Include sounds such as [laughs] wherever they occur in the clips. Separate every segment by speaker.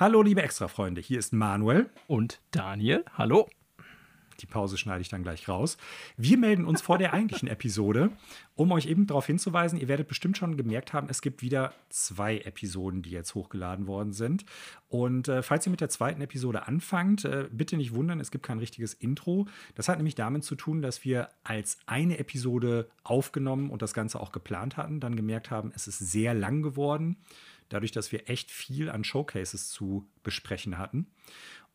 Speaker 1: Hallo, liebe Extra-Freunde, hier ist Manuel.
Speaker 2: Und Daniel, hallo.
Speaker 1: Die Pause schneide ich dann gleich raus. Wir melden uns vor der eigentlichen Episode, um euch eben darauf hinzuweisen, ihr werdet bestimmt schon gemerkt haben, es gibt wieder zwei Episoden, die jetzt hochgeladen worden sind. Und äh, falls ihr mit der zweiten Episode anfangt, äh, bitte nicht wundern, es gibt kein richtiges Intro. Das hat nämlich damit zu tun, dass wir als eine Episode aufgenommen und das Ganze auch geplant hatten, dann gemerkt haben, es ist sehr lang geworden dadurch, dass wir echt viel an Showcases zu besprechen hatten.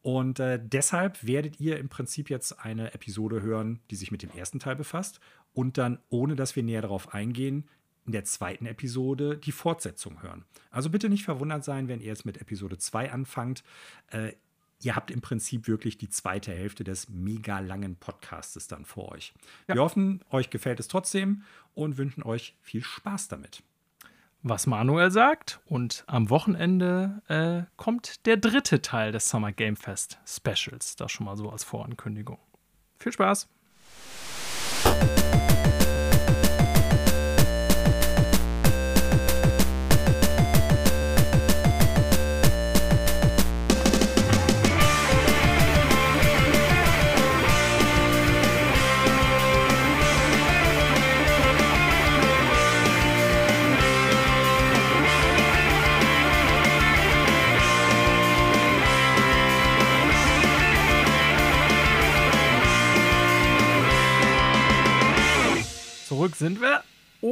Speaker 1: Und äh, deshalb werdet ihr im Prinzip jetzt eine Episode hören, die sich mit dem ersten Teil befasst und dann, ohne dass wir näher darauf eingehen, in der zweiten Episode die Fortsetzung hören. Also bitte nicht verwundert sein, wenn ihr jetzt mit Episode 2 anfangt. Äh, ihr habt im Prinzip wirklich die zweite Hälfte des mega langen Podcastes dann vor euch. Ja. Wir hoffen, euch gefällt es trotzdem und wünschen euch viel Spaß damit
Speaker 2: was Manuel sagt. Und am Wochenende äh, kommt der dritte Teil des Summer Game Fest Specials. Das schon mal so als Vorankündigung. Viel Spaß!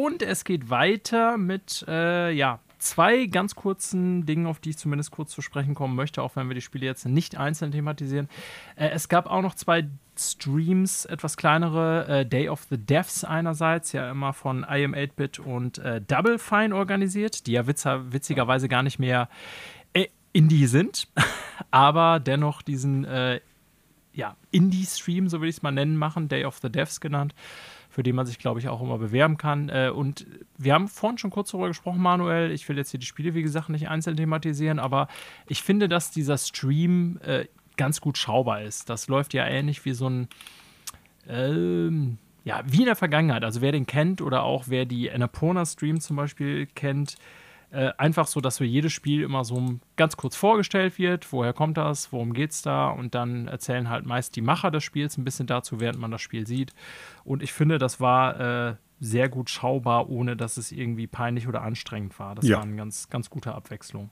Speaker 2: Und es geht weiter mit, äh, ja, zwei ganz kurzen Dingen, auf die ich zumindest kurz zu sprechen kommen möchte, auch wenn wir die Spiele jetzt nicht einzeln thematisieren. Äh, es gab auch noch zwei Streams, etwas kleinere, äh, Day of the Devs einerseits, ja immer von IM 8-Bit und äh, Double Fine organisiert, die ja witzer, witzigerweise gar nicht mehr äh, Indie sind, [laughs] aber dennoch diesen äh, ja, Indie-Stream, so würde ich es mal nennen, machen, Day of the Devs genannt für den man sich, glaube ich, auch immer bewerben kann. Äh, und wir haben vorhin schon kurz darüber gesprochen, Manuel. Ich will jetzt hier die Spiele, wie gesagt, nicht einzeln thematisieren, aber ich finde, dass dieser Stream äh, ganz gut schaubar ist. Das läuft ja ähnlich wie so ein. Ähm, ja, wie in der Vergangenheit. Also wer den kennt oder auch wer die Annapurna-Stream zum Beispiel kennt, äh, einfach so, dass für jedes Spiel immer so ganz kurz vorgestellt wird, woher kommt das, worum geht es da und dann erzählen halt meist die Macher des Spiels ein bisschen dazu, während man das Spiel sieht. Und ich finde, das war äh, sehr gut schaubar, ohne dass es irgendwie peinlich oder anstrengend war. Das ja. war eine ganz, ganz gute Abwechslung.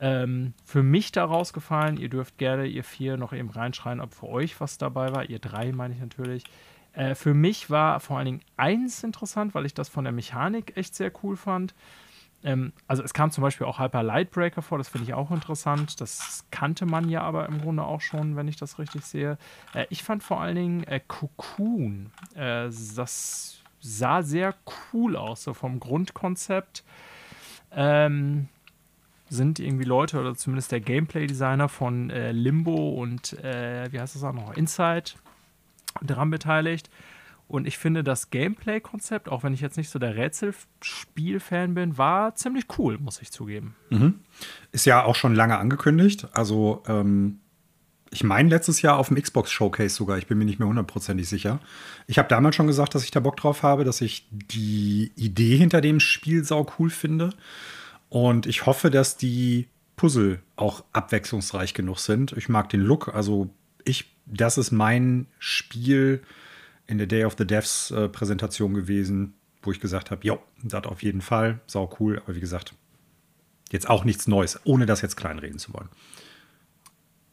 Speaker 2: Ähm, für mich da rausgefallen, ihr dürft gerne, ihr vier, noch eben reinschreien, ob für euch was dabei war. Ihr drei meine ich natürlich. Äh, für mich war vor allen Dingen eins interessant, weil ich das von der Mechanik echt sehr cool fand. Ähm, also es kam zum Beispiel auch Hyper Lightbreaker vor, das finde ich auch interessant. Das kannte man ja aber im Grunde auch schon, wenn ich das richtig sehe. Äh, ich fand vor allen Dingen äh, Cocoon. Äh, das sah sehr cool aus, so vom Grundkonzept. Ähm, sind irgendwie Leute oder zumindest der Gameplay-Designer von äh, Limbo und äh, wie heißt das auch noch? Inside daran beteiligt. Und ich finde, das Gameplay-Konzept, auch wenn ich jetzt nicht so der Rätselspiel-Fan bin, war ziemlich cool, muss ich zugeben.
Speaker 1: Mhm. Ist ja auch schon lange angekündigt. Also, ähm, ich meine letztes Jahr auf dem Xbox Showcase sogar. Ich bin mir nicht mehr hundertprozentig sicher. Ich habe damals schon gesagt, dass ich da Bock drauf habe, dass ich die Idee hinter dem Spiel sau cool finde. Und ich hoffe, dass die Puzzle auch abwechslungsreich genug sind. Ich mag den Look. Also, ich, das ist mein Spiel in der Day of the Devs äh, Präsentation gewesen, wo ich gesagt habe, jo, das auf jeden Fall, sau cool, aber wie gesagt, jetzt auch nichts Neues, ohne das jetzt kleinreden zu wollen.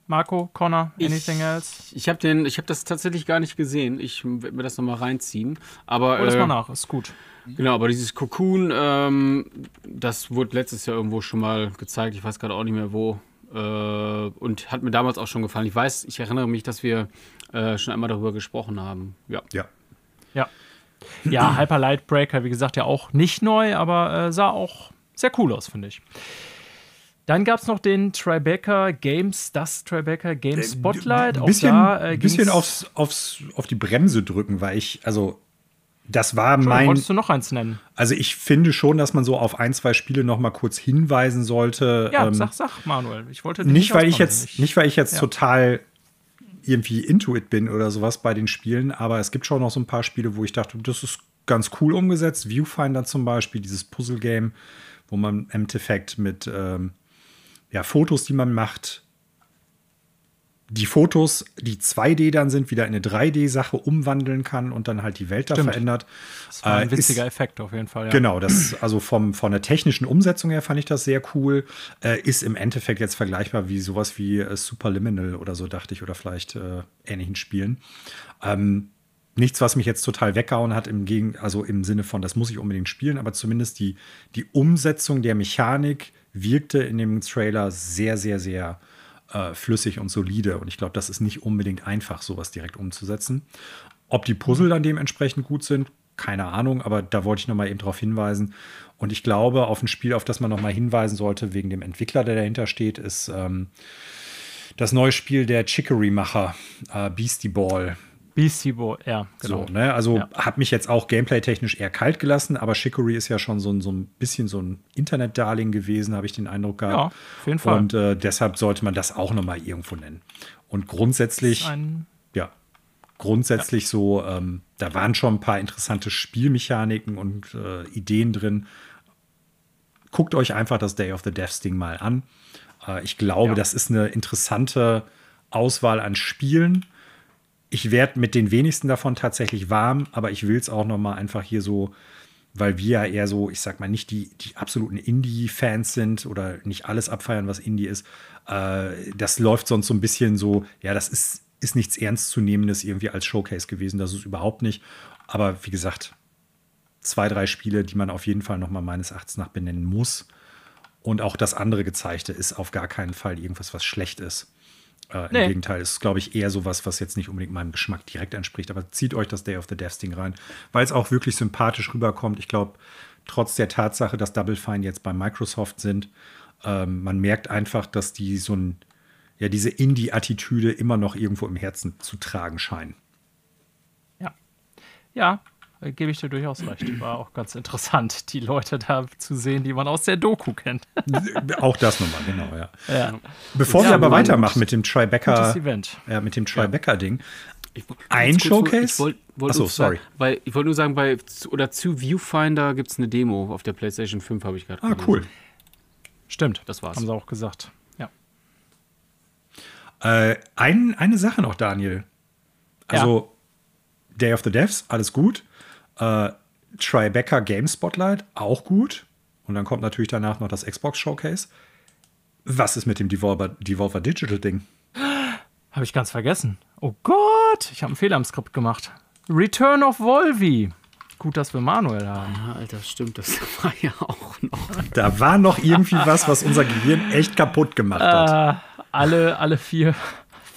Speaker 2: Marco, Connor, anything
Speaker 3: ich,
Speaker 2: else?
Speaker 3: Ich habe den, das tatsächlich gar nicht gesehen. Ich werde mir das nochmal reinziehen. Aber
Speaker 2: Hol das äh, mal nach, ist gut.
Speaker 3: Genau, aber dieses Cocoon, ähm, das wurde letztes Jahr irgendwo schon mal gezeigt. Ich weiß gerade auch nicht mehr wo. Äh, und hat mir damals auch schon gefallen. Ich weiß, ich erinnere mich, dass wir äh, schon einmal darüber gesprochen haben. Ja.
Speaker 1: Ja.
Speaker 2: Ja. Ja, [clears throat] Hyper Light Breaker, wie gesagt, ja auch nicht neu, aber äh, sah auch sehr cool aus, finde ich. Dann gab es noch den Tribeca Games, das Tribeca Games äh, Spotlight.
Speaker 1: Ein bisschen, auch da, äh, bisschen aufs, aufs, auf die Bremse drücken, weil ich, also das war mein.
Speaker 2: Wolltest du noch eins nennen?
Speaker 1: Also ich finde schon, dass man so auf ein, zwei Spiele noch mal kurz hinweisen sollte.
Speaker 2: Ja, ähm, sag, sag, Manuel. Ich wollte
Speaker 1: nicht, nicht weil ich jetzt, nicht, nicht weil ich jetzt ja. total irgendwie Intuit bin oder sowas bei den Spielen, aber es gibt schon noch so ein paar Spiele, wo ich dachte, das ist ganz cool umgesetzt. Viewfinder zum Beispiel, dieses Puzzle-Game, wo man im Endeffekt mit, ähm, ja, Fotos, die man macht, die Fotos, die 2D dann sind, wieder in eine 3D-Sache umwandeln kann und dann halt die Welt da
Speaker 2: Stimmt.
Speaker 1: verändert.
Speaker 2: Das war ein
Speaker 1: Äh,
Speaker 2: witziger
Speaker 1: ist-
Speaker 2: Effekt auf jeden Fall. Ja.
Speaker 1: Genau, das, also vom, von der technischen Umsetzung her fand ich das sehr cool. Äh, ist im Endeffekt jetzt vergleichbar wie sowas wie äh, Superliminal oder so, dachte ich, oder vielleicht äh, ähnlichen Spielen. Ähm, nichts, was mich jetzt total weggehauen hat, im Gegen also im Sinne von, das muss ich unbedingt spielen, aber zumindest die, die Umsetzung der Mechanik wirkte in dem Trailer sehr, sehr, sehr äh, flüssig und solide. Und ich glaube, das ist nicht unbedingt einfach, sowas direkt umzusetzen. Ob die Puzzle dann dementsprechend gut sind, keine Ahnung, aber da wollte ich noch mal eben darauf hinweisen. Und ich glaube, auf ein Spiel, auf das man noch mal hinweisen sollte, wegen dem Entwickler, der dahinter steht, ist ähm, das neue Spiel der Chicory-Macher, äh, Beastie Ball.
Speaker 2: Beastie Boy, ja, genau.
Speaker 1: So, ne? Also
Speaker 2: Ja.
Speaker 1: hat mich jetzt auch gameplay-technisch eher kalt gelassen, aber Chicory ist ja schon so ein, so ein bisschen so ein Internet-Darling gewesen, habe ich den Eindruck gehabt.
Speaker 2: Ja, auf jeden Fall.
Speaker 1: Und äh, deshalb sollte man das auch noch mal irgendwo nennen. Und grundsätzlich, ja, grundsätzlich so, ähm, da waren schon ein paar interessante Spielmechaniken und äh, Ideen drin. Guckt euch einfach das Day of the Deaths Ding mal an. Äh, ich glaube,
Speaker 2: Ja.
Speaker 1: das ist eine interessante Auswahl an Spielen. Ich werde mit den wenigsten davon tatsächlich warm, aber ich will es auch noch mal einfach hier so, weil wir ja eher so, ich sag mal, nicht die, die absoluten Indie-Fans sind oder nicht alles abfeiern, was Indie ist. Äh, das läuft sonst so ein bisschen so, ja, das ist, ist nichts Ernstzunehmendes irgendwie als Showcase gewesen. Das ist überhaupt nicht. Aber wie gesagt, zwei, drei Spiele, die man auf jeden Fall noch mal meines Erachtens nach benennen muss. Und auch das andere Gezeigte ist auf gar keinen Fall irgendwas, was schlecht ist. Äh, Im
Speaker 2: Nee.
Speaker 1: Gegenteil, es ist, glaube ich, eher sowas, was jetzt nicht unbedingt meinem Geschmack direkt entspricht. Aber zieht euch das Day of the Deaths Ding rein, weil es auch wirklich sympathisch rüberkommt. Ich glaube, trotz der Tatsache, dass Double Fine jetzt bei Microsoft sind, ähm, man merkt einfach, dass die so ein, ja, diese Indie-Attitüde immer noch irgendwo im Herzen zu tragen scheinen.
Speaker 2: ja. Ja, äh, gebe ich dir durchaus recht. War auch ganz interessant, die Leute da zu sehen, die man aus der Doku kennt. [laughs]
Speaker 1: auch das nochmal, genau, ja.
Speaker 2: ja.
Speaker 1: Bevor
Speaker 2: Ja,
Speaker 1: wir aber weitermachen mit dem Tribeca, ja, mit dem Tribeca-Ding,
Speaker 3: Ich wollt-
Speaker 1: Ein Showcase?
Speaker 3: Ich wollt
Speaker 1: Ach so,
Speaker 3: nur sagen-
Speaker 1: sorry.
Speaker 3: Weil, ich wollte nur sagen, bei, oder zu Viewfinder gibt es eine Demo auf der PlayStation 5, habe ich gerade
Speaker 1: ah, cool.
Speaker 2: Stimmt,
Speaker 3: Das war's.
Speaker 2: haben sie auch gesagt. Ja.
Speaker 1: Äh, ein, eine Sache noch, Daniel. Also, Day of the Devs, alles gut. Äh, Tribeca Game Spotlight, auch gut. Und dann kommt natürlich danach noch das Xbox Showcase. Was ist mit dem Devolver, Devolver Digital Ding? [gasps]
Speaker 2: Habe ich ganz vergessen. Oh Gott, ich habe einen Fehler im Skript gemacht. Return of Volvi. Gut, dass wir Manuel haben.
Speaker 3: Ja, Alter, stimmt, das [laughs] war ja auch noch.
Speaker 1: Da war noch irgendwie was, was unser Gehirn echt kaputt gemacht hat.
Speaker 2: Äh, alle, alle vier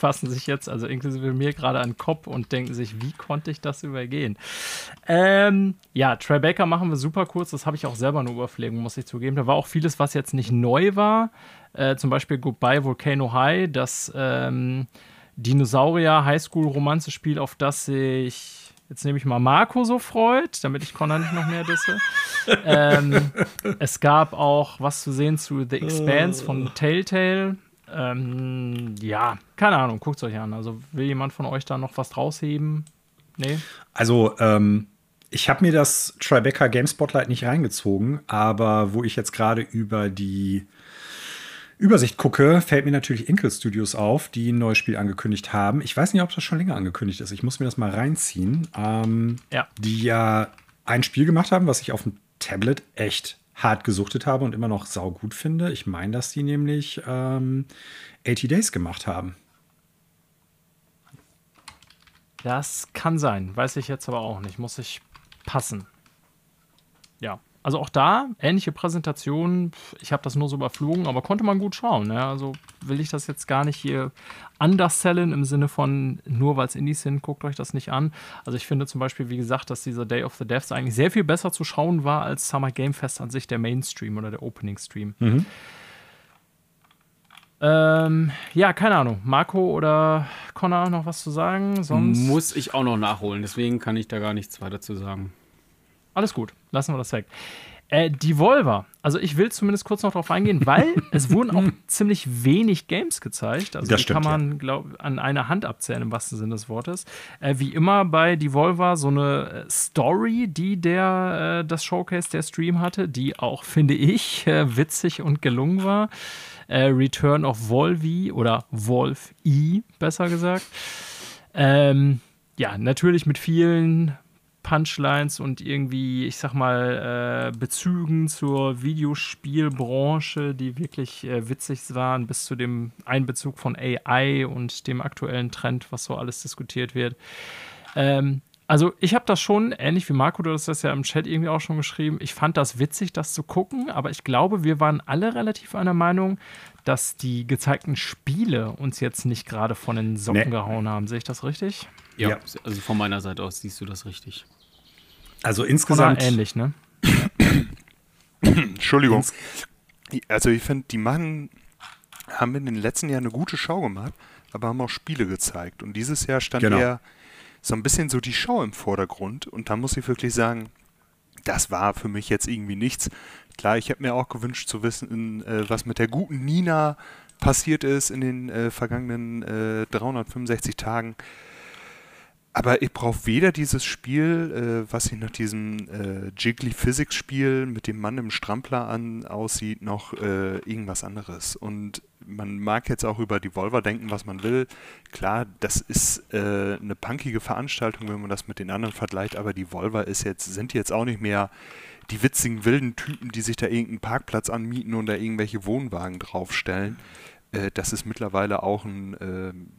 Speaker 2: fassen sich jetzt, also inklusive mir, gerade an den Kopf und denken sich, wie konnte ich das übergehen? Ähm, ja, Tribeca machen wir super kurz. Das habe ich auch selber nur überflogen, muss ich zugeben. Da war auch vieles, was jetzt nicht neu war. Äh, zum Beispiel Goodbye Volcano High, das ähm, Dinosaurier-Highschool-Romanze-Spiel, auf das sich Jetzt nehme ich mal Marco so freut, damit ich Connor nicht noch mehr disse. [laughs] ähm, es gab auch was zu sehen zu The Expanse von Telltale. Ähm, ja, keine Ahnung, guckt es euch an. Also will jemand von euch da noch was rausheben? Nee?
Speaker 1: Also, ähm, ich habe mir das Tribeca Game Spotlight nicht reingezogen, aber wo ich jetzt gerade über die Übersicht gucke, fällt mir natürlich Inkel Studios auf, die ein neues Spiel angekündigt haben. Ich weiß nicht, ob das schon länger angekündigt ist. Ich muss mir das mal reinziehen. Ähm,
Speaker 2: Ja.
Speaker 1: Die ja ein Spiel gemacht haben, was ich auf dem Tablet echt hart gesuchtet habe und immer noch saugut finde. Ich meine, dass die nämlich ähm, 80 Days gemacht haben.
Speaker 2: Das kann sein. Weiß ich jetzt aber auch nicht. Muss ich passen. Ja. Also auch da, ähnliche Präsentation. Ich habe das nur so überflogen, aber konnte man gut schauen. Ne? Also will ich das jetzt gar nicht hier undersellen im Sinne von, nur weil es Indies sind, guckt euch das nicht an. Also ich finde zum Beispiel, wie gesagt, dass dieser Day of the Devs eigentlich sehr viel besser zu schauen war als Summer Game Fest an sich, der Mainstream oder der Opening Stream. Ähm, ja, keine Ahnung. Marco oder Connor noch was zu sagen? Sonst
Speaker 3: Muss ich auch noch nachholen, deswegen kann ich da gar nichts weiter zu sagen.
Speaker 2: Alles gut, lassen wir das weg. Äh, Devolver, also ich will zumindest kurz noch darauf eingehen, weil [laughs] es wurden auch ziemlich wenig Games gezeigt. Also
Speaker 1: Das
Speaker 2: die
Speaker 1: stimmt,
Speaker 2: kann man, glaub, an einer Hand abzählen, im wahrsten Sinne des Wortes. Äh, wie immer bei Devolver so eine äh, Story, die der, äh, das Showcase, der Stream hatte, die auch, finde ich, [laughs] äh, witzig und gelungen war. Äh, Return of Volvi oder Wolf E, besser gesagt. Ähm, ja, natürlich mit vielen Punchlines und irgendwie, ich sag mal, äh, Bezügen zur Videospielbranche, die wirklich äh, witzig waren, bis zu dem Einbezug von AI und dem aktuellen Trend, was so alles diskutiert wird. Ähm, also ich habe das schon, ähnlich wie Marco, du hast das ja im Chat irgendwie auch schon geschrieben, ich fand das witzig, das zu gucken, aber ich glaube, wir waren alle relativ einer Meinung, dass die gezeigten Spiele uns jetzt nicht gerade von den Socken nee. gehauen haben. Sehe ich das richtig?
Speaker 3: Ja, ja, also von meiner Seite aus siehst du das richtig.
Speaker 1: Also insgesamt.
Speaker 2: Oder ähnlich, ne? [coughs]
Speaker 4: Entschuldigung. Also ich finde, die machen, haben in den letzten Jahren eine gute Show gemacht, aber haben auch Spiele gezeigt. Und dieses Jahr stand genau. eher so ein bisschen so die Show im Vordergrund. Und da muss ich wirklich sagen, das war für mich jetzt irgendwie nichts. Klar, ich hätte mir auch gewünscht zu wissen, äh, was mit der guten Nina passiert ist in den äh, vergangenen äh, 365 Tagen. Aber ich brauche weder dieses Spiel, äh, was sich nach diesem äh, Jiggly Physics Spiel mit dem Mann im Strampler an aussieht, noch äh, irgendwas anderes. Und man mag jetzt auch über die Volver denken, was man will. Klar, das ist äh, eine punkige Veranstaltung, wenn man das mit den anderen vergleicht, aber die Volver ist jetzt, sind jetzt auch nicht mehr die witzigen wilden Typen, die sich da irgendeinen Parkplatz anmieten und da irgendwelche Wohnwagen draufstellen. Äh, das ist mittlerweile auch ein ähm,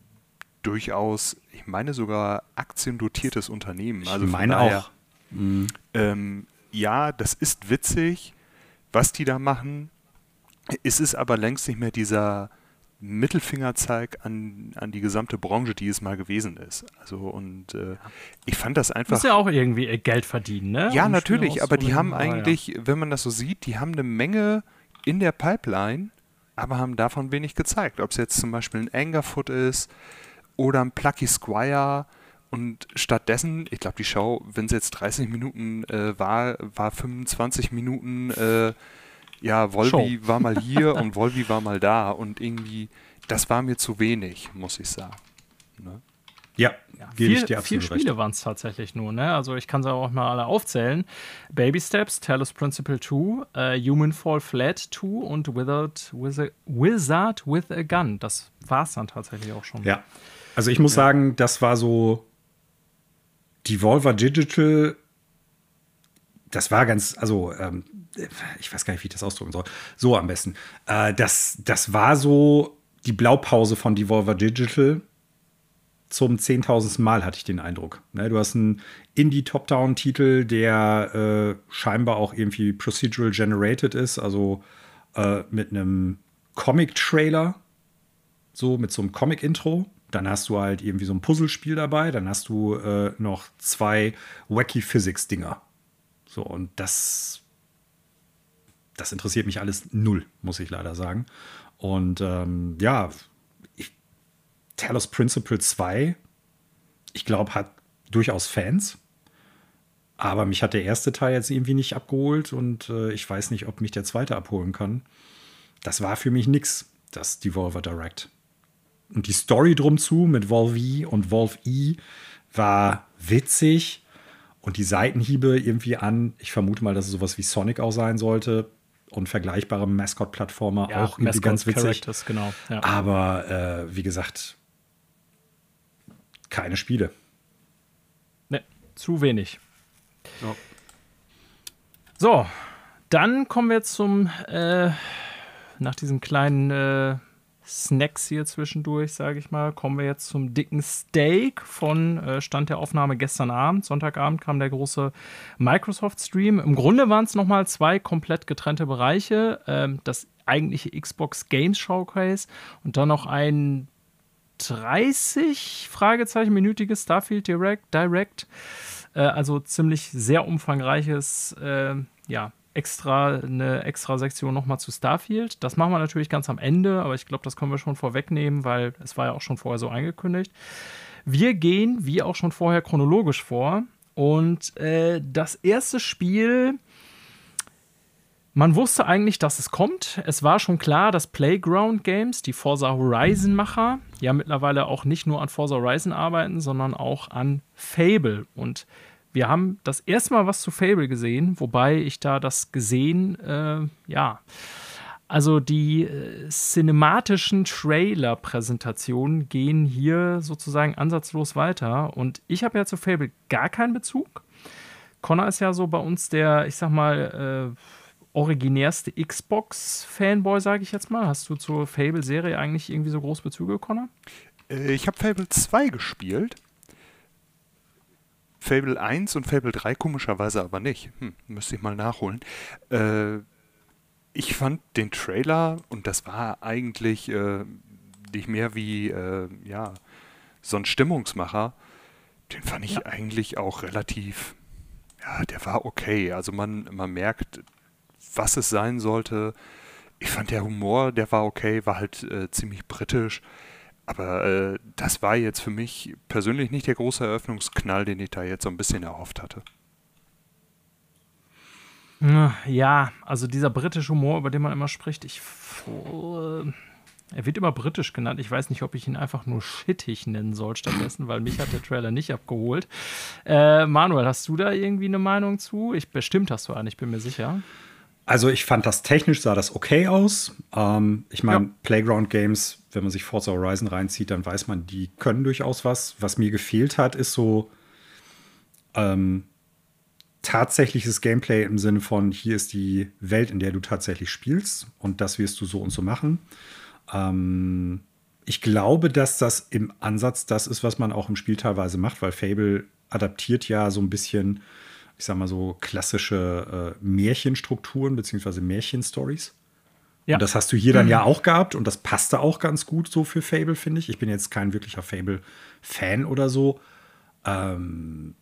Speaker 4: durchaus, ich meine sogar aktiendotiertes Unternehmen.
Speaker 1: Also ich meine daher, auch.
Speaker 4: Mhm. Ähm, ja, das ist witzig, was die da machen. Es ist aber längst nicht mehr dieser Mittelfingerzeig an, an die gesamte Branche, die es mal gewesen ist. Also und äh, ich fand das einfach. Muss
Speaker 2: ja auch irgendwie Geld verdienen, ne?
Speaker 4: Ja, um natürlich, aber die haben eigentlich, ja. wenn man das so sieht, die haben eine Menge in der Pipeline, aber haben davon wenig gezeigt. Ob es jetzt zum Beispiel ein Angerfoot ist, oder ein Plucky Squire. Und stattdessen, ich glaube, die Show, wenn sie jetzt 30 Minuten äh, war, war 25 Minuten, äh, ja, Volvi Show. war mal hier [laughs] und Volvi war mal da. Und irgendwie, das war mir zu wenig, muss ich sagen. Ne?
Speaker 1: Ja,
Speaker 2: ja vier, vier Spiele waren es tatsächlich nur. Ne? Also ich kann sie auch mal alle aufzählen. Baby Steps, Talos Principle 2, uh, Human Fall Flat 2 und Wizard, Wizard, Wizard with a Gun. Das war es dann tatsächlich auch schon.
Speaker 1: Ja. Also ich muss ja. sagen, das war so Devolver Digital. Das war ganz, also ähm, ich weiß gar nicht, wie ich das ausdrücken soll. So am besten. Äh, das, das war so die Blaupause von Devolver Digital zum zehntausendsten Mal, hatte ich den Eindruck. Ne, du hast einen Indie-Top-Down-Titel, der äh, scheinbar auch irgendwie procedural generated ist, also äh, mit einem Comic-Trailer, so mit so einem Comic-Intro. Dann hast du halt irgendwie so ein Puzzlespiel dabei. Dann hast du äh, noch zwei Wacky Physics-Dinger. So, und das, das interessiert mich alles null, muss ich leider sagen. Und ähm, ja, ich, Talos Principle 2, ich glaube, hat durchaus Fans. Aber mich hat der erste Teil jetzt irgendwie nicht abgeholt und äh, ich weiß nicht, ob mich der zweite abholen kann. Das war für mich nix, das Devolver Direct. Und die Story drum zu mit Volve und Volve E war witzig. Und die Seitenhiebe irgendwie an, ich vermute mal, dass es sowas wie Sonic auch sein sollte. Und vergleichbare Mascot-Plattformer ja, auch irgendwie ganz witzig.
Speaker 2: Genau,
Speaker 1: ja. Aber äh, wie gesagt, keine Spiele.
Speaker 2: Ne, zu wenig. Ja. So, dann kommen wir zum, äh, nach diesem kleinen äh, Snacks hier zwischendurch, sage ich mal, kommen wir jetzt zum dicken Steak von äh, Stand der Aufnahme gestern Abend. Sonntagabend kam der große Microsoft-Stream. Im Grunde waren es nochmal zwei komplett getrennte Bereiche. Ähm, das eigentliche Xbox Games Showcase und dann noch ein 30 Fragezeichen minütiges Starfield Direct. Direct. Äh, also ziemlich sehr umfangreiches äh, ja, extra eine extra Sektion nochmal zu Starfield. Das machen wir natürlich ganz am Ende, aber ich glaube, das können wir schon vorwegnehmen, weil es war ja auch schon vorher so angekündigt. Wir gehen, wie auch schon vorher, chronologisch vor. Und äh, das erste Spiel, man wusste eigentlich, dass es kommt. Es war schon klar, dass Playground Games, die Forza Horizon-Macher, ja mittlerweile auch nicht nur an Forza Horizon arbeiten, sondern auch an Fable. Und wir haben das erste Mal was zu Fable gesehen, wobei ich da das gesehen, äh, ja, Also die äh, cinematischen Trailer-Präsentationen gehen hier sozusagen ansatzlos weiter. Und ich habe ja zu Fable gar keinen Bezug. Connor ist ja so bei uns der, ich sag mal, äh, originärste Xbox-Fanboy, sage ich jetzt mal. Hast du zur Fable-Serie eigentlich irgendwie so groß Bezüge, Connor?
Speaker 4: Äh, ich habe Fable 2 gespielt. Fable 1 und Fable 3 komischerweise aber nicht. Hm, müsste ich mal nachholen. Äh, ich fand den Trailer, und das war eigentlich äh, nicht mehr wie äh, ja, so ein Stimmungsmacher, den fand ich ja. eigentlich auch relativ, ja, der war okay. Also man, man merkt, was es sein sollte. Ich fand der Humor, der war okay, war halt äh, ziemlich britisch. Aber äh, das war jetzt für mich persönlich nicht der große Eröffnungsknall, den ich da jetzt so ein bisschen erhofft hatte.
Speaker 2: Ja, also dieser britische Humor, über den man immer spricht, ich. Äh, er wird immer britisch genannt. Ich weiß nicht, ob ich ihn einfach nur shittig nennen soll stattdessen, weil mich hat der Trailer nicht abgeholt. Äh, Manuel, hast du da irgendwie eine Meinung zu? Ich bestimmt hast du eine, ich bin mir sicher.
Speaker 1: Also ich fand das technisch sah das okay aus. Ähm, ich meine, ja. Playground Games, wenn man sich Forza Horizon reinzieht, dann weiß man, die können durchaus was. Was mir gefehlt hat, ist so ähm, tatsächliches Gameplay im Sinne von, hier ist die Welt, in der du tatsächlich spielst und das wirst du so und so machen. Ähm, ich glaube, dass das im Ansatz das ist, was man auch im Spiel teilweise macht, weil Fable adaptiert ja so ein bisschen, ich sag mal so, klassische äh, Märchenstrukturen beziehungsweise Märchenstories. Ja. Und das hast du hier dann mhm. ja auch gehabt und das passte auch ganz gut so für Fable, finde ich. Ich bin jetzt kein wirklicher Fable-Fan oder so. Ähm,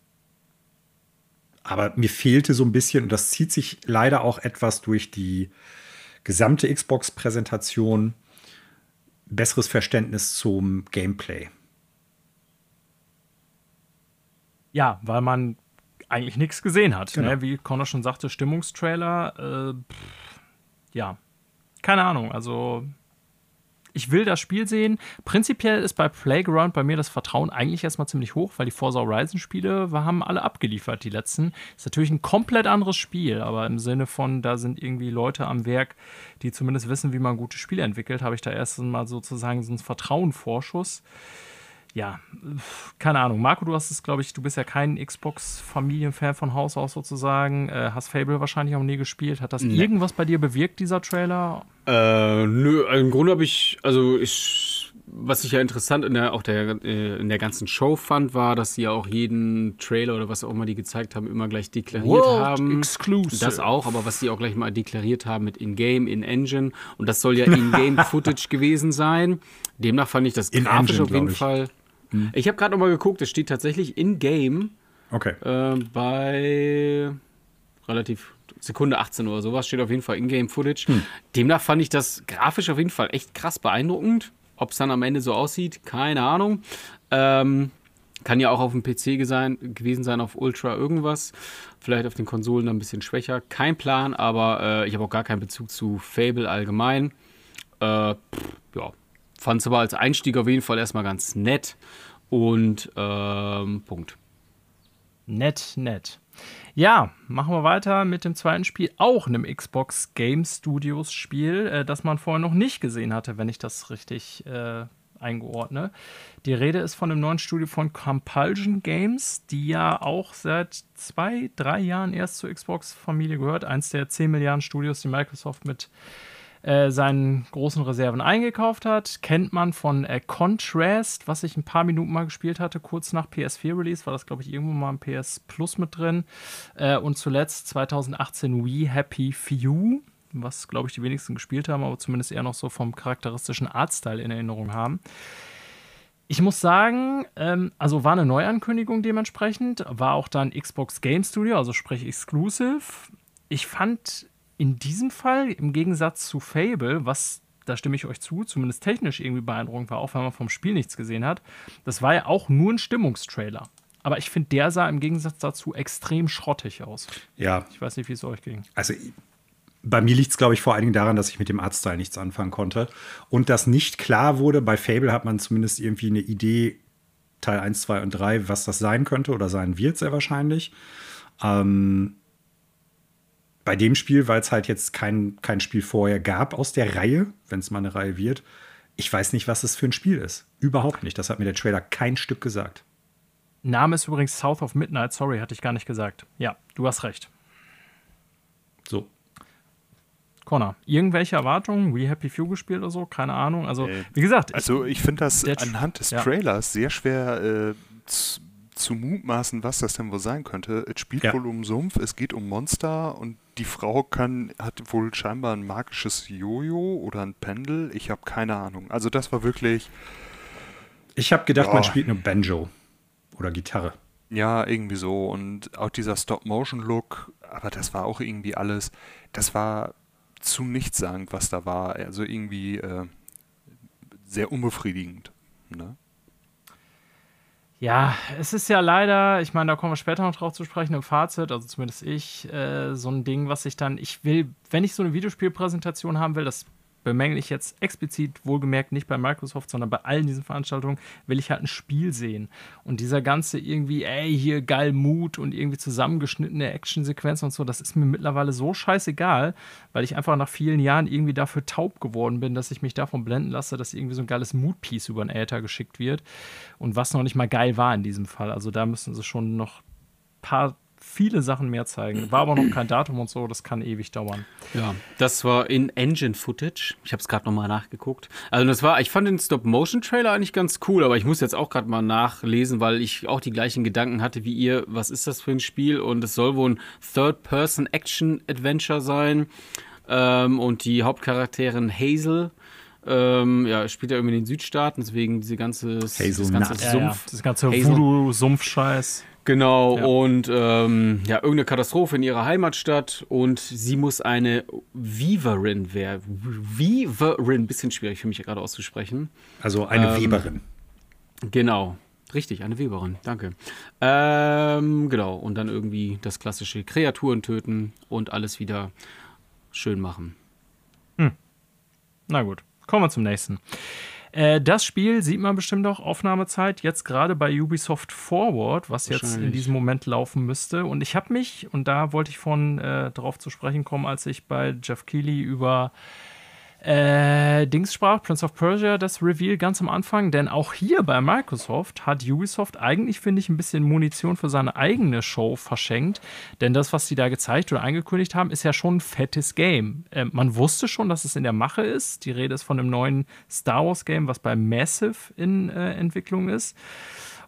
Speaker 1: aber mir fehlte so ein bisschen, und das zieht sich leider auch etwas durch die gesamte Xbox-Präsentation, besseres Verständnis zum Gameplay.
Speaker 2: Ja, weil man eigentlich nichts gesehen hat. Genau. Ne? Wie Connor schon sagte, Stimmungstrailer. Äh, pff, ja, keine Ahnung. Also ich will das Spiel sehen. Prinzipiell ist bei Playground bei mir das Vertrauen eigentlich erstmal ziemlich hoch, weil die Forza Horizon Spiele haben alle abgeliefert, die letzten. Ist natürlich ein komplett anderes Spiel, aber im Sinne von, da sind irgendwie Leute am Werk, die zumindest wissen, wie man gute Spiele entwickelt, habe ich da erst mal sozusagen so einen Vertrauenvorschuss ja, keine Ahnung. Marco, du hast es, glaube ich, du bist ja kein Xbox-Familienfan von Haus aus sozusagen. Äh, hast Fable wahrscheinlich auch nie gespielt. Hat das nee. irgendwas bei dir bewirkt, dieser Trailer?
Speaker 3: Äh, nö, im Grunde habe ich, also ich, was ich ja interessant in der, auch der, äh, in der ganzen Show fand, war, dass sie ja auch jeden Trailer oder was auch immer die gezeigt haben, immer gleich deklariert World haben.
Speaker 2: Exclusive.
Speaker 3: Das auch, aber was sie auch gleich mal deklariert haben mit In-Game, In-Engine. Und das soll ja In-Game-Footage [laughs] gewesen sein. Demnach fand ich das grafisch auf jeden Fall. Hm. Ich habe gerade noch mal geguckt, es steht tatsächlich in-game.
Speaker 1: Okay.
Speaker 3: Äh, bei relativ Sekunde 18 oder sowas steht auf jeden Fall In-Game-Footage. Hm. Demnach fand ich das grafisch auf jeden Fall echt krass beeindruckend. Ob es dann am Ende so aussieht, keine Ahnung. Ähm, kann ja auch auf dem PC sein, gewesen sein, auf Ultra irgendwas. Vielleicht auf den Konsolen dann ein bisschen schwächer. Kein Plan, aber äh, ich habe auch gar keinen Bezug zu Fable allgemein. Äh, pff, ja, Fand es aber als Einstieg auf jeden Fall erstmal ganz nett. Und ähm, Punkt.
Speaker 2: Nett, nett. Ja, machen wir weiter mit dem zweiten Spiel, auch einem Xbox Game Studios Spiel, äh, das man vorher noch nicht gesehen hatte, wenn ich das richtig äh, eingeordne. Die Rede ist von dem neuen Studio von Compulsion Games, die ja auch seit zwei, drei Jahren erst zur Xbox-Familie gehört. Eins der 10 Milliarden Studios, die Microsoft mit äh, seinen großen Reserven eingekauft hat. Kennt man von äh, Contrast, was ich ein paar Minuten mal gespielt hatte, kurz nach PS4-Release, war das, glaube ich, irgendwo mal im PS Plus mit drin. Äh, und zuletzt 2018 We Happy Few, was, glaube ich, die wenigsten gespielt haben, aber zumindest eher noch so vom charakteristischen Artstyle in Erinnerung haben. Ich muss sagen, ähm, also war eine Neuankündigung dementsprechend, war auch dann Xbox Game Studio, also sprich Exclusive. Ich fand in diesem Fall, im Gegensatz zu Fable, was, da stimme ich euch zu, zumindest technisch irgendwie beeindruckend war, auch wenn man vom Spiel nichts gesehen hat, das war ja auch nur ein Stimmungstrailer. Aber ich finde, der sah im Gegensatz dazu extrem schrottig aus.
Speaker 1: Ja.
Speaker 2: Ich weiß nicht, wie es euch ging.
Speaker 1: Also bei mir liegt es, glaube ich, vor allen Dingen daran, dass ich mit dem Artstyle nichts anfangen konnte. Und das nicht klar wurde, bei Fable hat man zumindest irgendwie eine Idee, Teil 1, 2 und 3, was das sein könnte oder sein wird, sehr wahrscheinlich. Ähm, bei dem Spiel, weil es halt jetzt kein, kein Spiel vorher gab aus der Reihe, wenn es mal eine Reihe wird, ich weiß nicht, was es für ein Spiel ist. Überhaupt nicht. Das hat mir der Trailer kein Stück gesagt.
Speaker 2: Name ist übrigens South of Midnight. Sorry, hatte ich gar nicht gesagt. Ja, du hast recht.
Speaker 1: So.
Speaker 2: Connor, irgendwelche Erwartungen? We Happy Few gespielt oder so? Keine Ahnung. Also, wie gesagt.
Speaker 4: Also, ich finde das anhand des ja. Trailers sehr schwer äh, zu, mutmaßen, was das denn wohl sein könnte. Es spielt ja. wohl um Sumpf, es geht um Monster und die Frau kann, hat wohl scheinbar ein magisches Jojo oder ein Pendel. Ich habe keine Ahnung. Also, das war wirklich.
Speaker 1: Ich habe gedacht, oh. man spielt nur Banjo oder Gitarre.
Speaker 4: Ja, irgendwie so. Und auch dieser Stop-Motion-Look, aber das war auch irgendwie alles. Das war zu nichtssagend, was da war. Also irgendwie äh, sehr unbefriedigend. Ne?
Speaker 2: Ja, es ist ja leider, ich meine, da kommen wir später noch drauf zu sprechen im Fazit, also zumindest ich, äh, so ein Ding, was ich dann, ich will, wenn ich so eine Videospielpräsentation haben will, das bemängle ich jetzt explizit, wohlgemerkt nicht bei Microsoft, sondern bei allen diesen Veranstaltungen, will ich halt ein Spiel sehen. Und dieser ganze irgendwie, ey, hier geil Mut und irgendwie zusammengeschnittene Actionsequenzen und so, das ist mir mittlerweile so scheißegal, weil ich einfach nach vielen Jahren irgendwie dafür taub geworden bin, dass ich mich davon blenden lasse, dass irgendwie so ein geiles Mood-Piece über den Äther geschickt wird. Und was noch nicht mal geil war in diesem Fall. Also da müssen sie schon noch paar viele Sachen mehr zeigen. War aber noch kein Datum und so, das kann ewig dauern.
Speaker 3: Ja, das war in Engine Footage. Ich habe es gerade nochmal nachgeguckt. Also das war, ich fand den Stop-Motion-Trailer eigentlich ganz cool, aber ich muss jetzt auch gerade mal nachlesen, weil ich auch die gleichen Gedanken hatte wie ihr. Was ist das für ein Spiel? Und es soll wohl ein Third-Person-Action-Adventure sein. Ähm, und die Hauptcharakterin Hazel. Ähm, ja, spielt ja irgendwie in den Südstaaten, deswegen diese ganze,
Speaker 1: Hazel das ganze
Speaker 2: Sumpf, ja, ja. das ganze Voodoo-Sumpf-Scheiß.
Speaker 3: Genau, ja. und ähm, ja, irgendeine Katastrophe in ihrer Heimatstadt und sie muss eine Weaverin werden. Weaverin, bisschen schwierig für mich gerade auszusprechen.
Speaker 1: Also eine ähm, Weberin.
Speaker 3: Genau, richtig, eine Weberin, danke. Ähm, genau, und dann irgendwie das klassische Kreaturen töten und alles wieder schön machen.
Speaker 2: Hm. Na gut, kommen wir zum nächsten. Äh, das Spiel sieht man bestimmt auch Aufnahmezeit jetzt gerade bei Ubisoft Forward, was jetzt in diesem Moment laufen müsste. Und ich habe mich, und da wollte ich von äh, drauf zu sprechen kommen, als ich bei Jeff Keighley über äh, Dings sprach, Prince of Persia, das Reveal ganz am Anfang, denn auch hier bei Microsoft hat Ubisoft eigentlich, finde ich, ein bisschen Munition für seine eigene Show verschenkt, denn das, was sie da gezeigt oder angekündigt haben, ist ja schon ein fettes Game. Äh, man wusste schon, dass es in der Mache ist. Die Rede ist von einem neuen Star Wars Game, was bei Massive in äh, Entwicklung ist.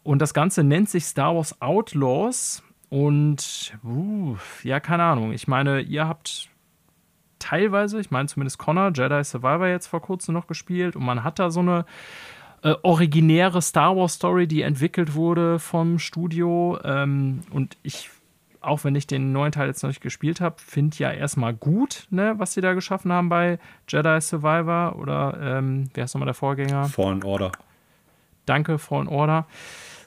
Speaker 2: Und das Ganze nennt sich Star Wars Outlaws. Und, uh, ja, keine Ahnung. Ich meine, ihr habt teilweise, ich meine zumindest Connor, Jedi Survivor jetzt vor kurzem noch gespielt und man hat da so eine äh, originäre Star Wars Story, die entwickelt wurde vom Studio ähm, und ich auch wenn ich den neuen Teil jetzt noch nicht gespielt habe, finde ja erstmal gut, ne, was sie da geschaffen haben bei Jedi Survivor oder ähm, wer ist nochmal der Vorgänger?
Speaker 1: Fallen Order.
Speaker 2: Danke, Fallen Order.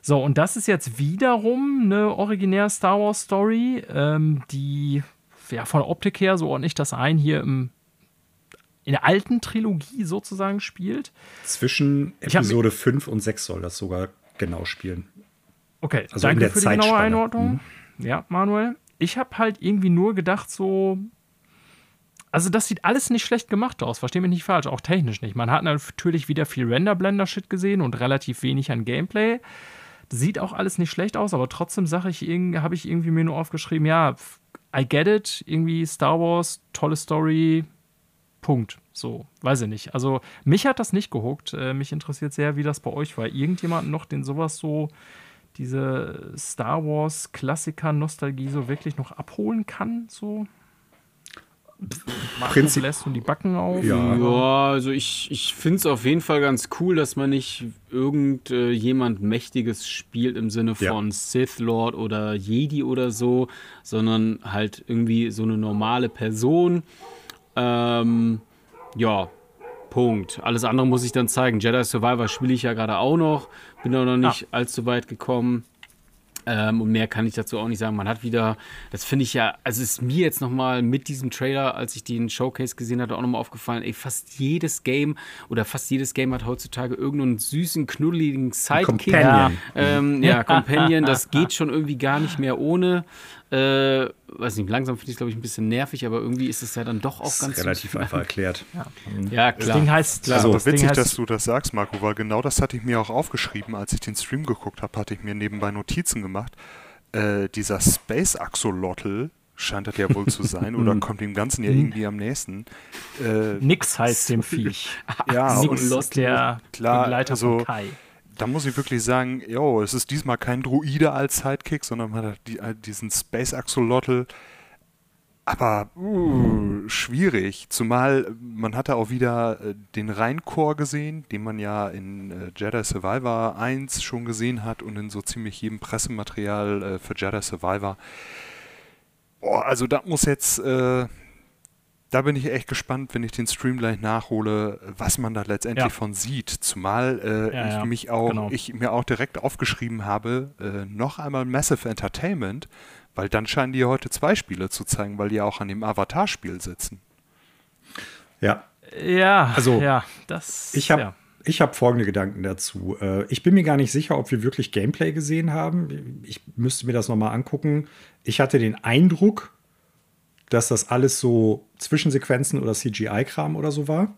Speaker 2: So, und das ist jetzt wiederum eine originäre Star Wars Story, ähm, die ja, von der Optik her, so ordne ich das ein, hier im, in der alten Trilogie sozusagen spielt.
Speaker 1: Zwischen Episode 5 und 6 soll das sogar genau spielen.
Speaker 2: Okay, also danke für die genaue Einordnung. Mhm. Ja, Manuel. Ich habe halt irgendwie nur gedacht, so. Also, das sieht alles nicht schlecht gemacht aus, verstehe mich nicht falsch, auch technisch nicht. Man hat natürlich wieder viel Render-Blender-Shit gesehen und relativ wenig an Gameplay. Sieht auch alles nicht schlecht aus, aber trotzdem sage ich, habe ich irgendwie mir nur aufgeschrieben, ja, I get it, irgendwie Star Wars, tolle Story, Punkt. So, weiß ich nicht. Also, mich hat das nicht gehuckt. Äh, mich interessiert sehr, wie das bei euch war. Irgendjemand noch, den sowas so, diese Star Wars-Klassiker-Nostalgie so wirklich noch abholen kann? So?
Speaker 1: Prinzip
Speaker 2: lässt und die Backen auf.
Speaker 3: Ja, ja also ich, ich finde es auf jeden Fall ganz cool, dass man nicht irgendjemand äh, Mächtiges spielt im Sinne von ja. Sith Lord oder Jedi oder so, sondern halt irgendwie so eine normale Person. Ähm, ja, Punkt. Alles andere muss ich dann zeigen. Jedi Survivor spiele ich ja gerade auch noch, bin auch noch nicht ja. allzu weit gekommen. Ähm, und mehr kann ich dazu auch nicht sagen. Man hat wieder, das finde ich ja, also ist mir jetzt nochmal mit diesem Trailer, als ich den Showcase gesehen hatte, auch nochmal aufgefallen, ey, fast jedes Game oder fast jedes Game hat heutzutage irgendeinen süßen, knuddeligen Sidekick.
Speaker 1: Companion.
Speaker 3: Ähm, ja, [laughs] Companion, das geht schon irgendwie gar nicht mehr ohne. Äh, weiß nicht, langsam finde ich es, glaube ich, ein bisschen nervig, aber irgendwie ist es ja dann doch auch
Speaker 1: Das
Speaker 3: ganz
Speaker 1: ist relativ einfach erklärt.
Speaker 3: Ja,
Speaker 2: Das
Speaker 3: klar.
Speaker 2: Ding heißt,
Speaker 4: Klar,
Speaker 1: Also,
Speaker 4: aber
Speaker 2: das Ding
Speaker 4: witzig,
Speaker 2: heißt-
Speaker 4: dass du das sagst, Marco, weil genau das hatte ich mir auch aufgeschrieben, als ich den Stream geguckt habe, hatte ich mir nebenbei Notizen gemacht. Äh, dieser Space Axolotl scheint das ja wohl zu sein oder [laughs] kommt dem Ganzen ja irgendwie am nächsten. Äh,
Speaker 2: Nix heißt [laughs] dem Viech.
Speaker 4: ja,
Speaker 2: Nix
Speaker 4: und
Speaker 2: ist der
Speaker 4: klar,
Speaker 2: Begleiter
Speaker 4: also-
Speaker 2: von Kai.
Speaker 4: Da muss ich wirklich sagen, jo, es ist diesmal kein Druide als Sidekick, sondern man hat die, äh, diesen Space Axolotl. Aber uh, schwierig, zumal man hatte auch wieder äh, den Rheinchor gesehen, den man ja in äh, Jedi Survivor 1 schon gesehen hat und in so ziemlich jedem Pressematerial äh, für Jedi Survivor. Boah, also da muss jetzt, äh, da bin ich echt gespannt, wenn ich den Stream gleich nachhole, was man da letztendlich
Speaker 2: Ja.
Speaker 4: von sieht. Zumal äh,
Speaker 2: Ja,
Speaker 4: ich
Speaker 2: ja,
Speaker 4: mich auch,
Speaker 2: genau.
Speaker 4: ich mir auch direkt aufgeschrieben habe, äh, noch einmal Massive Entertainment, weil dann scheinen die heute zwei Spiele zu zeigen, weil die auch an dem Avatar-Spiel sitzen.
Speaker 1: Ja,
Speaker 2: Ja,
Speaker 1: Also,
Speaker 2: ja, das.
Speaker 1: Ich habe
Speaker 2: ja.
Speaker 1: ich hab folgende Gedanken dazu. Äh, ich bin mir gar nicht sicher, ob wir wirklich Gameplay gesehen haben. Ich müsste mir das nochmal angucken. Ich hatte den Eindruck, dass das alles so Zwischensequenzen oder CGI-Kram oder so war.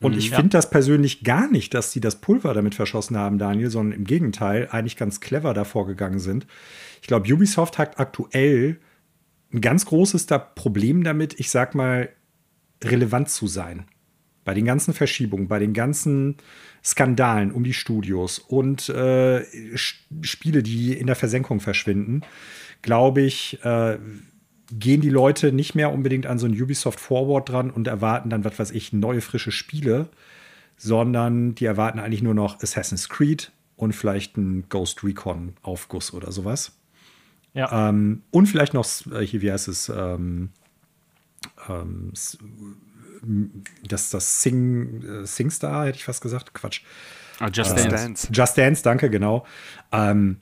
Speaker 1: Und ich
Speaker 2: ja.
Speaker 1: finde das persönlich gar nicht, dass die das Pulver damit verschossen haben, Daniel, sondern im Gegenteil eigentlich ganz clever davor gegangen sind. Ich glaube, Ubisoft hat aktuell ein ganz großes da Problem damit, ich sag mal, relevant zu sein. Bei den ganzen Verschiebungen, bei den ganzen Skandalen um die Studios und äh, Spiele, die in der Versenkung verschwinden, glaube ich, äh, gehen die Leute nicht mehr unbedingt an so ein Ubisoft Forward dran und erwarten dann, was weiß ich, neue, frische Spiele, sondern die erwarten eigentlich nur noch Assassin's Creed und vielleicht ein Ghost Recon Aufguss oder sowas.
Speaker 2: Ja.
Speaker 1: Ähm, und vielleicht noch, äh, hier, wie heißt es, ähm, ähm, das, das Sing, äh, SingStar, hätte ich fast gesagt. Quatsch.
Speaker 3: Ah, Just
Speaker 4: Just
Speaker 3: Dance.
Speaker 4: Dance.
Speaker 1: Just Dance, danke, genau. Ähm,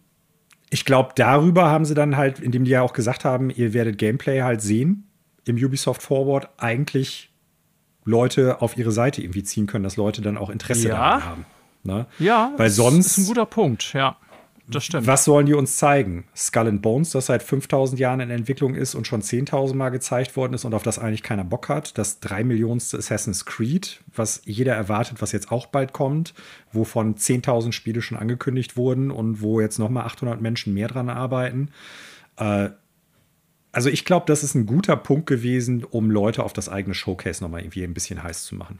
Speaker 1: ich glaube, darüber haben sie dann halt, indem die ja auch gesagt haben, ihr werdet Gameplay halt sehen im Ubisoft Forward, eigentlich Leute auf ihre Seite irgendwie ziehen können, dass Leute dann auch Interesse
Speaker 2: Ja.
Speaker 1: daran haben. Ne?
Speaker 2: ja,
Speaker 1: Weil
Speaker 2: das
Speaker 1: sonst-
Speaker 2: ist ein guter Punkt, ja. Das stimmt.
Speaker 1: Was sollen die uns zeigen? Skull and Bones, das seit 5000 Jahren in Entwicklung ist und schon 10.000 Mal gezeigt worden ist und auf das eigentlich keiner Bock hat. Das 3 Millionste Assassin's Creed, was jeder erwartet, was jetzt auch bald kommt, wovon 10.000 Spiele schon angekündigt wurden und wo jetzt nochmal 800 Menschen mehr dran arbeiten. Äh, also ich glaube, das ist ein guter Punkt gewesen, um Leute auf das eigene Showcase nochmal irgendwie ein bisschen heiß zu machen.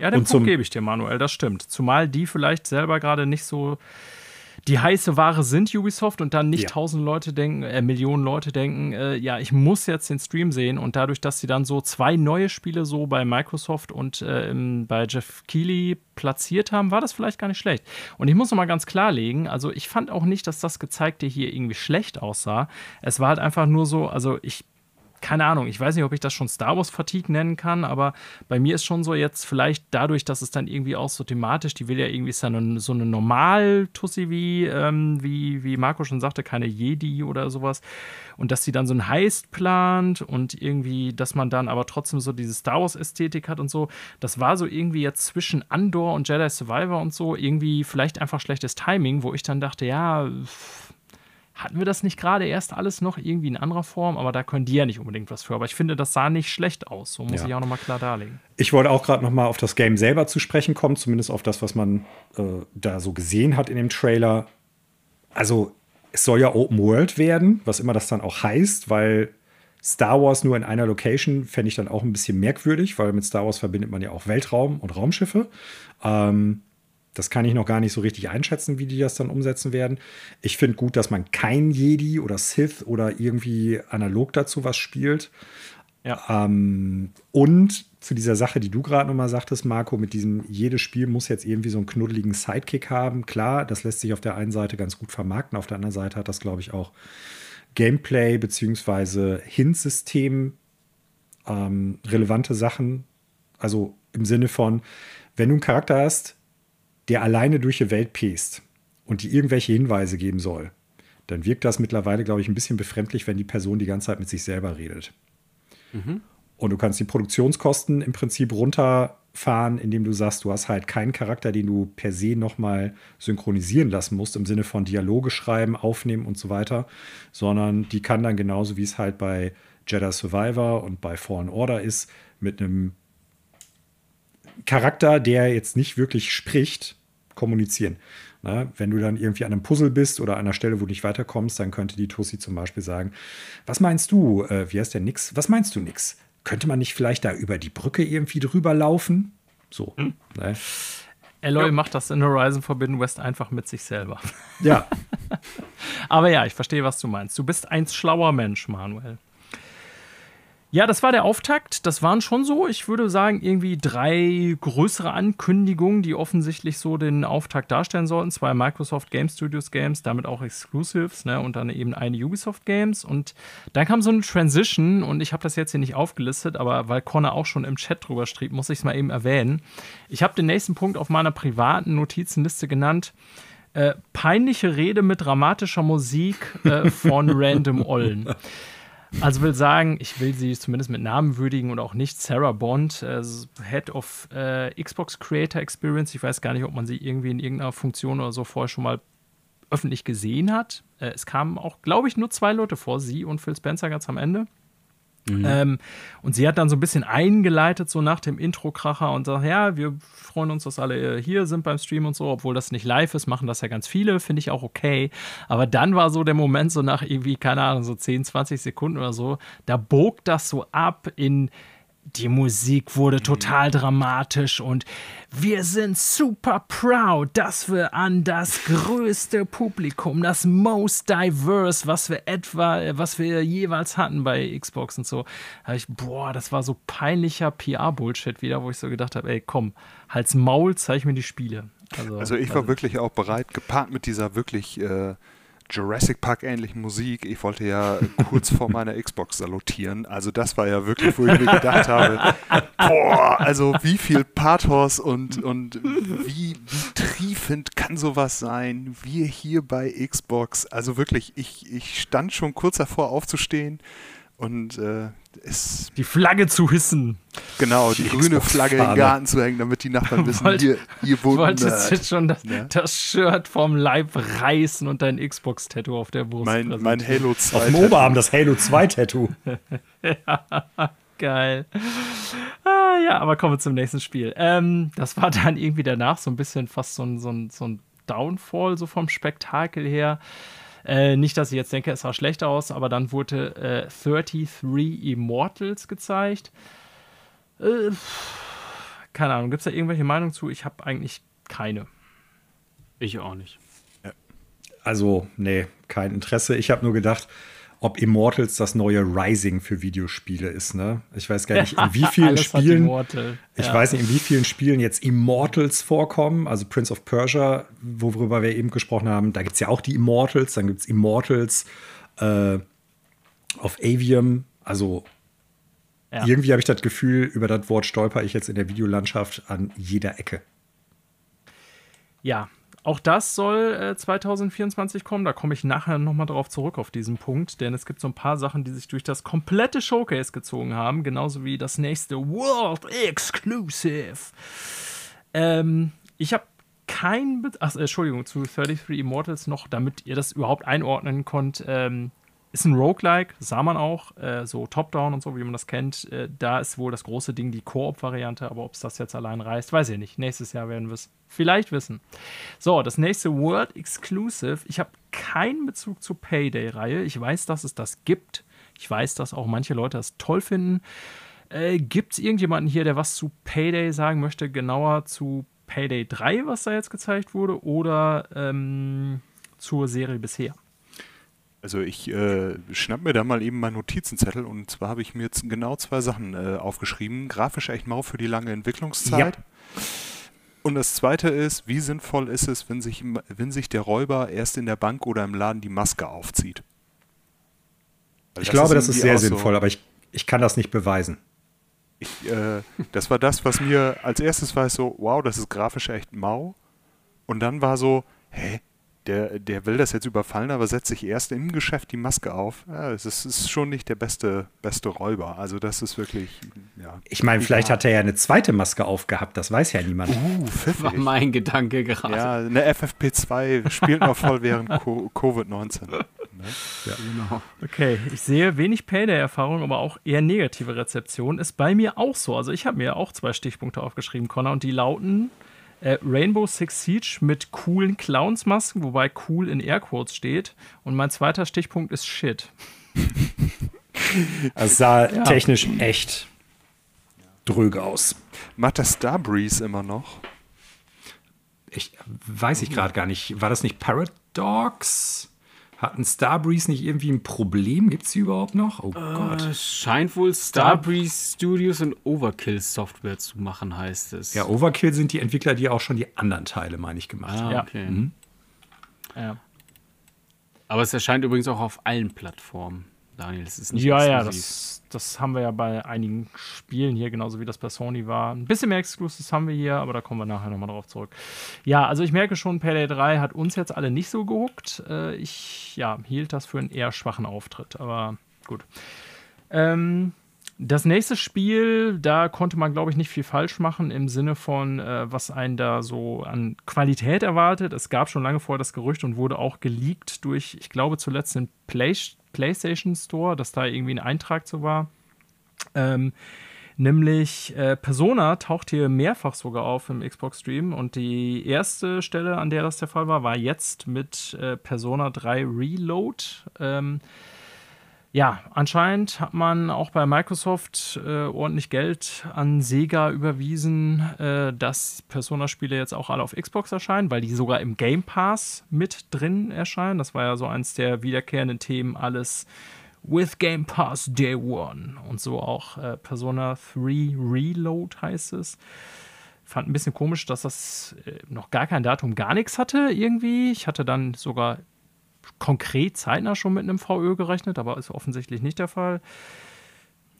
Speaker 2: Ja, den
Speaker 1: Und
Speaker 2: Punkt gebe ich dir, Manuel, das stimmt. Zumal die vielleicht selber gerade nicht so die heiße Ware sind, Ubisoft, und dann nicht
Speaker 1: Ja.
Speaker 2: tausend Leute denken, äh, Millionen Leute denken, äh, ja, ich muss jetzt den Stream sehen. Und dadurch, dass sie dann so zwei neue Spiele so bei Microsoft und äh, bei Jeff Keighley platziert haben, war das vielleicht gar nicht schlecht. Und ich muss noch mal ganz klarlegen, also ich fand auch nicht, dass das Gezeigte hier irgendwie schlecht aussah. Es war halt einfach nur so, also ich keine Ahnung, ich weiß nicht, ob ich das schon Star Wars Fatigue nennen kann, aber bei mir ist schon so jetzt vielleicht dadurch, dass es dann irgendwie auch so thematisch, die will ja irgendwie ist eine, so eine Normal-Tussi wie, ähm, wie, wie Marco schon sagte, keine Jedi oder sowas. Und dass sie dann so ein Heist plant und irgendwie, dass man dann aber trotzdem so diese Star Wars-Ästhetik hat und so. Das war so irgendwie jetzt zwischen Andor und Jedi Survivor und so irgendwie vielleicht einfach schlechtes Timing, wo ich dann dachte, ja, hatten wir das nicht gerade erst alles noch irgendwie in anderer Form, aber da können die ja nicht unbedingt was für. Aber ich finde, das sah nicht schlecht aus. So muss
Speaker 1: Ja.
Speaker 2: ich auch nochmal klar darlegen.
Speaker 1: Ich wollte auch gerade noch mal auf das Game selber zu sprechen kommen, zumindest auf das, was man äh, da so gesehen hat in dem Trailer. Also es soll ja Open World werden, was immer das dann auch heißt, weil Star Wars nur in einer Location fände ich dann auch ein bisschen merkwürdig, weil mit Star Wars verbindet man ja auch Weltraum und Raumschiffe. Ähm, das kann ich noch gar nicht so richtig einschätzen, wie die das dann umsetzen werden. Ich finde gut, dass man kein Jedi oder Sith oder irgendwie analog dazu was spielt.
Speaker 2: Ja.
Speaker 1: Ähm, und zu dieser Sache, die du gerade nochmal sagtest, Marco, mit diesem, jedes Spiel muss jetzt irgendwie so einen knuddeligen Sidekick haben. Klar, das lässt sich auf der einen Seite ganz gut vermarkten, auf der anderen Seite hat das, glaube ich, auch Gameplay beziehungsweise Hint-System ähm, relevante Sachen. Also im Sinne von, wenn du einen Charakter hast, der alleine durch die Welt pest und die irgendwelche Hinweise geben soll, dann wirkt das mittlerweile, glaube ich, ein bisschen befremdlich, wenn die Person die ganze Zeit mit sich selber redet. Mhm. Und du kannst die Produktionskosten im Prinzip runterfahren, indem du sagst, du hast halt keinen Charakter, den du per se nochmal synchronisieren lassen musst, im Sinne von Dialoge schreiben, aufnehmen und so weiter, sondern die kann dann genauso wie es halt bei Jedi Survivor und bei Fallen Order ist, mit einem Charakter, der jetzt nicht wirklich spricht, kommunizieren. Na, wenn du dann irgendwie an einem Puzzle bist oder an einer Stelle, wo du nicht weiterkommst, dann könnte die Tussi zum Beispiel sagen: Was meinst du? Äh, wie heißt der Nix? Was meinst du, Nix? Könnte man nicht vielleicht da über die Brücke irgendwie drüber laufen? So. Hm. Ne?
Speaker 2: Eloy ja. macht das in Horizon Forbidden West einfach mit sich selber.
Speaker 1: Ja. [laughs]
Speaker 2: Aber ja, ich verstehe, was du meinst. Du bist ein schlauer Mensch, Manuel. Ja, das war der Auftakt. Das waren schon so, ich würde sagen, irgendwie drei größere Ankündigungen, die offensichtlich so den Auftakt darstellen sollten. Zwei Microsoft Game Studios Games, damit auch Exclusives, ne, und dann eben eine Ubisoft Games. Und dann kam so eine Transition und ich habe das jetzt hier nicht aufgelistet, aber weil Connor auch schon im Chat drüber schrieb, muss ich es mal eben erwähnen. Ich habe den nächsten Punkt auf meiner privaten Notizenliste genannt. Äh, peinliche Rede mit dramatischer Musik äh, von [laughs] Random Ollen. Also will sagen, ich will sie zumindest mit Namen würdigen und auch nicht. Sarah Bond, äh, Head of äh, Xbox Creator Experience. Ich weiß gar nicht, ob man sie irgendwie in irgendeiner Funktion oder so vorher schon mal öffentlich gesehen hat. Äh, es kamen auch, glaube ich, nur zwei Leute vor, sie und Phil Spencer ganz am Ende. Mhm. Ähm, und sie hat dann so ein bisschen eingeleitet, so nach dem Intro-Kracher und sagt: Ja, wir freuen uns, dass alle hier sind beim Stream und so, obwohl das nicht live ist, machen das ja ganz viele, finde ich auch okay. Aber dann war so der Moment, so nach irgendwie, keine Ahnung, so 10, 20 Sekunden oder so, da bog das so ab in die Musik wurde total dramatisch und wir sind super proud, dass wir an das größte Publikum, das most diverse, was wir etwa, was wir jeweils hatten bei Xbox und so. Ich, boah, das war so peinlicher PR-Bullshit wieder, wo ich so gedacht habe, ey, komm, halt's Maul, zeig mir die Spiele.
Speaker 4: Also, also ich war also, wirklich auch bereit, gepaart mit dieser wirklich äh, Jurassic Park ähnlichen Musik. Ich wollte ja kurz vor meiner Xbox salutieren. Also das war ja wirklich, wo ich mir gedacht habe, boah, also wie viel Pathos und, und wie, wie triefend kann sowas sein? Wir hier bei Xbox. Also wirklich, ich, ich stand schon kurz davor aufzustehen und äh, es
Speaker 2: die Flagge zu hissen.
Speaker 4: Genau, die, die grüne Flagge im Garten zu hängen, damit die Nachbarn [laughs] wissen, Wollt, hier, hier wohnt
Speaker 2: Du wolltest jetzt schon das, ja? das, Shirt vom Leib reißen und dein Xbox-Tattoo auf der Brust.
Speaker 4: Mein, mein Halo 2.
Speaker 1: Auf dem Oberarm das Halo 2-Tattoo. [laughs]
Speaker 2: ja, geil. Ah, ja, aber kommen wir zum nächsten Spiel. Ähm, das war dann irgendwie danach so ein bisschen fast so ein, so ein, so ein Downfall, so vom Spektakel her. Äh, nicht, dass ich jetzt denke, es sah schlecht aus, aber dann wurde äh, 33 Immortals gezeigt. Äh, keine Ahnung, gibt es da irgendwelche Meinungen zu? Ich habe eigentlich keine.
Speaker 3: Ich auch nicht.
Speaker 1: Also, nee, kein Interesse. Ich habe nur gedacht, ob Immortals das neue Rising für Videospiele ist. Ne? Ich weiß gar nicht, in [laughs] wie vielen Spielen. Ich ja. weiß nicht, in wie vielen Spielen jetzt Immortals vorkommen. Also Prince of Persia, worüber wir eben gesprochen haben. Da gibt es ja auch die Immortals. Dann gibt es Immortals äh, auf Avium. Also ja. irgendwie habe ich das Gefühl, über das Wort stolper ich jetzt in der Videolandschaft an jeder Ecke.
Speaker 2: Ja, auch das soll äh, 2024 kommen. Da komme ich nachher nochmal drauf zurück auf diesen Punkt, denn es gibt so ein paar Sachen, die sich durch das komplette Showcase gezogen haben, genauso wie das nächste World Exclusive. Ähm, ich habe kein, Be Ach, Entschuldigung, zu 33 Immortals noch, damit ihr das überhaupt einordnen könnt. Ähm, ist ein Roguelike, sah man auch, äh, so Top-Down und so, wie man das kennt. Äh, da ist wohl das große Ding die Koop-Variante, aber ob es das jetzt allein reißt, weiß ich nicht. Nächstes Jahr werden wir es vielleicht wissen. So, das nächste World Exclusive. Ich habe keinen Bezug zur Payday-Reihe. Ich weiß, dass es das gibt. Ich weiß, dass auch manche Leute das toll finden. Äh, gibt es irgendjemanden hier, der was zu Payday sagen möchte? Genauer zu Payday 3, was da jetzt gezeigt wurde, oder ähm, zur Serie bisher?
Speaker 4: Also ich äh, schnapp mir da mal eben meinen Notizenzettel und zwar habe ich mir jetzt genau zwei Sachen äh, aufgeschrieben. Grafisch echt mau für die lange Entwicklungszeit. Ja. Und das zweite ist, wie sinnvoll ist es, wenn sich, wenn sich der Räuber erst in der Bank oder im Laden die Maske aufzieht?
Speaker 1: Weil ich das glaube, ist das ist sehr sinnvoll, so, aber ich, ich kann das nicht beweisen.
Speaker 4: Ich, äh, das war das, was mir als erstes war so, wow, das ist grafisch echt mau. Und dann war so, hä, der, der will das jetzt überfallen, aber setzt sich erst im Geschäft die Maske auf. Ja, es ist, ist schon nicht der beste, beste Räuber. Also das ist wirklich, ja.
Speaker 1: Ich meine, vielleicht hat er ja eine zweite Maske aufgehabt, das weiß ja niemand.
Speaker 4: Uh,
Speaker 3: War mein Gedanke gerade.
Speaker 4: Ja, eine FFP2 spielt noch voll während Co- Covid-19. Ne?
Speaker 3: Genau.
Speaker 2: Okay, ich sehe wenig Payday-Erfahrung, aber auch eher negative Rezeption. Ist bei mir auch so. Also ich habe mir auch zwei Stichpunkte aufgeschrieben, Connor, und die lauten äh, Rainbow Six Siege mit coolen Clownsmasken, wobei cool in Airquotes steht. Und mein zweiter Stichpunkt ist Shit. [laughs]
Speaker 1: Also es sah technisch echt dröge aus.
Speaker 4: Macht das Starbreeze immer noch?
Speaker 1: Ich weiß ich gerade gar nicht. War das nicht Paradox? Hatten Starbreeze nicht irgendwie ein Problem? Gibt es die überhaupt noch? Oh Gott.
Speaker 3: Äh, scheint wohl Starbreeze Studios und Overkill Software zu machen, heißt es.
Speaker 1: Ja, Overkill sind die Entwickler, die auch schon die anderen Teile, meine ich, gemacht haben.
Speaker 3: ah,
Speaker 2: Ja.
Speaker 3: okay.
Speaker 2: Ja,
Speaker 3: Aber es erscheint übrigens auch auf allen Plattformen. Daniel, das ist nicht
Speaker 2: ja, ja
Speaker 3: exklusiv.
Speaker 2: das, das haben wir ja bei einigen Spielen hier, genauso wie das bei Sony war. Ein bisschen mehr Exclusives haben wir hier, aber da kommen wir nachher nochmal drauf zurück. Ja, also ich merke schon, Payday 3 hat uns jetzt alle nicht so gehuckt. Äh, ich ja, hielt das für einen eher schwachen Auftritt, aber gut. Ähm, das nächste Spiel, da konnte man, glaube ich, nicht viel falsch machen im Sinne von, äh, was einen da so an Qualität erwartet. Es gab schon lange vorher das Gerücht und wurde auch geleakt durch, ich glaube, zuletzt den Play PlayStation Store, dass da irgendwie ein Eintrag zu war. Ähm, nämlich äh, Persona taucht hier mehrfach sogar auf im Xbox Stream und die erste Stelle, an der das der Fall war, war jetzt mit äh, Persona 3 Reload. Ähm, ja, anscheinend hat man auch bei Microsoft äh, ordentlich Geld an Sega überwiesen, äh, dass Persona-Spiele jetzt auch alle auf Xbox erscheinen, weil die sogar im Game Pass mit drin erscheinen. Das war ja so eins der wiederkehrenden Themen, alles with Game Pass Day One. Und so auch äh, Persona 3 Reload heißt es. Fand ein bisschen komisch, dass das äh, noch gar kein Datum, gar nichts hatte irgendwie. Ich hatte dann sogar konkret zeitnah schon mit einem VÖ gerechnet, aber ist offensichtlich nicht der Fall.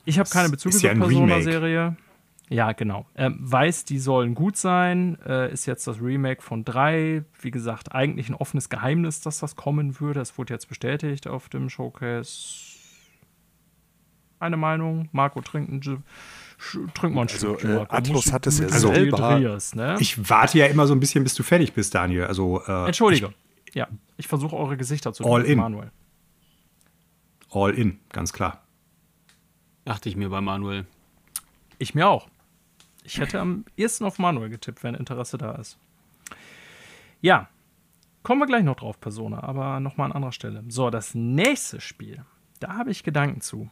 Speaker 2: Ich habe keine Bezüge
Speaker 1: ist ja
Speaker 2: zur
Speaker 1: ein Remake.
Speaker 2: Persona-Serie. Ja, genau. Ähm, weiß, die sollen gut sein. Äh, ist jetzt das Remake von 3. Wie gesagt, eigentlich ein offenes Geheimnis, dass das kommen würde. Es wurde jetzt bestätigt auf dem Showcase. Eine Meinung. Marco trinkt ein, Sch- sch- trink mal ein
Speaker 4: Also,
Speaker 2: Stückchen,
Speaker 4: äh. Atlas hat es ja
Speaker 1: selber-
Speaker 2: ne?
Speaker 1: Ich warte ja immer so ein bisschen, bis du fertig bist, Daniel. Also, äh,
Speaker 2: Entschuldige. Ja, ich versuche eure Gesichter zu
Speaker 1: All in.
Speaker 2: Manuel.
Speaker 1: all in, ganz klar.
Speaker 3: Dachte ich mir bei Manuel.
Speaker 2: Ich mir auch. Ich hätte am ehesten auf Manuel getippt, wenn Interesse da ist. Ja, kommen wir gleich noch drauf, Persona, aber nochmal an anderer Stelle. So, das nächste Spiel, da habe ich Gedanken zu.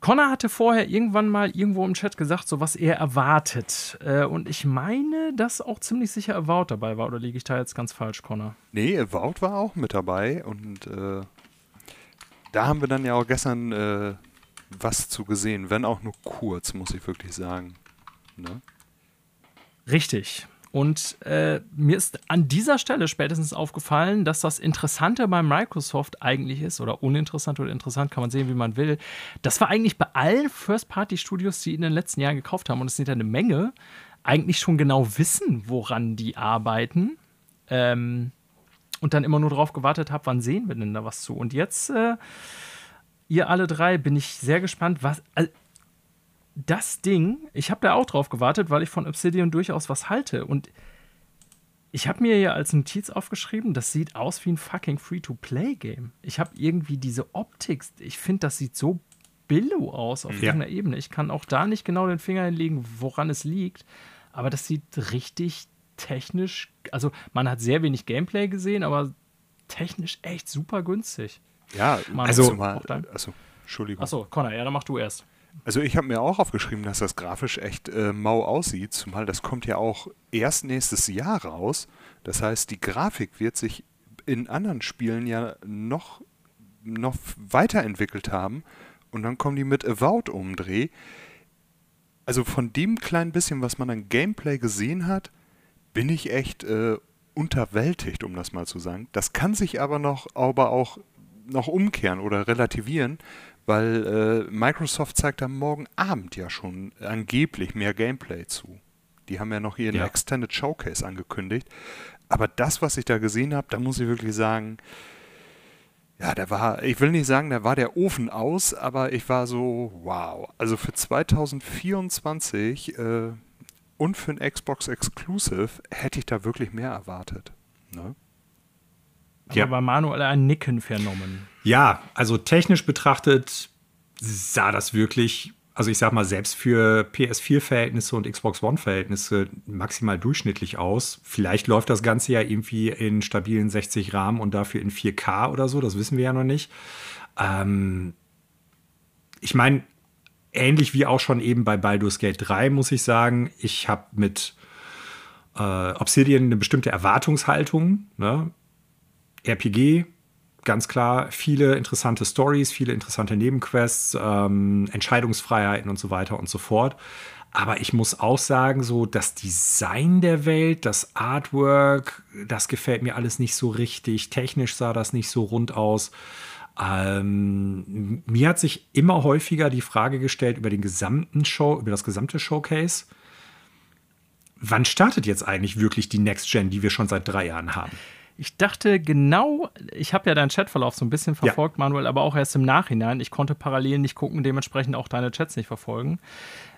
Speaker 2: Connor hatte vorher irgendwann mal irgendwo im Chat gesagt, so was er erwartet. Äh, und ich meine, dass auch ziemlich sicher Avowed dabei war. Oder liege ich da jetzt ganz falsch, Connor?
Speaker 4: Nee, Avowed war auch mit dabei und äh, da haben wir dann ja auch gestern äh, was zu gesehen, wenn auch nur kurz, muss ich wirklich sagen. Ne?
Speaker 2: Richtig. Und äh, mir ist an dieser Stelle spätestens aufgefallen, dass das Interessante bei Microsoft eigentlich ist, oder uninteressant oder interessant, kann man sehen, wie man will. Das war eigentlich bei allen First-Party-Studios, die in den letzten Jahren gekauft haben, und es sind ja eine Menge, eigentlich schon genau wissen, woran die arbeiten. Ähm, und dann immer nur darauf gewartet habe, wann sehen wir denn da was zu. Und jetzt, äh, ihr alle drei, bin ich sehr gespannt, was. Also, das Ding, ich habe da auch drauf gewartet, weil ich von Obsidian durchaus was halte. Und ich habe mir hier als Notiz aufgeschrieben, das sieht aus wie ein fucking Free-to-Play-Game. Ich habe irgendwie diese Optik, ich finde, das sieht so billow aus auf
Speaker 1: Ja.
Speaker 2: irgendeiner Ebene. Ich kann auch da nicht genau den Finger hinlegen, woran es liegt. Aber das sieht richtig technisch, also man hat sehr wenig Gameplay gesehen, aber technisch echt super günstig.
Speaker 4: Ja,
Speaker 2: Mann,
Speaker 1: Also-
Speaker 2: dann.
Speaker 4: also Entschuldigung.
Speaker 2: Achso, Connor, ja, dann mach du erst.
Speaker 4: Also ich habe mir auch aufgeschrieben, dass das grafisch echt äh, mau aussieht, zumal das kommt ja auch erst nächstes Jahr raus. Das heißt, die Grafik wird sich in anderen Spielen ja noch, noch weiterentwickelt haben und dann kommen die mit Avowed umdreh. Also von dem kleinen bisschen, was man an Gameplay gesehen hat, bin ich echt äh, unterwältigt, um das mal zu sagen. Das kann sich aber noch, aber auch noch umkehren oder relativieren, weil äh, Microsoft zeigt am morgen Abend ja schon angeblich mehr Gameplay zu. Die haben ja noch ihren ja. Extended Showcase angekündigt. Aber das, was ich da gesehen habe, da muss ich wirklich sagen, ja, der war, ich will nicht sagen, da war der Ofen aus, aber ich war so, wow. Also für 2024 äh, und für ein Xbox Exclusive hätte ich da wirklich mehr erwartet. Ne?
Speaker 2: Ja. Aber Manuel ein Nicken vernommen.
Speaker 1: Ja, also technisch betrachtet sah das wirklich also ich sag mal, selbst für PS4-Verhältnisse und Xbox One-Verhältnisse maximal durchschnittlich aus. Vielleicht läuft das Ganze ja irgendwie in stabilen 60 Rahmen und dafür in 4K oder so, das wissen wir ja noch nicht. Ähm ich meine, ähnlich wie auch schon eben bei Baldur's Gate 3, muss ich sagen, ich habe mit äh, Obsidian eine bestimmte Erwartungshaltung. Ne? RPG, ganz klar viele interessante Stories, viele interessante Nebenquests, ähm, Entscheidungsfreiheiten und so weiter und so fort. Aber ich muss auch sagen, so das Design der Welt, das Artwork, das gefällt mir alles nicht so richtig. Technisch sah das nicht so rund aus. Ähm, mir hat sich immer häufiger die Frage gestellt über den gesamten Show, über das gesamte Showcase. Wann startet jetzt eigentlich wirklich die Next Gen, die wir schon seit drei Jahren haben?
Speaker 2: Ich dachte genau, ich habe ja deinen Chatverlauf so ein bisschen verfolgt, ja. Manuel, aber auch erst im Nachhinein. Ich konnte parallel nicht gucken, dementsprechend auch deine Chats nicht verfolgen.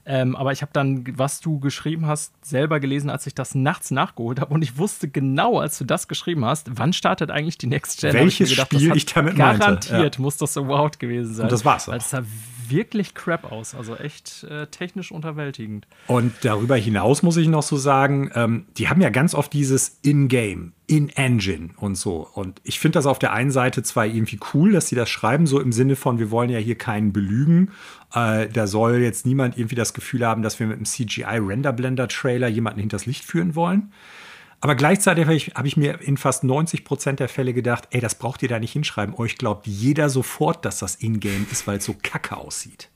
Speaker 2: Ähm, aber ich habe dann, was du geschrieben hast, selber gelesen, als ich das nachts nachgeholt habe. Und ich wusste genau, als du das geschrieben hast, wann startet eigentlich die Next Gen.
Speaker 1: Welches ich gedacht, Spiel ich damit
Speaker 2: garantiert meinte. Ja. muss das so wow gewesen sein. Und
Speaker 1: das war's
Speaker 2: auch. Weil es sah wirklich crap aus. Also echt äh, technisch unterwältigend.
Speaker 1: Und darüber hinaus muss ich noch so sagen, ähm, die haben ja ganz oft dieses In-Game, In-Engine und so. Und ich finde das auf der einen Seite zwar irgendwie cool, dass sie das schreiben, so im Sinne von, wir wollen ja hier keinen belügen. Äh, da soll jetzt niemand irgendwie das Gefühl haben, dass wir mit einem CGI-Render-Blender-Trailer jemanden hinters Licht führen wollen. Aber gleichzeitig habe ich, hab ich, mir in fast 90 Prozent der Fälle gedacht, ey, das braucht ihr da nicht hinschreiben. Euch glaubt jeder sofort, dass das Ingame ist, weil es so kacke aussieht.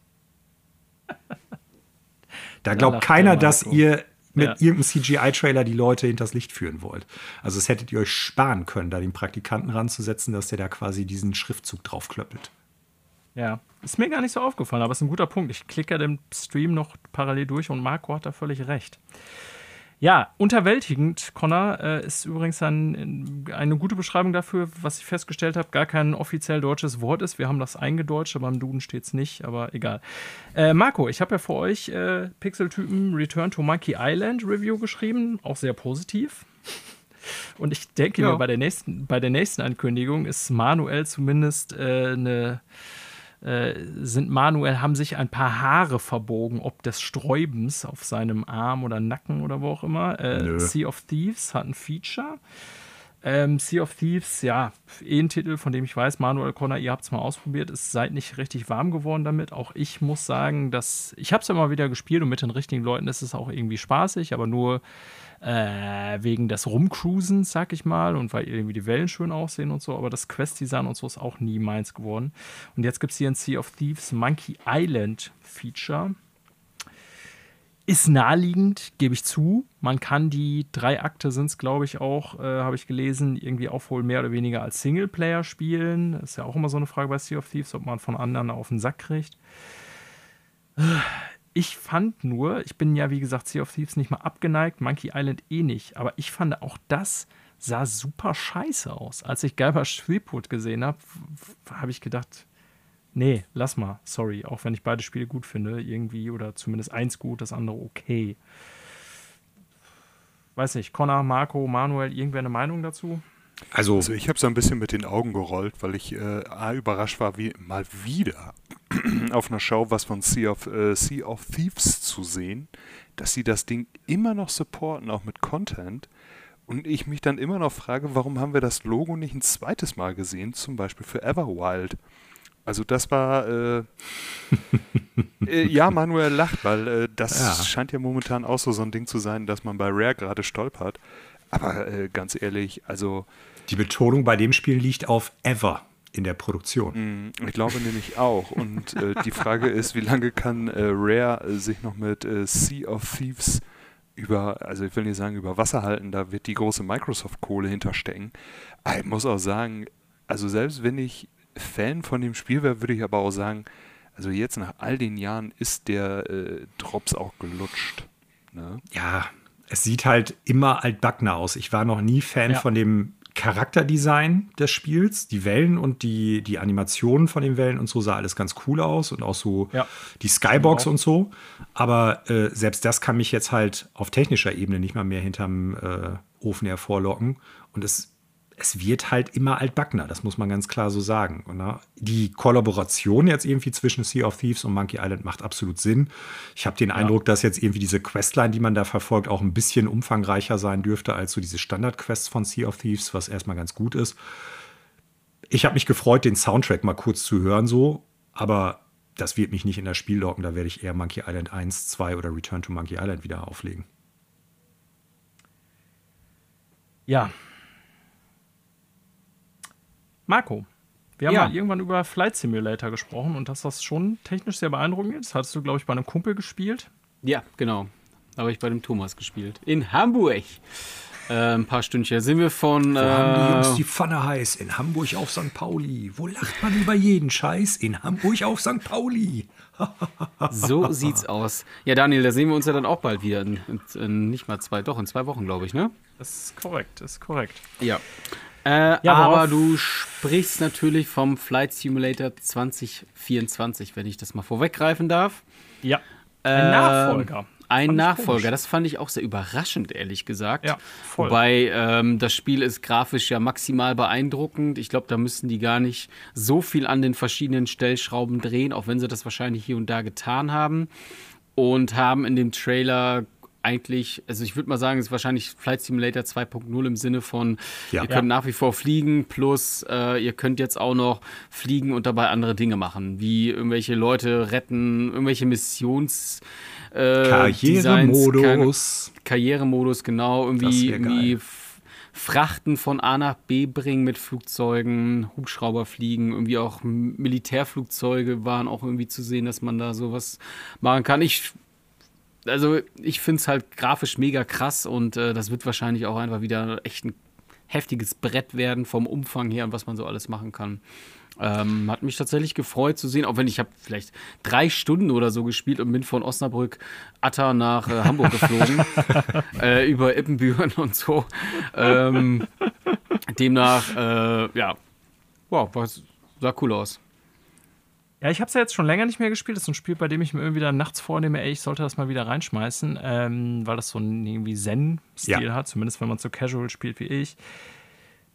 Speaker 1: Da glaubt keiner, dass ihr mit ja. irgendeinem CGI-Trailer die Leute hinters Licht führen wollt. Also das hättet ihr euch sparen können, da den Praktikanten ranzusetzen, dass der da quasi diesen Schriftzug draufklöppelt.
Speaker 2: Ja, ist mir gar nicht so aufgefallen, aber es ist ein guter Punkt. Ich klicke den Stream noch parallel durch und Marco hat da völlig recht. Ja, unterwältigend, Connor, äh, ist übrigens ein, eine gute Beschreibung dafür, was ich festgestellt habe, gar kein offiziell deutsches Wort ist. Wir haben das eingedeutscht, aber im Duden steht es nicht, aber egal. Äh, Marco, ich habe ja für euch äh, Pixeltypen Return to Monkey Island Review geschrieben, auch sehr positiv. Und ich denke ja. mir, bei der, nächsten, bei der nächsten Ankündigung ist Manuel zumindest äh, eine äh, sind Manuel, haben sich ein paar Haare verbogen, ob des Sträubens auf seinem Arm oder Nacken oder wo auch immer. Äh, sea of Thieves hat ein Feature. Ähm, sea of Thieves, ja, eh ein Titel, von dem ich weiß, Manuel Connor, ihr habt es mal ausprobiert, ist seid nicht richtig warm geworden damit. Auch ich muss sagen, dass ich habe es ja immer wieder gespielt und mit den richtigen Leuten ist es auch irgendwie spaßig, aber nur äh, wegen des Rumcruisens, sag ich mal, und weil irgendwie die Wellen schön aussehen und so, aber das Quest-Design und so ist auch nie meins geworden. Und jetzt gibt es hier ein Sea of Thieves Monkey Island Feature. Ist naheliegend, gebe ich zu. Man kann die drei Akte sind es, glaube ich, auch, äh, habe ich gelesen, irgendwie auch wohl mehr oder weniger als Singleplayer spielen. Ist ja auch immer so eine Frage bei Sea of Thieves, ob man von anderen auf den Sack kriegt. Ich fand nur, ich bin ja wie gesagt Sea of Thieves nicht mal abgeneigt, Monkey Island eh nicht, aber ich fand auch das sah super scheiße aus. Als ich Geiber Threepwood gesehen habe, habe ich gedacht, nee, lass mal, sorry, auch wenn ich beide Spiele gut finde, irgendwie oder zumindest eins gut, das andere okay. Weiß nicht, Connor, Marco, Manuel, irgendwer eine Meinung dazu?
Speaker 4: Also, also ich habe so ein bisschen mit den Augen gerollt, weil ich äh, A, überrascht war, wie mal wieder [clears throat] auf einer Show was von Sea of, äh, sea of Thieves zu sehen, dass sie das Ding immer noch supporten, auch mit Content. Und ich mich dann immer noch frage, warum haben wir das Logo nicht ein zweites Mal gesehen, zum Beispiel für Everwild? Also das war, äh, [laughs] äh, ja, Manuel lacht, weil äh, das ja. scheint ja momentan auch so, so ein Ding zu sein, dass man bei Rare gerade stolpert. Aber äh, ganz ehrlich, also.
Speaker 1: Die Betonung bei dem Spiel liegt auf Ever in der Produktion.
Speaker 4: Mm, ich glaube nämlich auch. Und äh, die Frage ist, wie lange kann äh, Rare sich noch mit äh, Sea of Thieves über, also ich will nicht sagen über Wasser halten, da wird die große Microsoft-Kohle hinterstecken. Aber ich muss auch sagen, also selbst wenn ich Fan von dem Spiel wäre, würde ich aber auch sagen, also jetzt nach all den Jahren ist der äh, Drops auch gelutscht. Ne?
Speaker 1: Ja, es sieht halt immer altbackner aus. Ich war noch nie Fan
Speaker 2: Ja.
Speaker 1: von dem Charakterdesign des Spiels. Die Wellen und die, die Animationen von den Wellen und so sah alles ganz cool aus und auch so
Speaker 2: Ja.
Speaker 1: die Skybox
Speaker 2: Auch.
Speaker 1: und so. Aber äh, selbst das kann mich jetzt halt auf technischer Ebene nicht mal mehr hinterm äh, Ofen hervorlocken. Und es, es wird halt immer altbackner, das muss man ganz klar so sagen. Und, ne? Die Kollaboration jetzt irgendwie zwischen Sea of Thieves und Monkey Island macht absolut Sinn. Ich habe den Eindruck, dass jetzt irgendwie diese Questline, die man da verfolgt, auch ein bisschen umfangreicher sein dürfte als so diese Standard-Quests von Sea of Thieves, was erstmal ganz gut ist. Ich habe mich gefreut, den Soundtrack mal kurz zu hören, so, aber das wird mich nicht in das Spiel locken. Da werde ich eher Monkey Island 1, 2 oder Return to Monkey Island wieder auflegen.
Speaker 2: Ja. Marco, wir haben
Speaker 3: Ja.
Speaker 2: mal irgendwann über Flight Simulator gesprochen und dass das schon technisch sehr beeindruckend ist. Hattest du, glaube ich, bei einem Kumpel gespielt.
Speaker 3: Ja, genau. Da habe ich bei dem Thomas gespielt. In Hamburg. Äh, ein paar Stündchen. Sind wir von.
Speaker 1: Wo haben die
Speaker 3: äh,
Speaker 1: Jungs die Pfanne heiß? In Hamburg auf St. Pauli. Wo lacht man über jeden Scheiß? In Hamburg auf St. Pauli. [laughs]
Speaker 3: so sieht's aus. Ja, Daniel, da sehen wir uns ja dann auch bald wieder. In, in, in nicht mal zwei, doch, in zwei Wochen, glaube ich, ne?
Speaker 2: Das ist korrekt, das ist korrekt.
Speaker 3: Ja. Äh,
Speaker 2: Ja,
Speaker 3: aber du sprichst natürlich vom Flight Simulator 2024, wenn ich das mal vorweggreifen darf.
Speaker 2: Ja. Ein Nachfolger.
Speaker 3: Ein Nachfolger,
Speaker 2: komisch.
Speaker 3: das fand ich auch sehr überraschend, ehrlich gesagt.
Speaker 2: Ja, voll.
Speaker 3: Wobei ähm, das Spiel ist grafisch ja maximal beeindruckend. Ich glaube, da müssen die gar nicht so viel an den verschiedenen Stellschrauben drehen, auch wenn sie das wahrscheinlich hier und da getan haben. Und haben in dem Trailer eigentlich, also ich würde mal sagen, es ist wahrscheinlich Flight Simulator 2.0 im Sinne von,
Speaker 1: Ja.
Speaker 3: ihr könnt nach wie vor fliegen, plus äh, ihr könnt jetzt auch noch fliegen und dabei andere Dinge machen, wie irgendwelche Leute retten, irgendwelche Missions. Äh, Designs, keine-
Speaker 1: Karrieremodus.
Speaker 3: Karrieremodus, genau, irgendwie, irgendwie Frachten von A nach B bringen mit Flugzeugen, Hubschrauber fliegen, irgendwie auch Militärflugzeuge waren auch irgendwie zu sehen, dass man da sowas machen kann. Ich, also ich finde es halt grafisch mega krass und äh, das wird wahrscheinlich auch einfach wieder echt ein heftiges Brett werden vom Umfang her und was man so alles machen kann. Ähm, hat mich tatsächlich gefreut zu sehen, auch wenn ich habe vielleicht drei Stunden oder so gespielt und bin von Osnabrück Atta nach äh, Hamburg geflogen, [laughs] äh, über Ippenbüren und so. Ähm, demnach, äh, ja, wow, sah cool aus.
Speaker 2: Ja, ich habe es ja jetzt schon länger nicht mehr gespielt. Das ist ein Spiel, bei dem ich mir irgendwie dann nachts vornehme, ey, ich sollte das mal wieder reinschmeißen, ähm, weil das so einen irgendwie Zen-Stil
Speaker 1: Ja.
Speaker 2: hat, zumindest wenn man so casual spielt wie ich.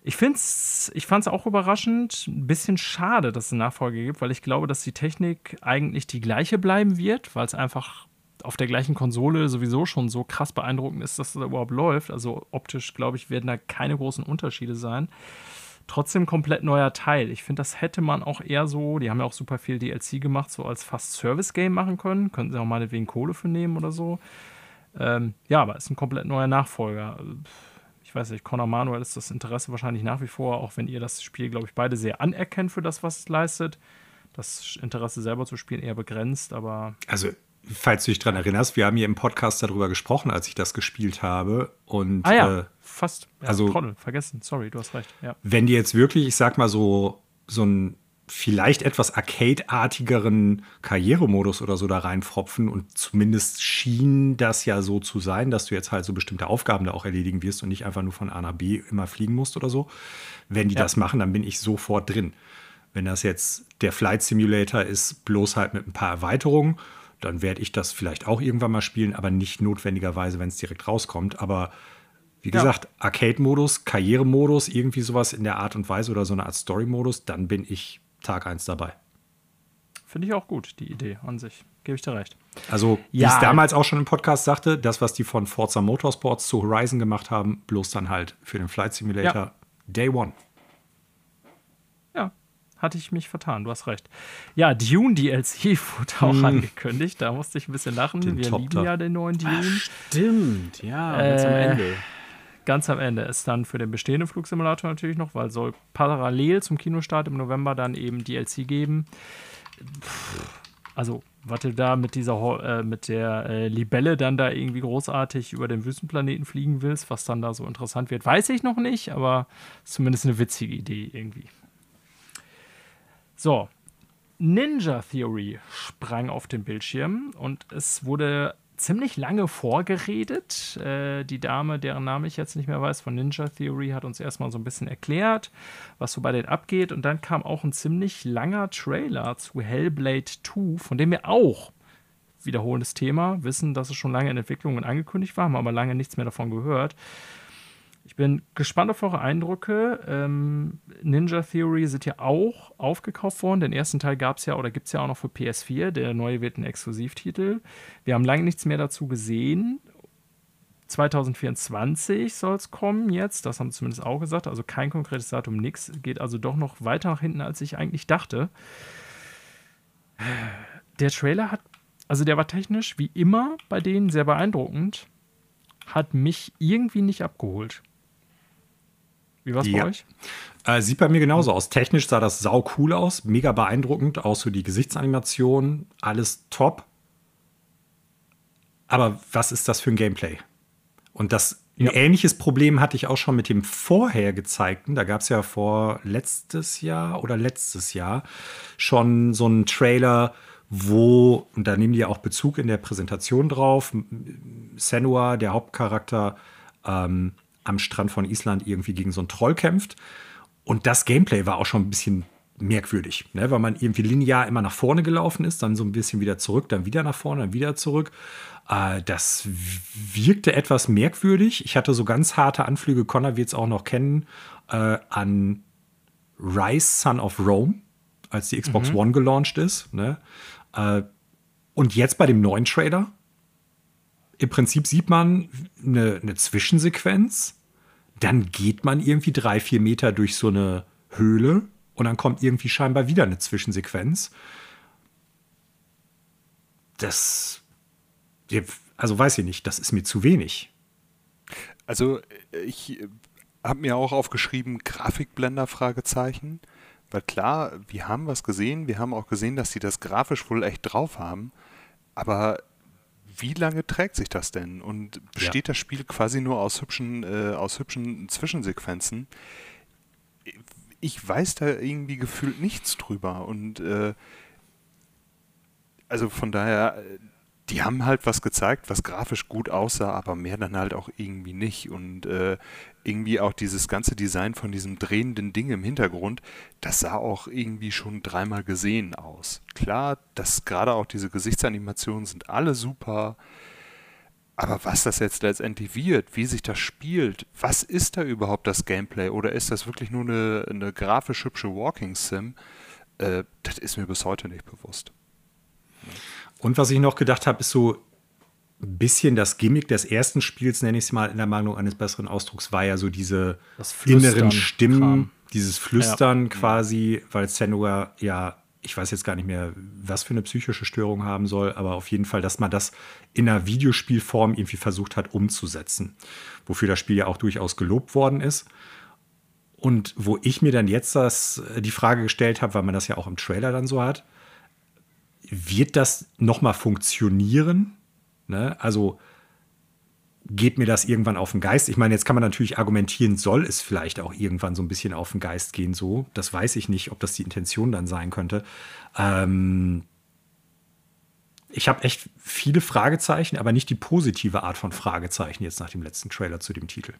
Speaker 2: Ich find's, ich fand es auch überraschend, ein bisschen schade, dass es eine Nachfolge gibt, weil ich glaube, dass die Technik eigentlich die gleiche bleiben wird, weil es einfach auf der gleichen Konsole sowieso schon so krass beeindruckend ist, dass es da überhaupt läuft. Also optisch, glaube ich, werden da keine großen Unterschiede sein trotzdem komplett neuer Teil. Ich finde, das hätte man auch eher so, die haben ja auch super viel DLC gemacht, so als fast Service-Game machen können. Könnten sie auch meinetwegen Kohle für nehmen oder so. Ähm, ja, aber ist ein komplett neuer Nachfolger. Ich weiß nicht, Conor Manuel ist das Interesse wahrscheinlich nach wie vor, auch wenn ihr das Spiel, glaube ich, beide sehr anerkennt für das, was es leistet. Das Interesse selber zu spielen eher begrenzt, aber
Speaker 1: Also, falls du dich daran erinnerst, wir haben hier im Podcast darüber gesprochen, als ich das gespielt habe. Und
Speaker 2: ah ja,
Speaker 1: äh,
Speaker 2: fast. Ja,
Speaker 1: also-
Speaker 2: Trottel, vergessen. Sorry, du hast recht. Ja.
Speaker 1: wenn die jetzt wirklich, ich sag mal so, so einen vielleicht etwas Arcade-artigeren Karrieremodus oder so da reinfropfen und zumindest schien das ja so zu sein, dass du jetzt halt so bestimmte Aufgaben da auch erledigen wirst und nicht einfach nur von A nach B immer fliegen musst oder so. Wenn die
Speaker 2: Ja.
Speaker 1: das machen, dann bin ich sofort drin. Wenn das jetzt der Flight Simulator ist, bloß halt mit ein paar Erweiterungen, dann werde ich das vielleicht auch irgendwann mal spielen, aber nicht notwendigerweise, wenn es direkt rauskommt. Aber wie
Speaker 2: Ja.
Speaker 1: gesagt, Arcade-Modus, Karrieremodus, irgendwie sowas in der Art und Weise oder so eine Art Story-Modus, dann bin ich Tag 1 dabei.
Speaker 2: Finde ich auch gut, die Idee an sich. Gebe ich dir recht.
Speaker 1: Also, wie
Speaker 2: Ja.
Speaker 1: ich es damals auch schon im Podcast sagte, das, was die von Forza Motorsports zu Horizon gemacht haben, bloß dann halt für den Flight Simulator Day One.
Speaker 2: Hatte ich mich vertan, du hast recht. Ja, Dune DLC wurde auch angekündigt. Da musste ich ein bisschen lachen.
Speaker 1: Den
Speaker 2: Wir
Speaker 1: Top
Speaker 2: lieben ja den neuen Dune.
Speaker 3: Stimmt, ja, ganz am
Speaker 2: Äh,
Speaker 3: Ende.
Speaker 2: Ganz am Ende ist dann für den bestehenden Flugsimulator natürlich noch, weil soll parallel zum Kinostart im November dann eben DLC geben. Pff, Also, was du da mit dieser äh, mit der äh, Libelle dann da irgendwie großartig über den Wüstenplaneten fliegen willst, was dann da so interessant wird, weiß ich noch nicht, aber ist zumindest eine witzige Idee irgendwie. So, Ninja Theory sprang auf den Bildschirm und es wurde ziemlich lange vorgeredet. Äh, die Dame, deren Name ich jetzt nicht mehr weiß, von Ninja Theory, hat uns erstmal so ein bisschen erklärt, was so bei denen abgeht. Und dann kam auch ein ziemlich langer Trailer zu Hellblade 2, von dem wir auch wiederholendes Thema, wissen, dass es schon lange in Entwicklung und angekündigt war, haben aber lange nichts mehr davon gehört. Ich bin gespannt auf eure Eindrücke. Ähm, Ninja Theory sind ja auch aufgekauft worden. Den ersten Teil gab es ja oder gibt es ja auch noch für PS4. Der neue wird ein Exklusivtitel. Wir haben lange nichts mehr dazu gesehen. 2024 soll es kommen jetzt, das haben sie zumindest auch gesagt, also kein konkretes Datum, nichts, geht also doch noch weiter nach hinten, als ich eigentlich dachte. Der Trailer hat, also der war technisch wie immer bei denen sehr beeindruckend, hat mich irgendwie nicht abgeholt. Wie war es ja. bei euch?
Speaker 1: Äh, sieht bei mir genauso aus. Technisch sah das sau cool aus, mega beeindruckend, auch so die Gesichtsanimation, alles top. Aber was ist das für ein Gameplay? Und das ja. ein ähnliches Problem hatte ich auch schon mit dem vorher gezeigten. Da gab es ja vor letztes Jahr oder letztes Jahr schon so einen Trailer, wo, und da nehmen die ja auch Bezug in der Präsentation drauf, Senua, der Hauptcharakter, ähm, am Strand von Island irgendwie gegen so einen Troll kämpft. Und das Gameplay war auch schon ein bisschen merkwürdig, ne? weil man irgendwie linear immer nach vorne gelaufen ist, dann so ein bisschen wieder zurück, dann wieder nach vorne, dann wieder zurück. Äh, das wirkte etwas merkwürdig. Ich hatte so ganz harte Anflüge, Connor wird es auch noch kennen, äh, an Rise Son of Rome, als die Xbox mhm. One gelauncht ist. Ne? Äh, und jetzt bei dem neuen Trailer, im Prinzip sieht man eine, eine Zwischensequenz, dann geht man irgendwie drei, vier Meter durch so eine Höhle und dann kommt irgendwie scheinbar wieder eine Zwischensequenz. Das, also weiß ich nicht, das ist mir zu wenig.
Speaker 4: Also ich habe mir auch aufgeschrieben, Grafikblender, Fragezeichen. Weil klar, wir haben was gesehen, wir haben auch gesehen, dass sie das grafisch wohl echt drauf haben. Aber wie lange trägt sich das denn? Und besteht ja. das Spiel quasi nur aus hübschen, äh, aus hübschen Zwischensequenzen? Ich weiß da irgendwie gefühlt nichts drüber. Und äh, also von daher, die haben halt was gezeigt, was grafisch gut aussah, aber mehr dann halt auch irgendwie nicht. Und äh, irgendwie auch dieses ganze Design von diesem drehenden Ding im Hintergrund, das sah auch irgendwie schon dreimal gesehen aus. Klar, dass gerade auch diese Gesichtsanimationen sind alle super. Aber was das jetzt letztendlich wird, wie sich das spielt, was ist da überhaupt das Gameplay oder ist das wirklich nur eine, eine grafisch hübsche Walking Sim, äh, das ist mir bis heute nicht bewusst.
Speaker 1: Und was ich noch gedacht habe, ist so ein bisschen das Gimmick des ersten Spiels, nenne ich es mal in der Meinung eines besseren Ausdrucks, war ja so diese inneren Stimmen, Kram. dieses Flüstern ja. quasi, weil Senua ja, ich weiß jetzt gar nicht mehr, was für eine psychische Störung haben soll, aber auf jeden Fall, dass man das in einer Videospielform irgendwie versucht hat umzusetzen, wofür das Spiel ja auch durchaus gelobt worden ist. Und wo ich mir dann jetzt das, die Frage gestellt habe, weil man das ja auch im Trailer dann so hat, wird das nochmal funktionieren? Ne? Also geht mir das irgendwann auf den Geist? Ich meine, jetzt kann man natürlich argumentieren, soll es vielleicht auch irgendwann so ein bisschen auf den Geist gehen, so. Das weiß ich nicht, ob das die Intention dann sein könnte. Ähm ich habe echt viele Fragezeichen, aber nicht die positive Art von Fragezeichen jetzt nach dem letzten Trailer zu dem Titel.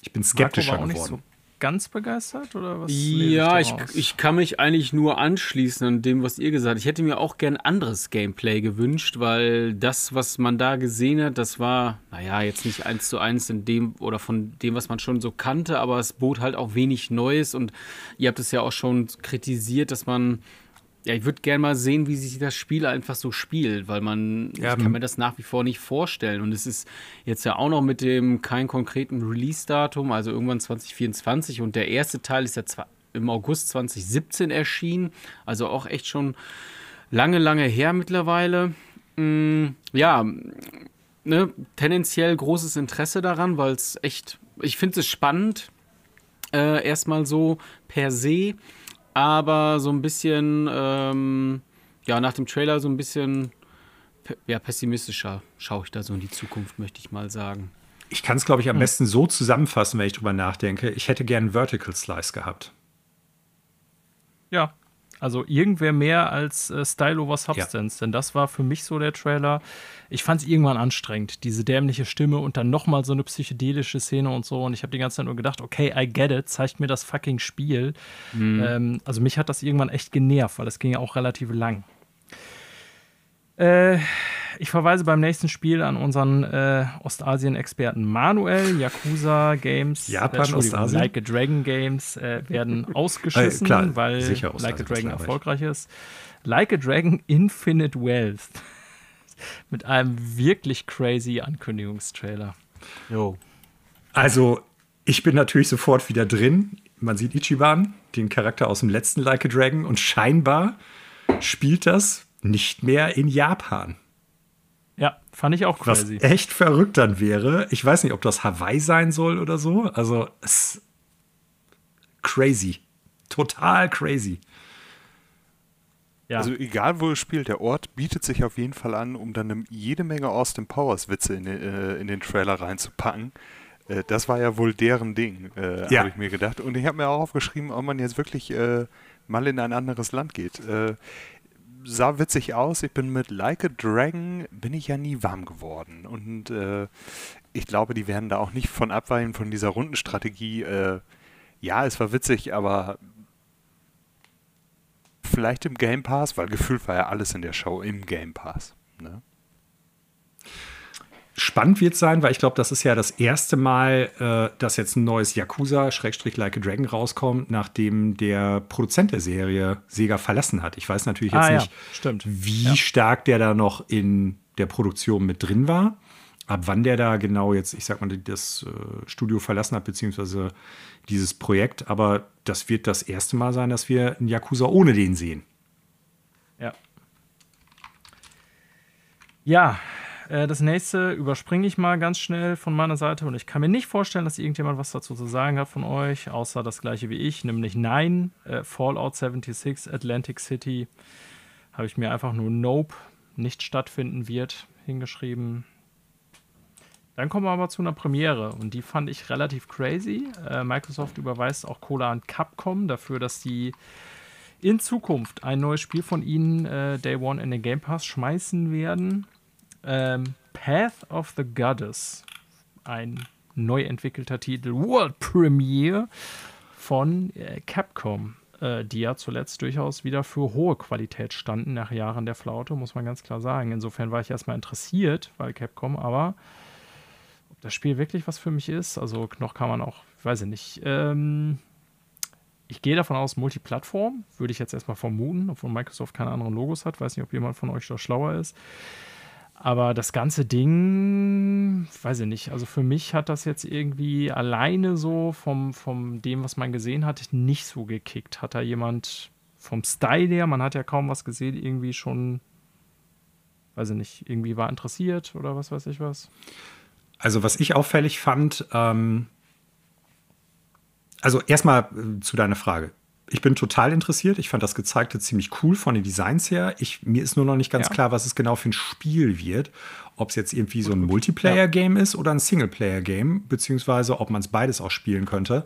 Speaker 1: Ich bin skeptischer geworden
Speaker 2: ganz begeistert oder was?
Speaker 3: Ja, ich, ich kann mich eigentlich nur anschließen an dem, was ihr gesagt habt. Ich hätte mir auch gern anderes Gameplay gewünscht, weil das, was man da gesehen hat, das war, naja, jetzt nicht eins zu eins in dem oder von dem, was man schon so kannte, aber es bot halt auch wenig Neues und ihr habt es ja auch schon kritisiert, dass man ja, ich würde gerne mal sehen, wie sich das Spiel einfach so spielt, weil man, ja, ich kann mir das nach wie vor nicht vorstellen. Und es ist jetzt ja auch noch mit dem kein konkreten Release-Datum, also irgendwann 2024. Und der erste Teil ist ja zwar im August 2017 erschienen, also auch echt schon lange, lange her mittlerweile. Mm, ja, ne, tendenziell großes Interesse daran, weil es echt, ich finde es spannend, äh, erstmal so per se aber so ein bisschen, ähm, ja, nach dem Trailer so ein bisschen ja, pessimistischer schaue ich da so in die Zukunft, möchte ich mal sagen.
Speaker 1: Ich kann es, glaube ich, am hm. besten so zusammenfassen, wenn ich drüber nachdenke. Ich hätte gern Vertical Slice gehabt.
Speaker 2: Ja. Also irgendwer mehr als äh, Style over Substance. Ja. Denn das war für mich so der Trailer. Ich fand es irgendwann anstrengend, diese dämliche Stimme und dann nochmal so eine psychedelische Szene und so. Und ich habe die ganze Zeit nur gedacht, okay, I get it, zeigt mir das fucking Spiel. Mhm. Ähm, also mich hat das irgendwann echt genervt, weil es ging ja auch relativ lang. Äh, ich verweise beim nächsten Spiel an unseren äh, Ostasien-Experten Manuel. Yakuza Games,
Speaker 1: Japan, äh, Ostasien?
Speaker 2: Like a Dragon Games äh, werden äh, [laughs] ausgeschissen, klar, weil Like a Dragon erfolgreich ist. Like a Dragon Infinite Wealth. [laughs] Mit einem wirklich crazy Ankündigungstrailer.
Speaker 1: Jo. Also, ich bin natürlich sofort wieder drin. Man sieht Ichiban, den Charakter aus dem letzten Like a Dragon, und scheinbar spielt das nicht mehr in Japan.
Speaker 2: Ja, fand ich auch crazy.
Speaker 1: Was echt verrückt dann wäre. Ich weiß nicht, ob das Hawaii sein soll oder so. Also, es crazy. Total crazy.
Speaker 4: Ja. Also egal wo es spielt, der Ort bietet sich auf jeden Fall an, um dann jede Menge Austin Powers Witze in den, äh, in den Trailer reinzupacken. Äh, das war ja wohl deren Ding, äh, ja. habe ich mir gedacht. Und ich habe mir auch aufgeschrieben, ob man jetzt wirklich äh, mal in ein anderes Land geht. Sah witzig aus. Ich bin mit Like a Dragon, bin ich ja nie warm geworden. Und äh, ich glaube, die werden da auch nicht von abweichen von dieser Rundenstrategie. Äh, ja, es war witzig, aber vielleicht im Game Pass, weil gefühlt war ja alles in der Show im Game Pass. Ne?
Speaker 1: Spannend wird es sein, weil ich glaube, das ist ja das erste Mal, äh, dass jetzt ein neues Yakuza Like a Dragon rauskommt, nachdem der Produzent der Serie Sega verlassen hat. Ich weiß natürlich jetzt ah, nicht,
Speaker 2: ja.
Speaker 1: wie
Speaker 2: ja.
Speaker 1: stark der da noch in der Produktion mit drin war. Ab wann der da genau jetzt, ich sag mal, das äh, Studio verlassen hat, beziehungsweise dieses Projekt. Aber das wird das erste Mal sein, dass wir einen Yakuza ohne den sehen.
Speaker 2: Ja. Ja, äh, das nächste überspringe ich mal ganz schnell von meiner Seite und ich kann mir nicht vorstellen, dass irgendjemand was dazu zu sagen hat von euch, außer das gleiche wie ich, nämlich nein, äh, Fallout 76 Atlantic City habe ich mir einfach nur Nope nicht stattfinden wird hingeschrieben. Dann kommen wir aber zu einer Premiere und die fand ich relativ crazy. Äh, Microsoft überweist auch Cola an Capcom dafür, dass die in Zukunft ein neues Spiel von ihnen äh, Day One in den Game Pass schmeißen werden. Ähm, Path of the Goddess, ein neu entwickelter Titel, World Premiere von äh, Capcom, äh, die ja zuletzt durchaus wieder für hohe Qualität standen nach Jahren der Flaute, muss man ganz klar sagen. Insofern war ich erstmal interessiert, weil Capcom, aber ob das Spiel wirklich was für mich ist, also noch kann man auch, weiß ich nicht, ähm, ich gehe davon aus, Multiplattform, würde ich jetzt erstmal vermuten, obwohl Microsoft keine anderen Logos hat. Weiß nicht, ob jemand von euch da schlauer ist. Aber das ganze Ding, weiß ich nicht, also für mich hat das jetzt irgendwie alleine so vom, vom dem, was man gesehen hat, nicht so gekickt. Hat da jemand vom Style her, man hat ja kaum was gesehen, irgendwie schon, weiß ich nicht, irgendwie war interessiert oder was weiß ich was?
Speaker 1: Also was ich auffällig fand, ähm, also erstmal äh, zu deiner Frage ich bin total interessiert. Ich fand das Gezeigte ziemlich cool von den Designs her. Ich, mir ist nur noch nicht ganz ja. klar, was es genau für ein Spiel wird. Ob es jetzt irgendwie so ein Multiplayer-Game ja. ist oder ein Singleplayer-Game, beziehungsweise ob man es beides auch spielen könnte.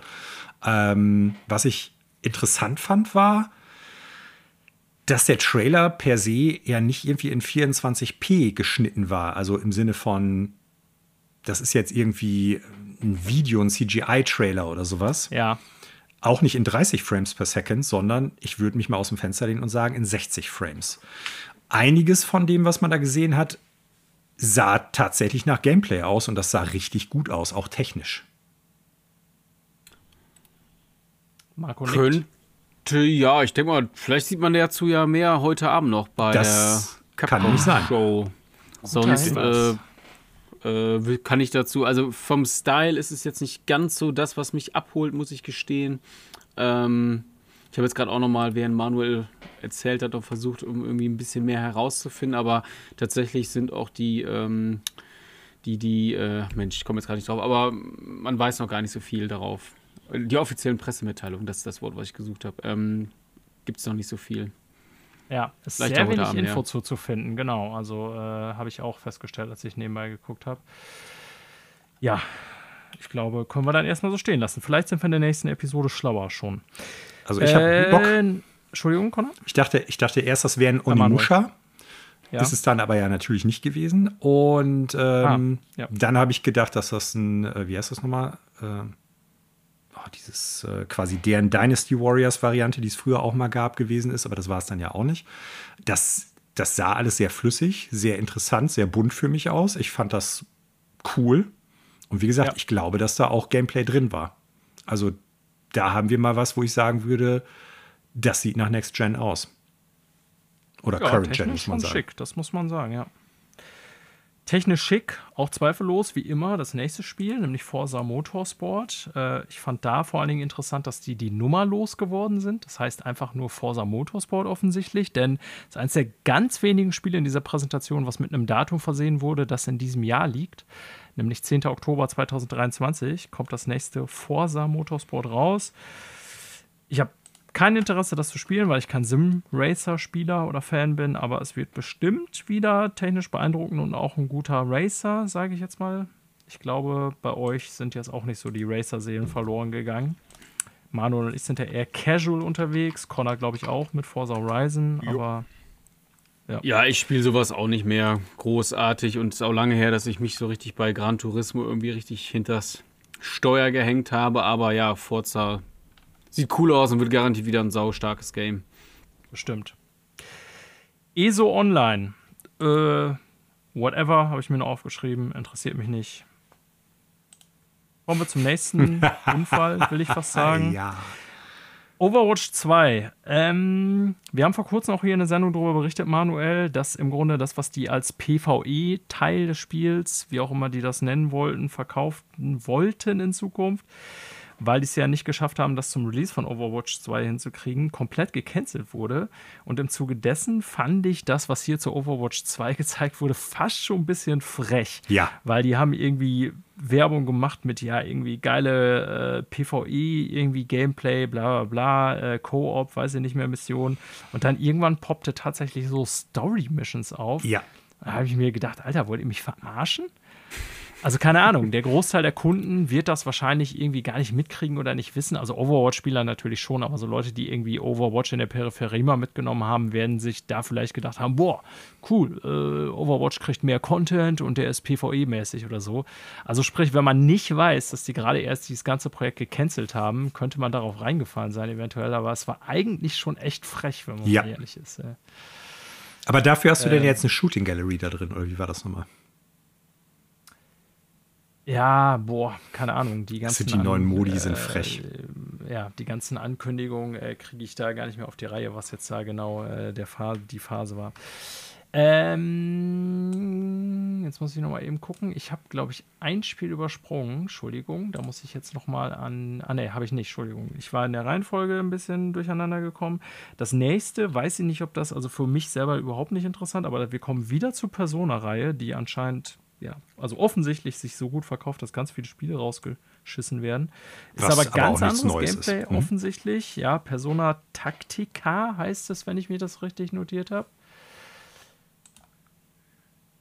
Speaker 1: Ähm, was ich interessant fand, war, dass der Trailer per se ja nicht irgendwie in 24p geschnitten war. Also im Sinne von, das ist jetzt irgendwie ein Video, ein CGI-Trailer oder sowas.
Speaker 2: Ja.
Speaker 1: Auch nicht in 30 Frames per Second, sondern ich würde mich mal aus dem Fenster lehnen und sagen in 60 Frames. Einiges von dem, was man da gesehen hat, sah tatsächlich nach Gameplay aus und das sah richtig gut aus, auch technisch.
Speaker 3: Marco Könnte, ja, ich denke mal, vielleicht sieht man dazu ja mehr heute Abend noch bei
Speaker 1: das der Capcom
Speaker 3: Show. Sonst äh, äh, kann ich dazu, also vom Style ist es jetzt nicht ganz so das, was mich abholt, muss ich gestehen. Ähm, ich habe jetzt gerade auch nochmal, während Manuel erzählt hat, auch versucht, um irgendwie ein bisschen mehr herauszufinden, aber tatsächlich sind auch die, ähm, die, die, äh, Mensch, ich komme jetzt gerade nicht drauf, aber man weiß noch gar nicht so viel darauf. Die offiziellen Pressemitteilungen, das ist das Wort, was ich gesucht habe, ähm, gibt es noch nicht so viel.
Speaker 2: Ja, ist Vielleicht sehr wenig Abend, Info ja. zu, zu finden, genau. Also äh, habe ich auch festgestellt, als ich nebenbei geguckt habe. Ja, ich glaube, können wir dann erstmal so stehen lassen. Vielleicht sind wir in der nächsten Episode schlauer schon.
Speaker 1: Also ich habe äh, Bock.
Speaker 2: Entschuldigung, Connor?
Speaker 1: Ich dachte, ich dachte erst, das wäre ein Onimusha. Ja. Ist es dann aber ja natürlich nicht gewesen. Und ähm, ah, ja. dann habe ich gedacht, dass das ein, äh, wie heißt das nochmal? Äh, dieses äh, quasi deren Dynasty Warriors Variante, die es früher auch mal gab, gewesen ist, aber das war es dann ja auch nicht. Das, das sah alles sehr flüssig, sehr interessant, sehr bunt für mich aus. Ich fand das cool. Und wie gesagt, ja. ich glaube, dass da auch Gameplay drin war. Also da haben wir mal was, wo ich sagen würde, das sieht nach Next Gen aus. Oder ja, Current Gen, muss man sagen.
Speaker 2: Schick, das muss man sagen, ja. Technisch schick, auch zweifellos, wie immer, das nächste Spiel, nämlich Forza Motorsport. Äh, ich fand da vor allen Dingen interessant, dass die die Nummer losgeworden sind. Das heißt einfach nur Forza Motorsport offensichtlich, denn es ist eines der ganz wenigen Spiele in dieser Präsentation, was mit einem Datum versehen wurde, das in diesem Jahr liegt. Nämlich 10. Oktober 2023 kommt das nächste Forza Motorsport raus. Ich habe kein Interesse, das zu spielen, weil ich kein Sim-Racer-Spieler oder Fan bin, aber es wird bestimmt wieder technisch beeindruckend und auch ein guter Racer, sage ich jetzt mal. Ich glaube, bei euch sind jetzt auch nicht so die Racer-Seelen verloren gegangen. Manuel und ich sind ja eher casual unterwegs, Connor glaube ich auch mit Forza Horizon, jo. aber
Speaker 3: ja. ja, ich spiele sowas auch nicht mehr großartig und es ist auch lange her, dass ich mich so richtig bei Gran Turismo irgendwie richtig hinters Steuer gehängt habe, aber ja, Forza Sieht cool aus und wird garantiert wieder ein saustarkes Game.
Speaker 2: Bestimmt. ESO Online. Äh, whatever, habe ich mir nur aufgeschrieben. Interessiert mich nicht. Kommen wir zum nächsten [laughs] Unfall, will ich fast sagen.
Speaker 1: Ja.
Speaker 2: Overwatch 2. Ähm, wir haben vor kurzem auch hier eine Sendung darüber berichtet, Manuel, dass im Grunde das, was die als PvE-Teil des Spiels, wie auch immer die das nennen wollten, verkaufen wollten in Zukunft, weil die es ja nicht geschafft haben, das zum Release von Overwatch 2 hinzukriegen, komplett gecancelt wurde. Und im Zuge dessen fand ich das, was hier zu Overwatch 2 [laughs] gezeigt wurde, fast schon ein bisschen frech.
Speaker 1: Ja.
Speaker 2: Weil die haben irgendwie Werbung gemacht mit, ja, irgendwie geile äh, PvE, irgendwie Gameplay, bla bla bla, äh, Co-op, weiß ich nicht mehr, Mission. Und dann irgendwann poppte tatsächlich so Story-Missions auf.
Speaker 1: Ja.
Speaker 2: Da habe ich mir gedacht, Alter, wollt ihr mich verarschen? Also keine Ahnung, der Großteil der Kunden wird das wahrscheinlich irgendwie gar nicht mitkriegen oder nicht wissen. Also Overwatch-Spieler natürlich schon, aber so Leute, die irgendwie Overwatch in der Peripherie mal mitgenommen haben, werden sich da vielleicht gedacht haben, boah, cool, äh, Overwatch kriegt mehr Content und der ist PvE-mäßig oder so. Also sprich, wenn man nicht weiß, dass die gerade erst dieses ganze Projekt gecancelt haben, könnte man darauf reingefallen sein eventuell, aber es war eigentlich schon echt frech, wenn man ja. ehrlich ist. Ja.
Speaker 1: Aber dafür hast du äh, denn jetzt eine Shooting Gallery da drin, oder wie war das nochmal?
Speaker 2: Ja, boah, keine Ahnung. Die ganzen
Speaker 1: die neuen Modi äh, sind frech.
Speaker 2: Äh, ja, die ganzen Ankündigungen äh, kriege ich da gar nicht mehr auf die Reihe, was jetzt da genau äh, der Phase, die Phase war. Ähm, jetzt muss ich noch mal eben gucken. Ich habe, glaube ich, ein Spiel übersprungen. Entschuldigung, da muss ich jetzt noch mal an. Ah, ne, habe ich nicht. Entschuldigung. Ich war in der Reihenfolge ein bisschen durcheinander gekommen. Das nächste, weiß ich nicht, ob das, also für mich selber überhaupt nicht interessant, aber wir kommen wieder zur Persona-Reihe, die anscheinend ja, also offensichtlich sich so gut verkauft, dass ganz viele Spiele rausgeschissen werden. Ist Was aber ganz aber anderes Neues Gameplay. Hm? offensichtlich. Ja, Persona Tactica heißt es, wenn ich mir das richtig notiert habe.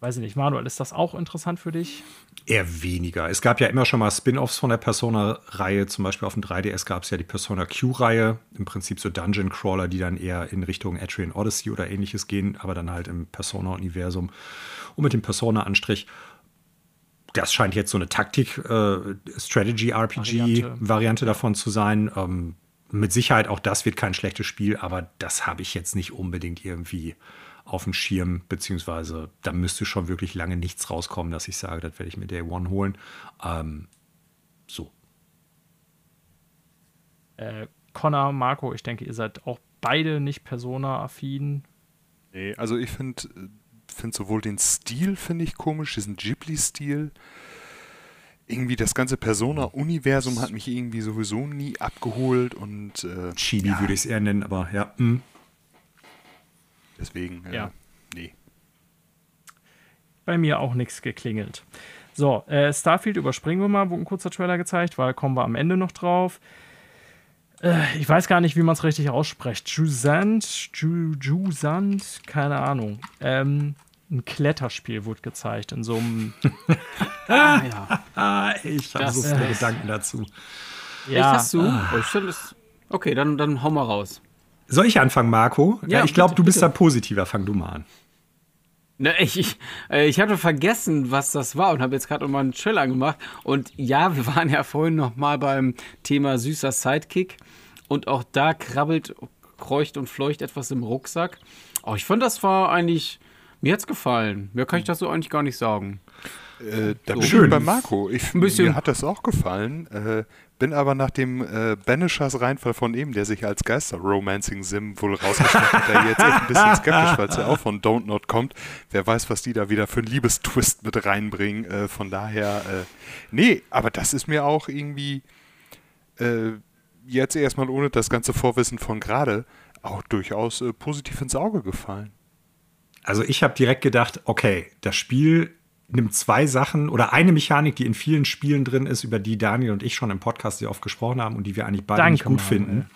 Speaker 2: Weiß ich nicht, Manuel, ist das auch interessant für dich?
Speaker 1: Eher weniger. Es gab ja immer schon mal Spin-offs von der Persona-Reihe. Zum Beispiel auf dem 3DS gab es ja die Persona Q-Reihe. Im Prinzip so Dungeon Crawler, die dann eher in Richtung Atrian Odyssey oder ähnliches gehen, aber dann halt im Persona-Universum. Und mit dem Persona-Anstrich das scheint jetzt so eine Taktik-Strategy-RPG-Variante äh, davon zu sein. Ähm, mit Sicherheit auch das wird kein schlechtes Spiel, aber das habe ich jetzt nicht unbedingt irgendwie auf dem Schirm, beziehungsweise da müsste schon wirklich lange nichts rauskommen, dass ich sage, das werde ich mir Day One holen. Ähm, so.
Speaker 2: Äh, Connor, Marco, ich denke, ihr seid auch beide nicht Persona-affin.
Speaker 4: Nee, also ich finde finde sowohl den Stil, finde ich komisch, diesen Ghibli-Stil. Irgendwie das ganze Persona-Universum hat mich irgendwie sowieso nie abgeholt und äh,
Speaker 1: Chibi ja. würde ich es eher nennen, aber ja. Mh.
Speaker 4: Deswegen, äh, ja. nee.
Speaker 2: Bei mir auch nichts geklingelt. So, äh, Starfield überspringen wir mal, wo ein kurzer Trailer gezeigt war, kommen wir am Ende noch drauf. Äh, ich weiß gar nicht, wie man es richtig ausspricht. Jusant, Jusant, keine Ahnung. Ähm, ein Kletterspiel wurde gezeigt in so einem. [laughs]
Speaker 1: ah, ja. Ah, ich habe so viele Gedanken dazu.
Speaker 3: Ja. Echt hast du? Ah. Oh, okay, dann, dann hau mal raus.
Speaker 1: Soll ich anfangen, Marco?
Speaker 3: Ja,
Speaker 1: ich glaube, du bist
Speaker 3: bitte.
Speaker 1: da positiver. Fang du mal an.
Speaker 3: Ne, ich, ich, äh, ich hatte vergessen, was das war und habe jetzt gerade nochmal einen Chill angemacht. Und ja, wir [laughs] waren ja vorhin nochmal beim Thema süßer Sidekick. Und auch da krabbelt, kreucht und fleucht etwas im Rucksack. Oh, ich fand, das war eigentlich, mir hat's gefallen. Mehr kann ich dazu eigentlich gar nicht sagen.
Speaker 4: Äh, da
Speaker 3: So.
Speaker 4: bin
Speaker 1: Schön.
Speaker 4: ich bei Marco. Ich,
Speaker 3: Ein bisschen-
Speaker 4: Mir hat das auch gefallen. Äh, bin aber nach dem äh, Banishers Reinfall von eben, der sich als Geister-Romancing-Sim wohl rausgestellt hat, da jetzt echt ein bisschen [laughs] skeptisch, weil es ja auch von Don't Not kommt. Wer weiß, was die da wieder für einen Liebestwist mit reinbringen. Äh, von daher, äh, nee, aber das ist mir auch irgendwie äh, jetzt erstmal ohne das ganze Vorwissen von gerade auch durchaus äh, positiv ins Auge gefallen.
Speaker 1: Also ich habe direkt gedacht, okay, das Spiel nimmt zwei Sachen oder eine Mechanik, die in vielen Spielen drin ist, über die Daniel und ich schon im Podcast sehr oft gesprochen haben und die wir eigentlich beide
Speaker 2: Danke,
Speaker 1: nicht gut
Speaker 2: Manuel.
Speaker 1: finden,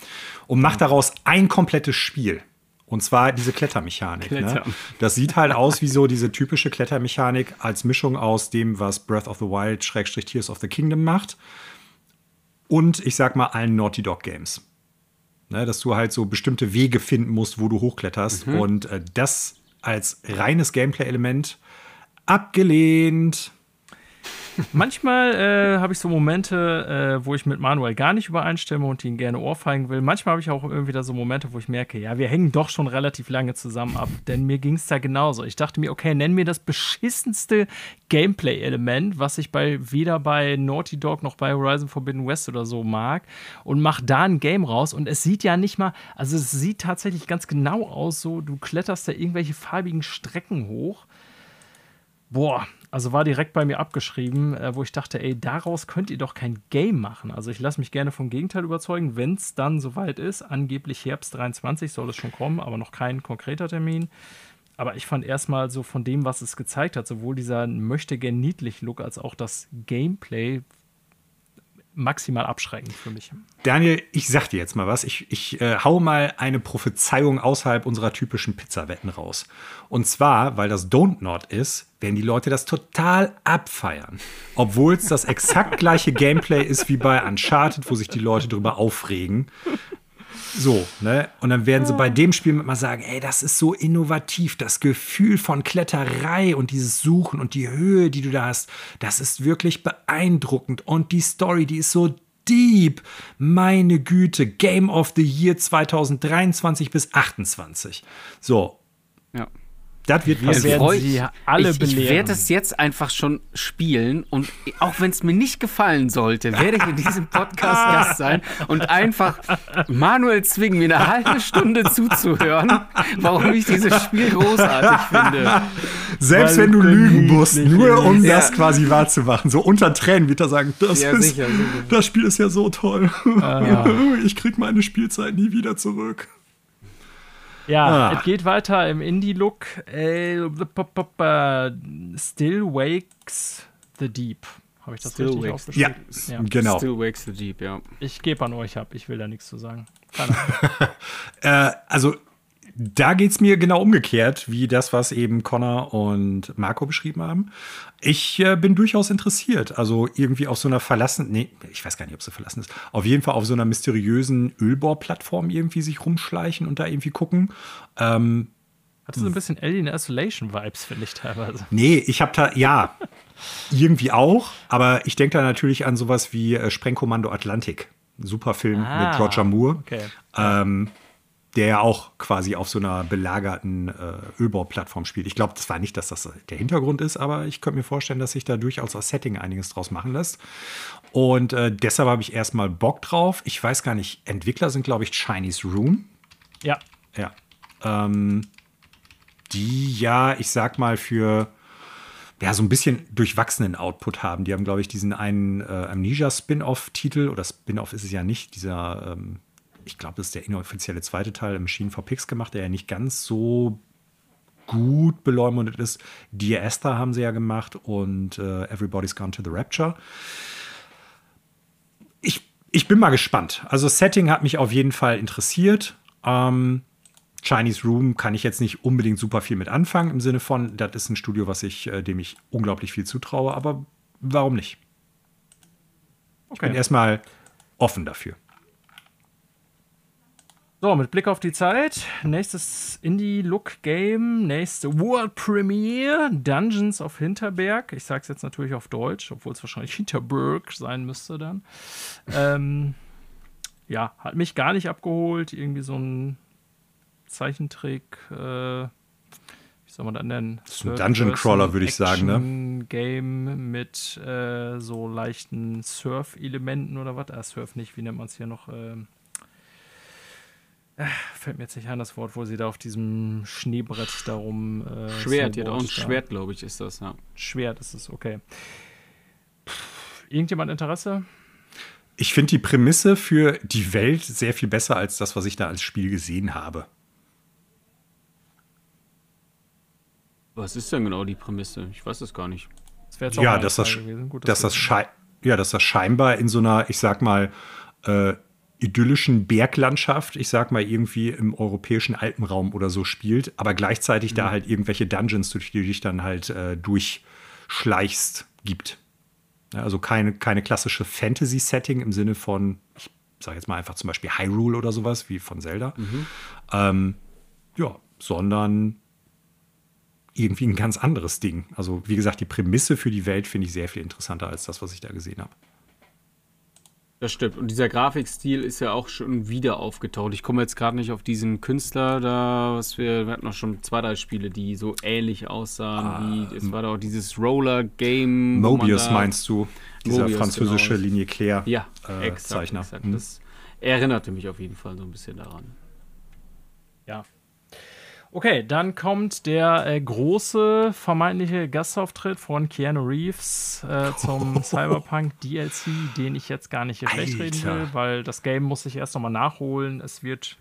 Speaker 1: und macht daraus ein komplettes Spiel. Und zwar diese Klettermechanik. Ne?
Speaker 3: Klettern.
Speaker 1: Das sieht halt aus wie so diese typische Klettermechanik als Mischung aus dem, was Breath of the Wild Schrägstrich Tears of the Kingdom macht. Und ich sag mal allen Naughty Dog Games. Ne, dass du halt so bestimmte Wege finden musst, wo du hochkletterst. Und äh, das als reines Gameplay-Element abgelehnt.
Speaker 2: Manchmal äh, habe ich so Momente, äh, wo ich mit Manuel gar nicht übereinstimme und ihn gerne ohrfeigen will. Manchmal habe ich auch irgendwie da so Momente, wo ich merke, ja, wir hängen doch schon relativ lange zusammen ab. Denn mir ging es da genauso. Ich dachte mir, okay, nenn mir das beschissenste Gameplay-Element, was ich bei weder bei Naughty Dog noch bei Horizon Forbidden West oder so mag und mach da ein Game raus. Und es sieht ja nicht mal, also es sieht tatsächlich ganz genau aus, so du kletterst da irgendwelche farbigen Strecken hoch. Boah, also war direkt bei mir abgeschrieben, äh, wo ich dachte, ey, daraus könnt ihr doch kein Game machen. Also ich lasse mich gerne vom Gegenteil überzeugen, wenn es dann soweit ist. Angeblich Herbst 23 soll es schon kommen, aber noch kein konkreter Termin. Aber ich fand erstmal so von dem, was es gezeigt hat, sowohl dieser möchte gern niedlich Look als auch das Gameplay maximal abschreckend für mich.
Speaker 1: Daniel, ich sag dir jetzt mal was. Ich, ich äh, hau mal eine Prophezeiung außerhalb unserer typischen Pizzawetten raus. Und zwar, weil das Don't Not ist, werden die Leute das total abfeiern. Obwohl es das exakt gleiche Gameplay ist wie bei Uncharted, wo sich die Leute drüber aufregen. So, ne? Und dann werden sie bei dem Spiel mal sagen, ey, das ist so innovativ, das Gefühl von Kletterei und dieses Suchen und die Höhe, die du da hast, das ist wirklich beeindruckend und die Story, die ist so deep. Meine Güte, Game of the Year 2023 bis 28. So,
Speaker 3: Ja.
Speaker 1: Das wird
Speaker 2: Wir werden
Speaker 3: freu-
Speaker 2: sie alle
Speaker 3: ich, ich
Speaker 2: belehren.
Speaker 3: werde es jetzt einfach schon spielen und auch wenn es mir nicht gefallen sollte, werde ich in diesem Podcast [laughs] Gast sein und einfach Manuel zwingen, mir eine halbe Stunde zuzuhören, warum ich dieses Spiel großartig finde.
Speaker 1: Selbst
Speaker 2: Weil
Speaker 1: wenn du lügen musst, nur um
Speaker 3: Ja.
Speaker 1: das quasi wahrzumachen. So unter Tränen wird er sagen, das,
Speaker 3: Ja,
Speaker 1: ist,
Speaker 3: sicher, sicher.
Speaker 1: das Spiel ist ja so toll.
Speaker 2: Ah. [laughs]
Speaker 1: Ich krieg meine Spielzeit nie wieder zurück.
Speaker 2: Ja,
Speaker 1: Ah.
Speaker 2: es geht weiter im Indie-Look. Äh, p- Still Wakes the Deep. Habe ich das
Speaker 3: Still
Speaker 2: richtig
Speaker 3: Wakes-
Speaker 1: Ja,
Speaker 2: aufgeschrieben? Ja.
Speaker 1: genau.
Speaker 3: Still wakes the deep, ja.
Speaker 2: Ich gebe an euch ab, ich will da nichts zu sagen. [laughs]
Speaker 1: Äh, also da geht es mir genau umgekehrt, wie das, was eben Connor und Marco beschrieben haben. Ich äh, bin durchaus interessiert. Also irgendwie auf so einer verlassenen, nee, ich weiß gar nicht, ob sie verlassen ist, auf jeden Fall auf so einer mysteriösen Ölbohrplattform irgendwie sich rumschleichen und da irgendwie gucken. Ähm,
Speaker 2: Hatte so ein bisschen Alien Isolation Vibes, finde ich teilweise.
Speaker 1: Nee, ich habe da, ja, irgendwie auch, aber ich denke da natürlich an sowas wie äh, Sprengkommando Atlantik. Super Film
Speaker 2: Ah,
Speaker 1: mit Roger Moore,
Speaker 2: okay.
Speaker 1: ähm, der ja auch quasi auf so einer belagerten äh, Ölbauplattform spielt. Ich glaube zwar nicht, dass das der Hintergrund ist, aber ich könnte mir vorstellen, dass sich da durchaus als Setting einiges draus machen lässt. Und äh, deshalb habe ich erstmal Bock drauf. Ich weiß gar nicht, Entwickler sind, glaube ich, Chinese Room.
Speaker 2: Ja,
Speaker 1: Ja. Ähm, die ja, ich sag mal, für ja, so ein bisschen durchwachsenen Output haben. Die haben, glaube ich, diesen einen äh, Amnesia-Spin-Off-Titel, oder Spin-Off ist es ja nicht, dieser, ähm, ich glaube, das ist der inoffizielle zweite Teil, Machine for Pigs gemacht, der ja nicht ganz so gut beleumundet ist. Dear Esther haben sie ja gemacht und äh, Everybody's Gone to the Rapture. Ich, ich bin mal gespannt. Also Setting hat mich auf jeden Fall interessiert. Ähm, Chinese Room kann ich jetzt nicht unbedingt super viel mit anfangen, im Sinne von, das ist ein Studio, was ich, äh, dem ich unglaublich viel zutraue, aber warum nicht? Ich bin
Speaker 2: okay.
Speaker 1: erstmal offen dafür.
Speaker 2: So, mit Blick auf die Zeit. Nächstes Indie-Look-Game, nächste World Premiere, Dungeons of Hinterberg. Ich sage es jetzt natürlich auf Deutsch, obwohl es wahrscheinlich Hinterberg sein müsste dann. ähm, ja, hat mich gar nicht abgeholt. Irgendwie so ein Zeichentrick, äh, wie soll man das nennen?
Speaker 1: Das ist ein Dungeon Crawler, würde ich sagen, ne?
Speaker 2: Game mit äh, so leichten Surf-Elementen oder was? Ah, Surf nicht, wie nennt man es hier noch? Ähm, fällt mir jetzt nicht ein, das Wort, wo sie da auf diesem Schneebrett darum.
Speaker 3: Äh, Schwert, ja, und Schwert, glaube ich, ist das, ja.
Speaker 2: Schwert ist es, okay. Pff, irgendjemand Interesse?
Speaker 1: Ich finde die Prämisse für die Welt sehr viel besser als das, was ich da als Spiel gesehen habe.
Speaker 3: Was ist denn genau die Prämisse? Ich weiß es gar nicht.
Speaker 1: Das ja, dass das, Gut, dass, das ja, dass das scheinbar in so einer, ich sag mal, äh, idyllischen Berglandschaft, ich sag mal irgendwie im europäischen Alpenraum oder so spielt, aber gleichzeitig mhm. da halt irgendwelche Dungeons, durch die du dich dann halt äh, durchschleichst, gibt. Ja, also keine, keine klassische Fantasy-Setting im Sinne von, ich sag jetzt mal einfach zum Beispiel Hyrule oder sowas, wie von Zelda. Mhm. Ähm, ja, sondern irgendwie ein ganz anderes Ding. Also, wie gesagt, die Prämisse für die Welt finde ich sehr viel interessanter als das, was ich da gesehen habe.
Speaker 3: Das stimmt. Und dieser Grafikstil ist ja auch schon wieder aufgetaucht. Ich komme jetzt gerade nicht auf diesen Künstler da, was wir, wir hatten noch schon zwei, drei Spiele, die so ähnlich aussahen ah, wie, es war da auch dieses Roller-Game.
Speaker 1: Mobius meinst du? Dieser Mobius, französische genau. Linie Claire
Speaker 3: ja, äh, exakt, Zeichner. Exakt. Mhm. Das erinnerte mich auf jeden Fall so ein bisschen daran.
Speaker 2: Ja, Okay, dann kommt der äh, große vermeintliche Gastauftritt von Keanu Reeves äh, zum [laughs] Cyberpunk DLC, den ich jetzt gar nicht schlecht reden will, weil das Game muss ich erst nochmal nachholen. Es wird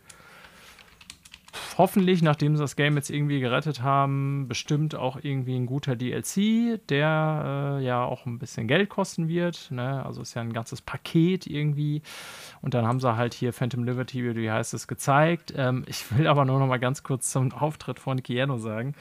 Speaker 2: hoffentlich, nachdem sie das Game jetzt irgendwie gerettet haben, bestimmt auch irgendwie ein guter DLC, der äh, ja auch ein bisschen Geld kosten wird. Ne? Also ist ja ein ganzes Paket irgendwie. Und dann haben sie halt hier Phantom Liberty, wie heißt es, gezeigt. Ähm, ich will aber nur noch mal ganz kurz zum Auftritt von Keanu sagen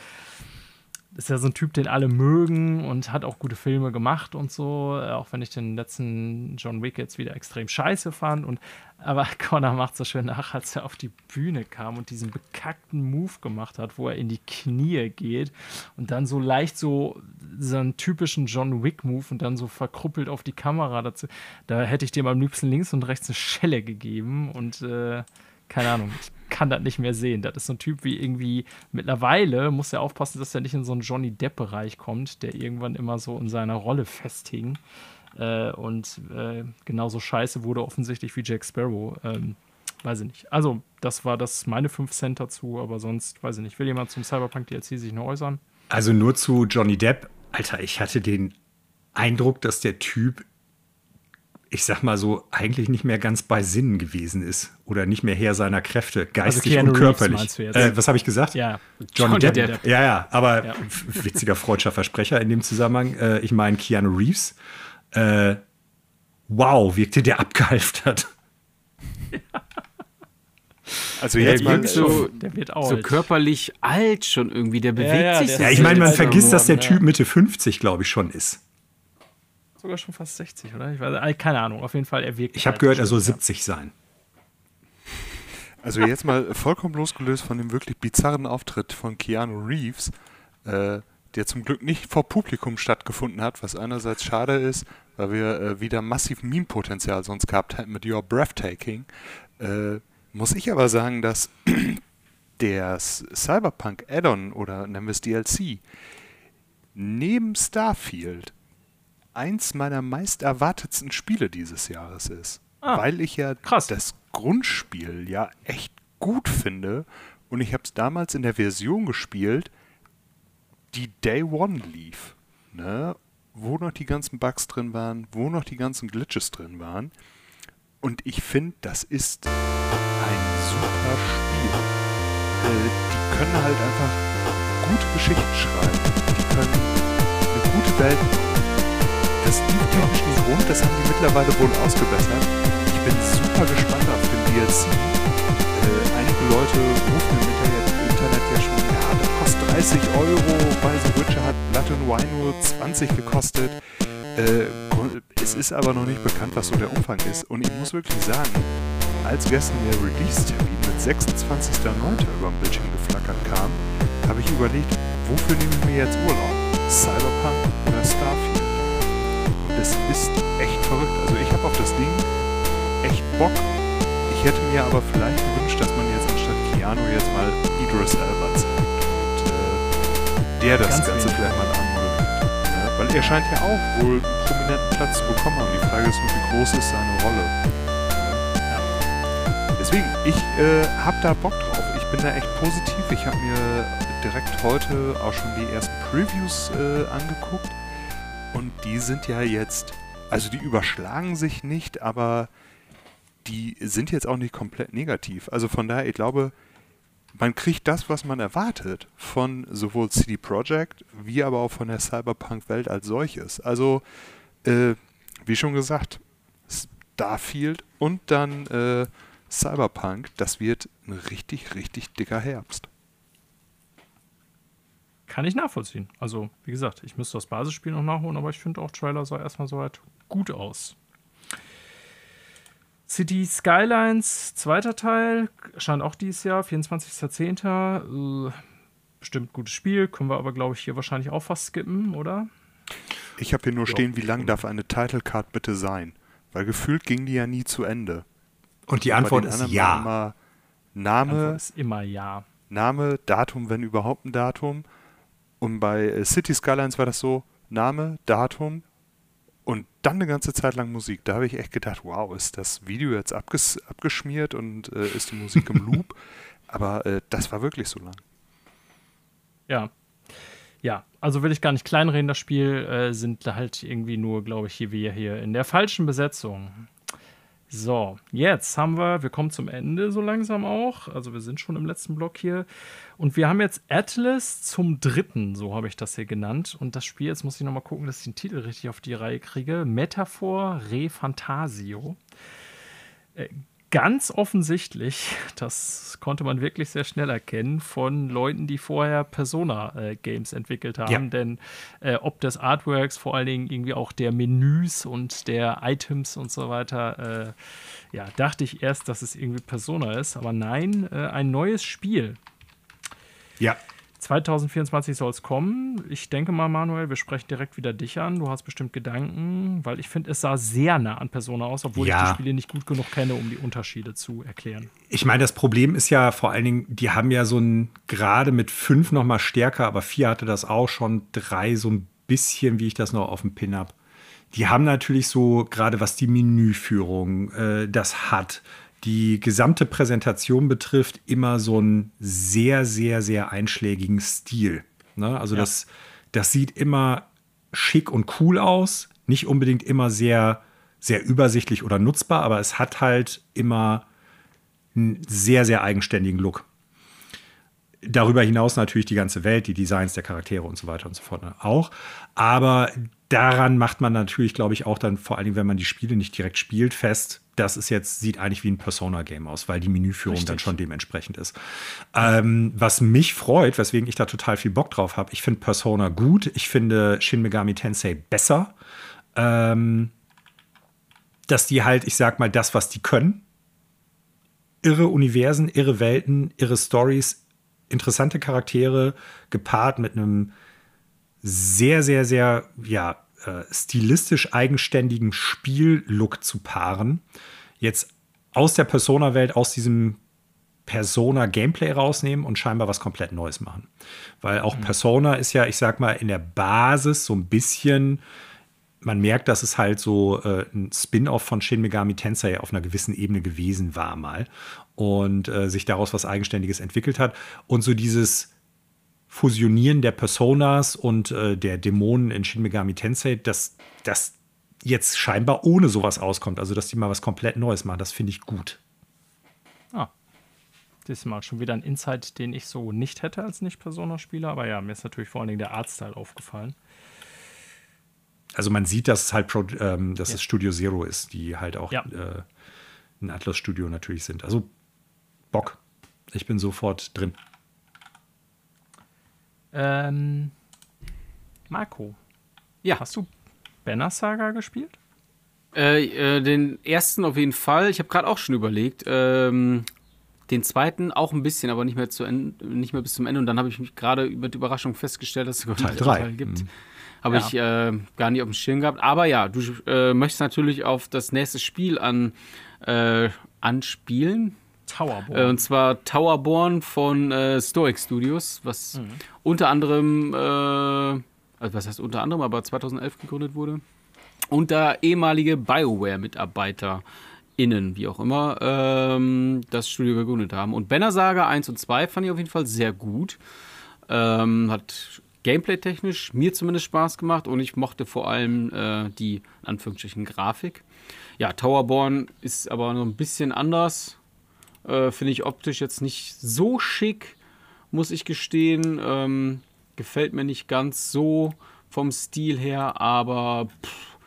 Speaker 2: ist ja so ein Typ, den alle mögen und hat auch gute Filme gemacht und so, äh, auch wenn ich den letzten John Wick jetzt wieder extrem scheiße fand. Und aber [laughs] Connor macht so schön nach, als er auf die Bühne kam und diesen bekackten Move gemacht hat, wo er in die Knie geht und dann so leicht so so einen typischen John Wick-Move und dann so verkruppelt auf die Kamera dazu. Da hätte ich dem am liebsten links und rechts eine Schelle gegeben und äh, keine Ahnung, ich kann das nicht mehr sehen. Das ist so ein Typ wie irgendwie mittlerweile muss er aufpassen, dass er nicht in so einen Johnny Depp-Bereich kommt, der irgendwann immer so in seiner Rolle festhing. Äh, und äh, genauso scheiße wurde offensichtlich wie Jack Sparrow. Ähm, weiß ich nicht. Also, das war das meine 5 Cent dazu, aber sonst weiß ich nicht. Will jemand zum Cyberpunk DLC sich noch äußern?
Speaker 1: Also nur zu Johnny Depp. Alter, ich hatte den Eindruck, dass der Typ ich sag mal so, eigentlich nicht mehr ganz bei Sinnen gewesen ist oder nicht mehr Herr seiner Kräfte, geistig also und körperlich. Äh, was habe ich gesagt?
Speaker 2: Ja,
Speaker 1: Johnny, Johnny Depp. Depp. Ja, ja, aber ja. witziger freudscher Versprecher in dem Zusammenhang. Äh, ich meine Keanu Reeves. Äh, wow, wirkte der abgehalftert. [laughs]
Speaker 3: Also jetzt mal so, der wird alt. so körperlich alt schon irgendwie, der bewegt ja, ja, sich
Speaker 1: so. Ja, ich meine, man vergisst, dass der Typ Mitte 50, glaube ich, schon ist
Speaker 2: sogar schon fast 60, oder? Ich weiß, äh, keine Ahnung, auf jeden Fall, er wirkt.
Speaker 1: Ich habe halt gehört, er soll 70 sein.
Speaker 4: Also jetzt mal vollkommen losgelöst von dem wirklich bizarren Auftritt von Keanu Reeves, äh, der zum Glück nicht vor Publikum stattgefunden hat, was einerseits schade ist, weil wir äh, wieder massiv Meme-Potenzial sonst gehabt hätten mit Your Breathtaking, äh, muss ich aber sagen, dass [clears throat] der Cyberpunk Add-on oder nennen wir es DLC neben Starfield eins meiner meist erwartetsten Spiele dieses Jahres ist. Ah, weil ich ja krass. das Grundspiel ja echt gut finde und ich habe es damals in der Version gespielt, die Day One lief. Ne? Wo noch die ganzen Bugs drin waren, wo noch die ganzen Glitches drin waren. Und ich finde, das ist ein super Spiel. Äh, die können halt einfach gute Geschichten schreiben. Die können eine gute Welt das lief technisch nicht rund, das haben die mittlerweile wohl ausgebessert. Ich bin super gespannt auf den DLC. Äh, einige Leute rufen im Internet, im Internet ja schon, ja, das kostet 30 Euro, bei The Witcher hat Blood and Wine nur 20 gekostet. Äh, es ist aber noch nicht bekannt, was so der Umfang ist. Und ich muss wirklich sagen, als gestern der Release-Termin mit 26.09. über dem Bildschirm geflackert kam, habe ich überlegt, wofür nehme ich mir jetzt Urlaub? Cyberpunk oder Starfield? Es ist echt verrückt. Also ich habe auf das Ding echt Bock. Ich hätte mir aber vielleicht gewünscht, dass man jetzt anstatt Keanu jetzt mal Idris Elba zeigt. Und äh, der das
Speaker 2: Ganz
Speaker 4: Ganze vielleicht mal anmoderiert. Ja, weil er scheint ja auch wohl einen prominenten Platz zu bekommen haben. Die Frage ist nur, wie groß ist seine Rolle? Deswegen, ich äh, habe da Bock drauf. Ich bin da echt positiv. Ich habe mir direkt heute auch schon die ersten Previews äh, angeguckt. Und die sind ja jetzt, also die überschlagen sich nicht, aber die sind jetzt auch nicht komplett negativ. Also von daher, ich glaube, man kriegt das, was man erwartet von sowohl CD Projekt wie aber auch von der Cyberpunk-Welt als solches. Also, äh, wie schon gesagt, Starfield und dann äh, Cyberpunk, das wird ein richtig, richtig dicker Herbst.
Speaker 2: Kann ich nachvollziehen. Also, wie gesagt, ich müsste das Basisspiel noch nachholen, aber ich finde auch, Trailer sah erstmal soweit gut aus. City Skylines, zweiter Teil, erscheint auch dieses Jahr, 24.10. Äh, bestimmt gutes Spiel, können wir aber, glaube ich, hier wahrscheinlich auch fast skippen, oder?
Speaker 4: Ich habe hier nur stehen, wie lang darf eine Title Card bitte sein? Weil gefühlt ging die ja nie zu Ende.
Speaker 1: Und die Antwort ist ja.
Speaker 4: Immer
Speaker 2: Antwort
Speaker 4: Name,
Speaker 2: ist immer ja.
Speaker 4: Name, Datum, wenn überhaupt ein Datum. Und bei äh, City Skylines war das so, Name, Datum und dann eine ganze Zeit lang Musik. Da habe ich echt gedacht, wow, ist das Video jetzt abges abgeschmiert und äh, ist die Musik im [laughs] Loop? Aber äh, das war wirklich so lang.
Speaker 2: Ja. Ja, also will ich gar nicht kleinreden, das Spiel äh, sind halt irgendwie nur, glaube ich, hier wir hier in der falschen Besetzung. So, jetzt haben wir, wir kommen zum Ende so langsam auch. Also wir sind schon im letzten Block hier. Und wir haben jetzt Atlas zum dritten, so habe ich das hier genannt. Und das Spiel, jetzt muss ich nochmal gucken, dass ich den Titel richtig auf die Reihe kriege. Metaphor Re Fantasio. Äh, ganz offensichtlich, das konnte man wirklich sehr schnell erkennen, von Leuten, die vorher Persona-Games entwickelt haben.
Speaker 1: Ja.
Speaker 2: Denn äh, ob des Artworks, vor allen Dingen irgendwie auch der Menüs und der Items und so weiter, äh, ja, dachte ich erst, dass es irgendwie Persona ist. Aber nein, äh, ein neues Spiel.
Speaker 1: Ja.
Speaker 2: 2024 soll es kommen. Ich denke mal, Manuel, wir sprechen direkt wieder dich an. Du hast bestimmt Gedanken, weil ich finde, es sah sehr nah an Persona aus, obwohl
Speaker 1: Ja.
Speaker 2: ich die Spiele nicht gut genug kenne, um die Unterschiede zu erklären.
Speaker 1: Ich meine, das Problem ist ja vor allen Dingen, die haben ja so ein, gerade mit fünf noch mal stärker, aber vier hatte das auch schon, drei so ein bisschen, wie ich das noch auf dem Pin habe. Die haben natürlich so, gerade was die Menüführung, äh, das hat, die gesamte Präsentation betrifft, immer so einen sehr, sehr, sehr einschlägigen Stil. Ne? Also
Speaker 2: Ja.
Speaker 1: das, das sieht immer schick und cool aus, nicht unbedingt immer sehr, sehr übersichtlich oder nutzbar, aber es hat halt immer einen sehr, sehr eigenständigen Look. Darüber hinaus natürlich die ganze Welt, die Designs der Charaktere und so weiter und so fort auch. Aber daran macht man natürlich, glaube ich, auch dann vor allen Dingen, wenn man die Spiele nicht direkt spielt, fest, das ist jetzt, sieht eigentlich wie ein Persona-Game aus, weil die Menüführung dann
Speaker 2: Richtig.
Speaker 1: schon dementsprechend ist. Ähm, was mich freut, weswegen ich da total viel Bock drauf habe, ich finde Persona gut, ich finde Shin Megami Tensei besser. Ähm, dass die halt, ich sag mal, das, was die können, irre Universen, irre Welten, irre Stories, interessante Charaktere, gepaart mit einem sehr, sehr, sehr, ja, äh, stilistisch eigenständigen Spiellook zu paaren. Jetzt aus der Persona-Welt, aus diesem Persona-Gameplay rausnehmen und scheinbar was komplett Neues machen. Weil auch Persona ist ja, ich sag mal, in der Basis so ein bisschen man merkt, dass es halt so äh, ein Spin-off von Shin Megami Tensei auf einer gewissen Ebene gewesen war mal und äh, sich daraus was Eigenständiges entwickelt hat und so dieses Fusionieren der Personas und äh, der Dämonen in Shin Megami Tensei, dass das jetzt scheinbar ohne sowas auskommt, also dass die mal was komplett Neues machen, das finde ich gut.
Speaker 2: Ah. Diesmal schon wieder ein Insight, den ich so nicht hätte als Nicht-Persona-Spieler. Aber ja, mir ist natürlich vor allen Dingen der Artstyle aufgefallen.
Speaker 1: Also man sieht, dass es halt Pro, ähm, dass
Speaker 2: Ja.
Speaker 1: es Studio Zero ist, die halt auch
Speaker 2: Ja.
Speaker 1: äh, ein Atlas-Studio natürlich sind. Also Bock. Ich bin sofort drin.
Speaker 2: Ähm, Marco,
Speaker 3: Ja.
Speaker 2: hast du Banner Saga gespielt?
Speaker 3: Äh, äh, den ersten auf jeden Fall. Ich habe gerade auch schon überlegt. Ähm, den zweiten auch ein bisschen, aber nicht mehr, zu nicht mehr bis zum Ende. Und dann habe ich mich gerade über die Überraschung festgestellt, dass es
Speaker 1: Teil 3
Speaker 3: Teil gibt. Mhm. Habe ja. ich äh, gar nicht auf dem Schirm gehabt. Aber ja, du äh, möchtest natürlich auf das nächste Spiel an, äh, anspielen.
Speaker 2: Towerborn.
Speaker 3: Äh, und zwar Towerborn von äh, Stoic Studios, was mhm. unter anderem, äh, also was heißt unter anderem, aber 2011 gegründet wurde. Und da ehemalige BioWare-Mitarbeiter innen, wie auch immer, ähm, das Studio gegründet haben. Und Banner Saga 1 und 2 fand ich auf jeden Fall sehr gut. Ähm, hat gameplay-technisch mir zumindest Spaß gemacht und ich mochte vor allem äh, die, in Anführungsstrichen, Grafik. Ja, Towerborn ist aber noch ein bisschen anders. Äh, Finde ich optisch jetzt nicht so schick, muss ich gestehen. Ähm, gefällt mir nicht ganz so vom Stil her, aber pff,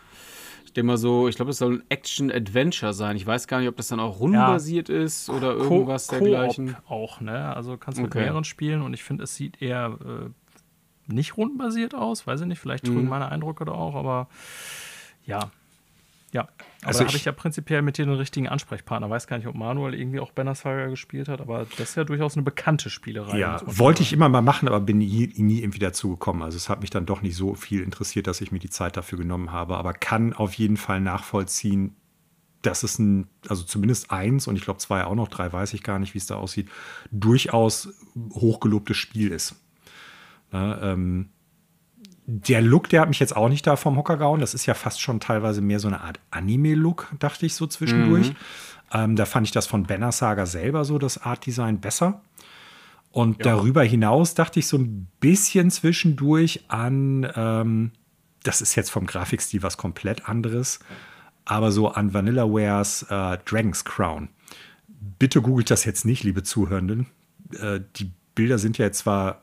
Speaker 3: ich denke mal so, ich glaube, es soll ein Action-Adventure sein. Ich weiß gar nicht, ob das dann auch rundenbasiert ja. ist oder irgendwas Co dergleichen.
Speaker 2: auch, ne? Also kannst du mit okay. mehreren spielen und ich finde, es sieht eher äh, nicht rundenbasiert aus. Weiß ich nicht, vielleicht trügen mhm. meine Eindrücke da auch, aber ja, ja, aber also da habe ich ja prinzipiell mit dir den richtigen Ansprechpartner. Weiß gar nicht, ob Manuel irgendwie auch Banner Saga gespielt hat, aber das ist ja durchaus eine bekannte Spielerei.
Speaker 1: Ja, wollte ich immer mal machen, aber bin nie, nie irgendwie dazu gekommen. Also es hat mich dann doch nicht so viel interessiert, dass ich mir die Zeit dafür genommen habe, aber kann auf jeden Fall nachvollziehen, dass es ein, also zumindest eins und ich glaube zwei auch noch, drei weiß ich gar nicht, wie es da aussieht, durchaus hochgelobtes Spiel ist. Na, ähm, der Look, der hat mich jetzt auch nicht da vom Hocker gehauen. Das ist ja fast schon teilweise mehr so eine Art Anime-Look, dachte ich so zwischendurch. Mhm. Ähm, da fand ich das von Banner Saga selber so, das Art-Design, besser. Und ja. darüber hinaus dachte ich so ein bisschen zwischendurch an, ähm, das ist jetzt vom Grafikstil was komplett anderes, aber so an Vanillawares äh, Dragon's Crown. Bitte googelt das jetzt nicht, liebe Zuhörenden. Äh, die Bilder sind ja jetzt zwar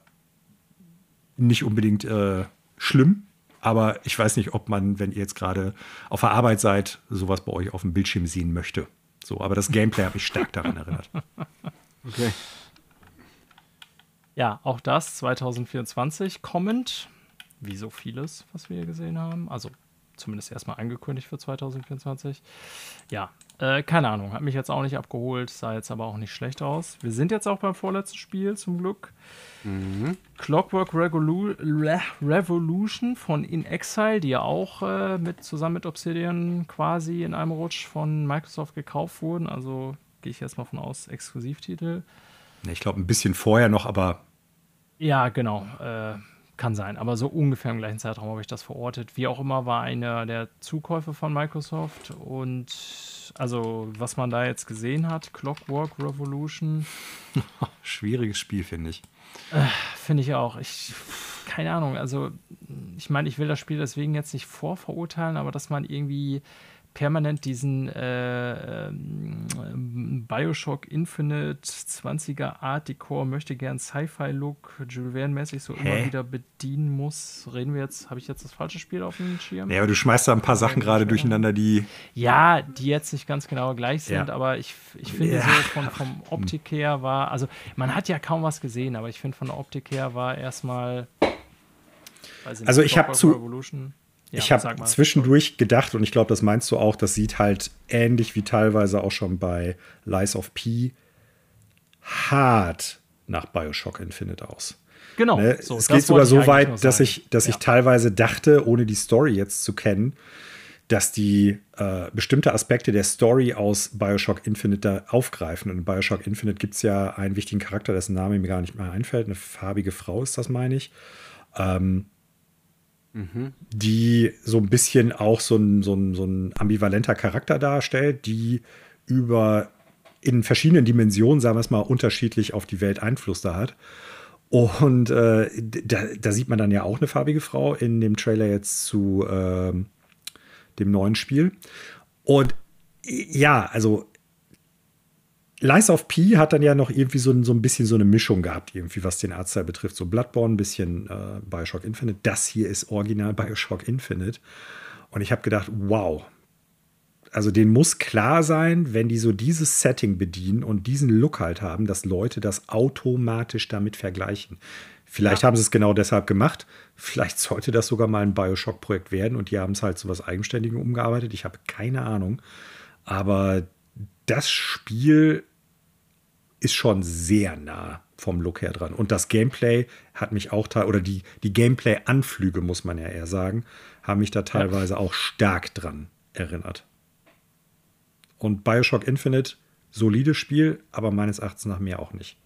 Speaker 1: nicht unbedingt äh, schlimm. Aber ich weiß nicht, ob man, wenn ihr jetzt gerade auf der Arbeit seid, sowas bei euch auf dem Bildschirm sehen möchte. So, aber das Gameplay hat mich stark daran erinnert.
Speaker 2: Okay. Ja, auch das 2024 kommend, wie so vieles, was wir hier gesehen haben. Also zumindest erstmal angekündigt für 2024. Ja, äh, keine Ahnung, hat mich jetzt auch nicht abgeholt, sah jetzt aber auch nicht schlecht aus. Wir sind jetzt auch beim vorletzten Spiel zum Glück. Mhm. Clockwork Revolu Revolution von In Exile, die ja auch äh, mit, zusammen mit Obsidian quasi in einem Rutsch von Microsoft gekauft wurden. Also gehe ich jetzt mal von aus, Exklusivtitel.
Speaker 1: Ich glaube, ein bisschen vorher noch, aber.
Speaker 2: Ja, genau. Äh, kann sein, aber so ungefähr im gleichen Zeitraum habe ich das verortet. Wie auch immer war einer der Zukäufe von Microsoft und also was man da jetzt gesehen hat, Clockwork Revolution. [laughs]
Speaker 1: Schwieriges Spiel, finde ich.
Speaker 2: Äh, finde ich auch. Ich, keine Ahnung, also ich meine, ich will das Spiel deswegen jetzt nicht vorverurteilen, aber dass man irgendwie permanent diesen äh, ähm, Bioshock Infinite 20er Art Decor möchte gern Sci-Fi-Look, Jules Verne-mäßig so Hä? immer wieder bedienen muss. Reden wir jetzt, habe ich jetzt das falsche Spiel auf dem Schirm?
Speaker 1: Ja, aber du schmeißt da ein paar Sachen gerade durcheinander, die.
Speaker 2: Ja, die jetzt nicht ganz genau gleich sind, ja. aber ich, ich finde ja. so von, vom Optik her war, also man hat ja kaum was gesehen, aber ich finde von der Optik her war erstmal.
Speaker 1: Also ich habe zu. Revolution ja, ich habe zwischendurch gedacht, und ich glaube, das meinst du auch, das sieht halt ähnlich wie teilweise auch schon bei Lies of P hart nach Bioshock Infinite aus.
Speaker 2: Genau.
Speaker 1: Ne? So, es geht sogar so weit, dass ich, dass ja. ich teilweise dachte, ohne die Story jetzt zu kennen, dass die äh, bestimmte Aspekte der Story aus Bioshock Infinite da aufgreifen. Und in Bioshock Infinite gibt es ja einen wichtigen Charakter, dessen Name mir gar nicht mehr einfällt. Eine farbige Frau ist das, meine ich. Ähm, die so ein bisschen auch so ein, so, ein, so ein ambivalenter Charakter darstellt, die über in verschiedenen Dimensionen, sagen wir es mal, unterschiedlich auf die Welt Einfluss da hat. Und äh, da, da, sieht man dann ja auch eine farbige Frau in dem Trailer jetzt zu äh, dem neuen Spiel. Und ja, also Lies of P hat dann ja noch irgendwie so, so ein bisschen so eine Mischung gehabt, irgendwie, was den Artstyle betrifft. So Bloodborne, ein bisschen äh, Bioshock Infinite. Das hier ist original Bioshock Infinite. Und ich habe gedacht, wow. Also denen muss klar sein, wenn die so dieses Setting bedienen und diesen Look halt haben, dass Leute das automatisch damit vergleichen. Vielleicht ja. haben sie es genau deshalb gemacht. Vielleicht sollte das sogar mal ein Bioshock-Projekt werden und die haben es halt zu was Eigenständigem umgearbeitet. Ich habe keine Ahnung. Aber das Spiel ist schon sehr nah vom Look her dran. Und das Gameplay hat mich auch, oder die, die Gameplay-Anflüge, muss man ja eher sagen, haben mich da teilweise ja. auch stark dran erinnert. Und Bioshock Infinite, solides Spiel, aber meines Erachtens nach mehr auch nicht.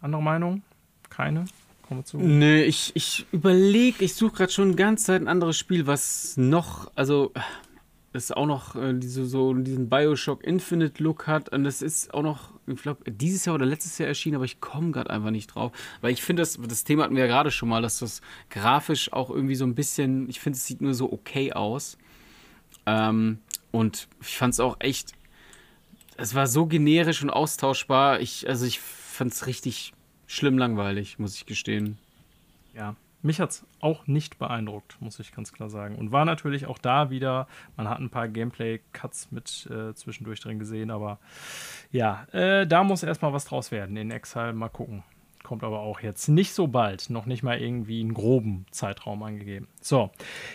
Speaker 2: Andere Meinung? Keine?
Speaker 3: Kommen zu. Nee, ich, ich überlege, ich suche gerade schon ganz Zeit ein anderes Spiel, was noch, also das auch noch äh, diese, so diesen Bioshock Infinite Look hat. Und das ist auch noch, ich glaube, dieses Jahr oder letztes Jahr erschienen, aber ich komme gerade einfach nicht drauf. Weil ich finde, das, das Thema hatten wir ja gerade schon mal, dass das grafisch auch irgendwie so ein bisschen, ich finde, es sieht nur so okay aus. Ähm, und ich fand es auch echt, es war so generisch und austauschbar. Ich, also ich fand es richtig schlimm langweilig, muss ich gestehen.
Speaker 2: Ja, mich hat es auch nicht beeindruckt, muss ich ganz klar sagen. Und war natürlich auch da wieder, man hat ein paar Gameplay-Cuts mit äh, zwischendurch drin gesehen, aber ja, äh, da muss erstmal was draus werden. In Exile mal gucken. Kommt aber auch jetzt nicht so bald, noch nicht mal irgendwie einen groben Zeitraum angegeben. So,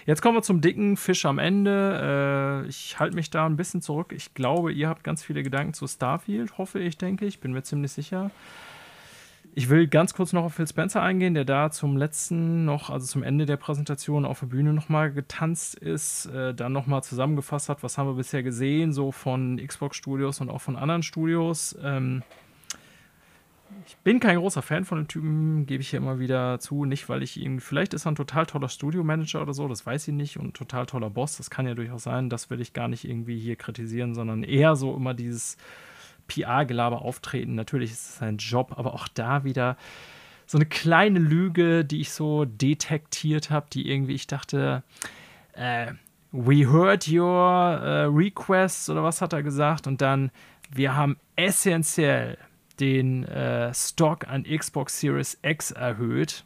Speaker 2: jetzt kommen wir zum dicken Fisch am Ende. Äh, ich halte mich da ein bisschen zurück. Ich glaube, ihr habt ganz viele Gedanken zu Starfield, hoffe ich, denke ich. Bin mir ziemlich sicher. Ich will ganz kurz noch auf Phil Spencer eingehen, der da zum letzten noch, also zum Ende der Präsentation auf der Bühne nochmal getanzt ist, äh, dann nochmal zusammengefasst hat, was haben wir bisher gesehen, so von Xbox Studios und auch von anderen Studios. Ähm, ich bin kein großer Fan von dem Typen, gebe ich hier immer wieder zu. Nicht, weil ich ihn, vielleicht ist er ein total toller Studio-Manager oder so, das weiß ich nicht, und ein total toller Boss, das kann ja durchaus sein. Das will ich gar nicht irgendwie hier kritisieren, sondern eher so immer dieses PR-Gelaber auftreten. Natürlich ist es sein Job, aber auch da wieder so eine kleine Lüge, die ich so detektiert habe, die irgendwie ich dachte, äh, we heard your uh, requests oder was hat er gesagt und dann wir haben essentiell den äh, Stock an Xbox Series X erhöht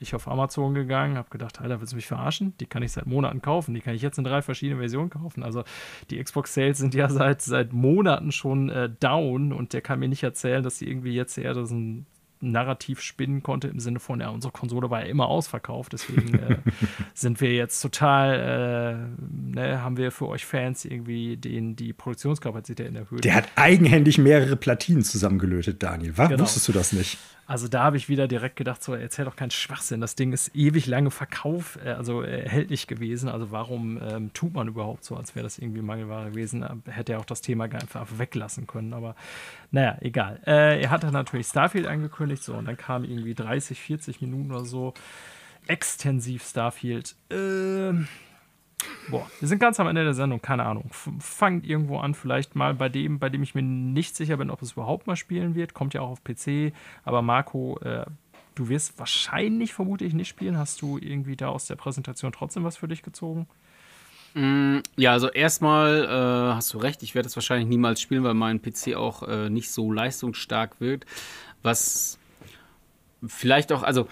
Speaker 2: ich auf Amazon gegangen, habe gedacht, Alter, willst du mich verarschen? Die kann ich seit Monaten kaufen. Die kann ich jetzt in drei verschiedenen Versionen kaufen. Also die Xbox Sales sind ja [laughs] seit, seit Monaten schon äh, down und der kann mir nicht erzählen, dass sie irgendwie jetzt eher das ein Narrativ spinnen konnte im Sinne von, ja, unsere Konsole war ja immer ausverkauft, deswegen äh, [laughs] sind wir jetzt total, äh, ne, haben wir für euch Fans irgendwie den, die Produktionskapazität erhöht.
Speaker 1: Der hat eigenhändig mehrere Platinen zusammengelötet, Daniel. Warum genau. wusstest du das nicht?
Speaker 2: Also da habe ich wieder direkt gedacht, so erzähl doch keinen Schwachsinn. Das Ding ist ewig lange Verkauf, äh, also erhältlich gewesen. Also warum ähm, tut man überhaupt so, als wäre das irgendwie Mangelware gewesen? Hätte er auch das Thema einfach weglassen können. Aber naja, egal. Äh, er hatte natürlich Starfield angekündigt, so und dann kam irgendwie 30, 40 Minuten oder so extensiv Starfield. Ähm Boah, wir sind ganz am Ende der Sendung, keine Ahnung. Fangt irgendwo an, vielleicht mal bei dem, bei dem ich mir nicht sicher bin, ob es überhaupt mal spielen wird. Kommt ja auch auf PC. Aber Marco, äh, du wirst wahrscheinlich, vermute ich, nicht spielen. Hast du irgendwie da aus der Präsentation trotzdem was für dich gezogen?
Speaker 3: Mm, ja, also erstmal äh, hast du recht, ich werde es wahrscheinlich niemals spielen, weil mein PC auch äh, nicht so leistungsstark wird. Was vielleicht auch, also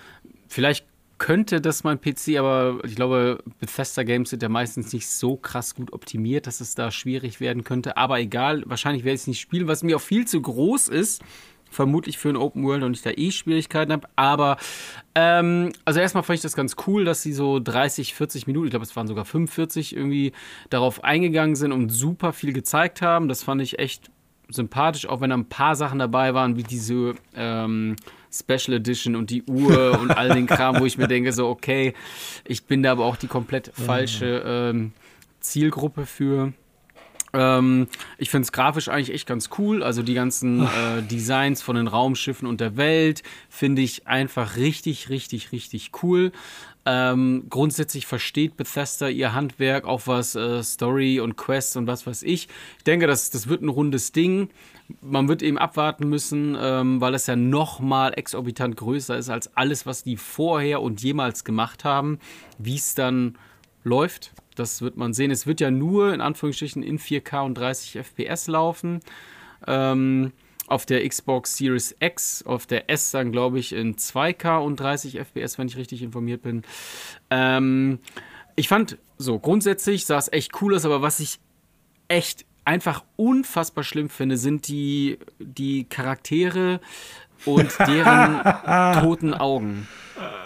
Speaker 3: vielleicht könnte das mein PC, aber ich glaube, Bethesda Games sind ja meistens nicht so krass gut optimiert, dass es da schwierig werden könnte. Aber egal, wahrscheinlich werde ich es nicht spielen, was mir auch viel zu groß ist. Vermutlich für ein Open World und ich da eh Schwierigkeiten habe. Aber, ähm, also erstmal fand ich das ganz cool, dass sie so 30, 40 Minuten, ich glaube, es waren sogar 45 irgendwie darauf eingegangen sind und super viel gezeigt haben. Das fand ich echt sympathisch, auch wenn da ein paar Sachen dabei waren, wie diese ähm, Special Edition und die Uhr [laughs] und all den Kram, wo ich mir denke, so, okay, ich bin da aber auch die komplett falsche ähm, Zielgruppe für. Ähm, ich finde es grafisch eigentlich echt ganz cool. Also die ganzen äh, Designs von den Raumschiffen und der Welt finde ich einfach richtig, richtig, richtig cool. Ähm, grundsätzlich versteht Bethesda ihr Handwerk, auch was äh, Story und Quests und was weiß ich. Ich denke, das, das wird ein rundes Ding. Man wird eben abwarten müssen, ähm, weil es ja noch mal exorbitant größer ist als alles, was die vorher und jemals gemacht haben. Wie es dann läuft, das wird man sehen. Es wird ja nur in Anführungsstrichen in 4K und 30 FPS laufen. Ähm, auf der Xbox Series X, auf der S dann, glaube ich, in 2K und 30 FPS, wenn ich richtig informiert bin. Ähm, ich fand so, grundsätzlich sah es echt cool aus, aber was ich echt einfach unfassbar schlimm finde, sind die, die Charaktere und [laughs] deren toten Augen.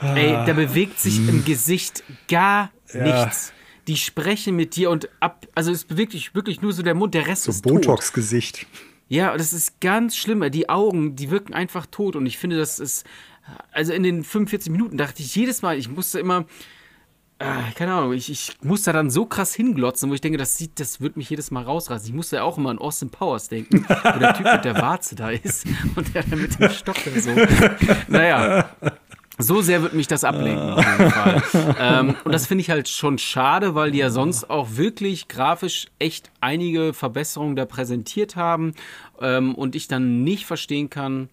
Speaker 3: Ey, da bewegt sich im Gesicht gar
Speaker 1: Ja.
Speaker 3: nichts. Die sprechen mit dir und ab, also es bewegt sich wirklich nur so der Mund, der Rest
Speaker 1: So
Speaker 3: ist tot.
Speaker 1: Botox-Gesicht.
Speaker 3: Ja, das ist ganz schlimm. Die Augen, die wirken einfach tot. Und ich finde, das ist. Also in den 45 Minuten dachte ich jedes Mal, ich musste immer. Äh, keine Ahnung, ich, ich musste dann so krass hinglotzen, wo ich denke, das sieht, das wird mich jedes Mal rausreißen. Ich musste ja auch immer an Austin Powers denken, wo der Typ mit der Warze da ist [laughs] und der dann mit dem Stock so. Naja. So sehr wird mich das ablenken, auf jeden Fall. [laughs] ähm, und das finde ich halt schon schade, weil die ja sonst auch wirklich grafisch echt einige Verbesserungen da präsentiert haben ähm, und ich dann nicht verstehen kann,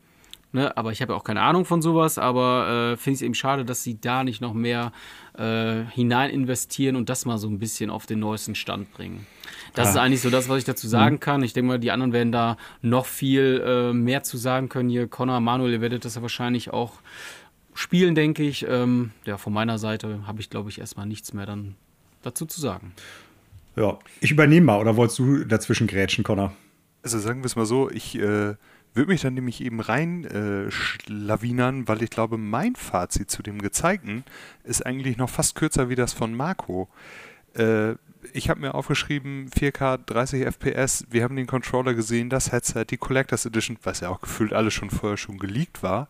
Speaker 3: ne, aber ich habe ja auch keine Ahnung von sowas, aber äh, finde ich es eben schade, dass sie da nicht noch mehr äh, hinein investieren und das mal so ein bisschen auf den neuesten Stand bringen. Das
Speaker 1: Ah.
Speaker 3: ist eigentlich so das, was ich dazu sagen kann. Ich denke mal, die anderen werden da noch viel äh, mehr zu sagen können. Hier, Connor, Manuel, ihr werdet das ja wahrscheinlich auch spielen, denke ich. Ähm, ja, von meiner Seite habe ich, glaube ich, erstmal nichts mehr dann dazu zu sagen.
Speaker 1: Ja, ich übernehme mal. Oder wolltest du dazwischen grätschen, Connor?
Speaker 4: Also sagen wir es mal so, ich äh, würde mich dann nämlich eben rein äh, schlawinern, weil ich glaube, mein Fazit zu dem Gezeigten ist eigentlich noch fast kürzer wie das von Marco. Äh, ich habe mir aufgeschrieben, 4K, 30 FPS, wir haben den Controller gesehen, das Headset, die Collectors Edition, was ja auch gefühlt alles schon vorher schon geleakt war.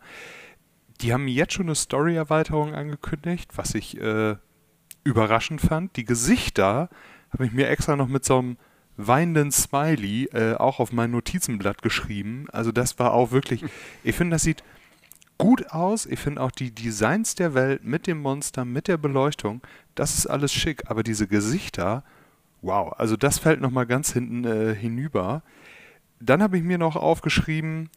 Speaker 4: Die haben jetzt schon eine Story-Erweiterung angekündigt, was ich äh, überraschend fand. Die Gesichter habe ich mir extra noch mit so einem weinenden Smiley äh, auch auf mein Notizenblatt geschrieben. Also das war auch wirklich, [laughs] ich finde, das sieht gut aus. Ich finde auch die Designs der Welt mit dem Monster, mit der Beleuchtung, das ist alles schick. Aber diese Gesichter, wow, also das fällt nochmal ganz hinten äh, hinüber. Dann habe ich mir noch aufgeschrieben,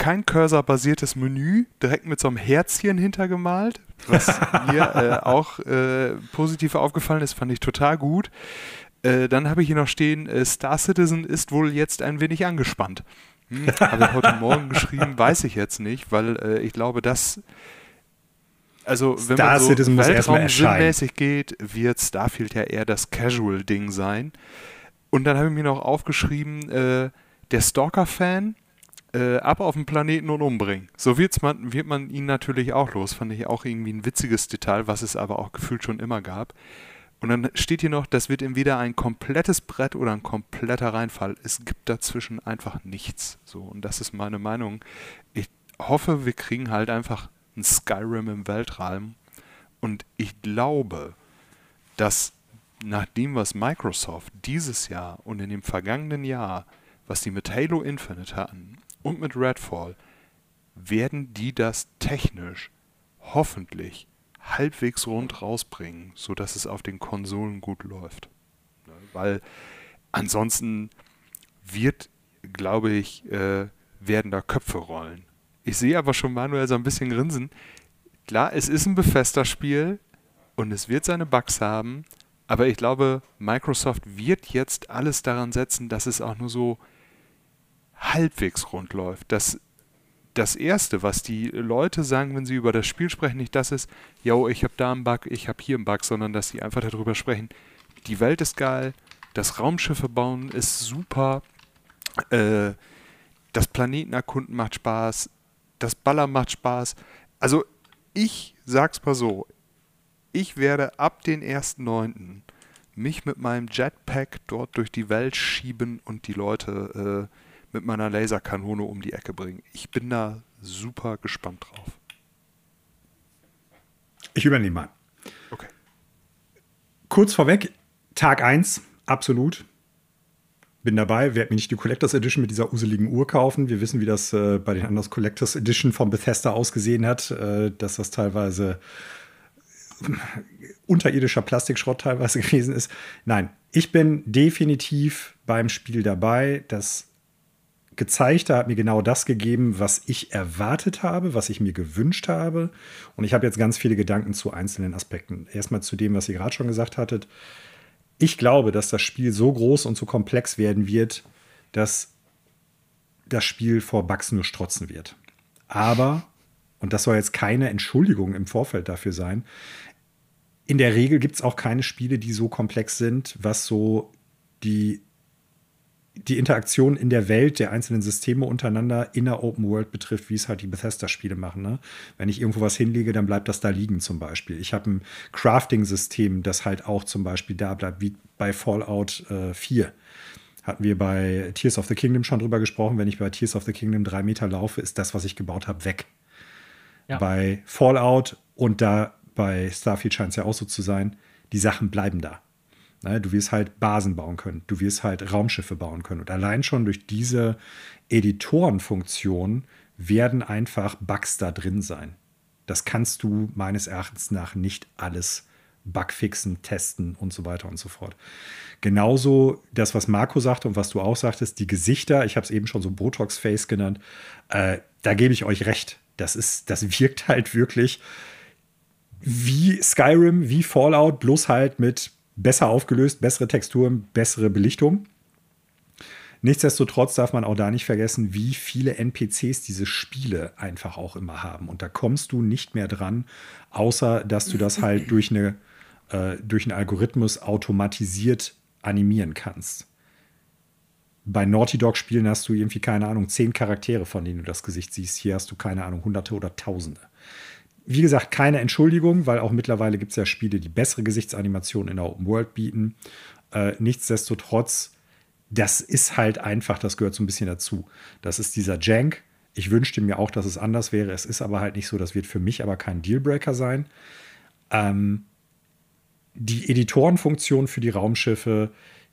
Speaker 4: kein Cursor-basiertes Menü, direkt mit so einem Herzchen hintergemalt, was [laughs] mir äh, auch äh, positiv aufgefallen ist, fand ich total gut. Äh, dann habe ich hier noch stehen, äh, Star Citizen ist wohl jetzt ein wenig angespannt. Hm, habe ich heute [laughs] Morgen geschrieben, weiß ich jetzt nicht, weil äh, ich glaube, dass also wenn
Speaker 1: Star
Speaker 4: man so
Speaker 1: Citizen mal
Speaker 4: Weltraum-sinnmäßig geht, wird Starfield ja eher das Casual-Ding sein. Und dann habe ich mir noch aufgeschrieben, äh, der Stalker-Fan äh, ab auf den Planeten und umbringen. So wird's man, wird man ihn natürlich auch los. Fand ich auch irgendwie ein witziges Detail, was es aber auch gefühlt schon immer gab. Und dann steht hier noch, das wird entweder ein komplettes Brett oder ein kompletter Reinfall. Es gibt dazwischen einfach nichts. So, und das ist meine Meinung. Ich hoffe, wir kriegen halt einfach ein Skyrim im Weltraum. Und ich glaube, dass nach dem, was Microsoft dieses Jahr und in dem vergangenen Jahr, was die mit Halo Infinite hatten und mit Redfall, werden die das technisch hoffentlich halbwegs rund rausbringen, sodass es auf den Konsolen gut läuft. Ne, Weil ansonsten wird, glaube ich, äh, werden da Köpfe rollen. Ich sehe aber schon Manuel so ein bisschen grinsen. Klar, es ist ein Bethesda-Spiel und es wird seine Bugs haben, aber ich glaube, Microsoft wird jetzt alles daran setzen, dass es auch nur so halbwegs rund läuft. Dass das Erste, was die Leute sagen, wenn sie über das Spiel sprechen, nicht das ist, yo, ich habe da einen Bug, ich habe hier einen Bug, sondern dass sie einfach darüber sprechen, die Welt ist geil, das Raumschiffe bauen ist super, äh, das Planetenerkunden macht Spaß, das Ballern macht Spaß. Also ich sag's mal so, ich werde ab den 1.9. mich mit meinem Jetpack dort durch die Welt schieben und die Leute äh, mit meiner Laserkanone um die Ecke bringen. Ich bin da super gespannt drauf.
Speaker 1: Ich übernehme mal.
Speaker 4: Okay.
Speaker 1: Kurz vorweg, Tag 1, absolut. Bin dabei, werde mir nicht die Collectors Edition mit dieser useligen Uhr kaufen. Wir wissen, wie das äh, bei den anderen Collectors Edition von Bethesda ausgesehen hat, äh, dass das teilweise unterirdischer Plastikschrott teilweise [laughs] gewesen ist. Nein, ich bin definitiv beim Spiel dabei. Das Gezeigte hat mir genau das gegeben, was ich erwartet habe, was ich mir gewünscht habe. Und ich habe jetzt ganz viele Gedanken zu einzelnen Aspekten. Erstmal zu dem, was ihr gerade schon gesagt hattet. Ich glaube, dass das Spiel so groß und so komplex werden wird, dass das Spiel vor Bugs nur strotzen wird. Aber, und das soll jetzt keine Entschuldigung im Vorfeld dafür sein, in der Regel gibt es auch keine Spiele, die so komplex sind, was so die die Interaktion in der Welt der einzelnen Systeme untereinander in der Open World betrifft, wie es halt die Bethesda-Spiele machen. Ne? Wenn ich irgendwo was hinlege, dann bleibt das da liegen zum Beispiel. Ich habe ein Crafting-System, das halt auch zum Beispiel da bleibt, wie bei Fallout äh, 4. Hatten wir bei Tears of the Kingdom schon drüber gesprochen. Wenn ich bei Tears of the Kingdom drei Meter laufe, ist das, was ich gebaut habe, weg. Ja. Bei Fallout und da bei Starfield scheint es ja auch so zu sein, die Sachen bleiben da. Ne, du wirst halt Basen bauen können, du wirst halt Raumschiffe bauen können. Und allein schon durch diese Editorenfunktion werden einfach Bugs da drin sein. Das kannst du meines Erachtens nach nicht alles Bugfixen, testen und so weiter und so fort. Genauso das, was Marco sagte und was du auch sagtest, die Gesichter, ich habe es eben schon so Botox-Face genannt, äh, da gebe ich euch recht. Das, ist, das wirkt halt wirklich wie Skyrim, wie Fallout, bloß halt mit besser aufgelöst, bessere Texturen, bessere Belichtung. Nichtsdestotrotz darf man auch da nicht vergessen, wie viele NPCs diese Spiele einfach auch immer haben. Und da kommst du nicht mehr dran, außer dass du das halt durch, eine, äh, durch einen Algorithmus automatisiert animieren kannst. Bei Naughty Dog Spielen hast du irgendwie, keine Ahnung, zehn Charaktere, von denen du das Gesicht siehst. Hier hast du, keine Ahnung, Hunderte oder Tausende wie gesagt, keine Entschuldigung, weil auch mittlerweile gibt es ja Spiele, die bessere Gesichtsanimationen in der Open World bieten. Äh, nichtsdestotrotz, das ist halt einfach, das gehört so ein bisschen dazu. Das ist dieser Jank. Ich wünschte mir auch, dass es anders wäre. Es ist aber halt nicht so. Das wird für mich aber kein Dealbreaker sein. Ähm, die Editorenfunktion für die Raumschiffe,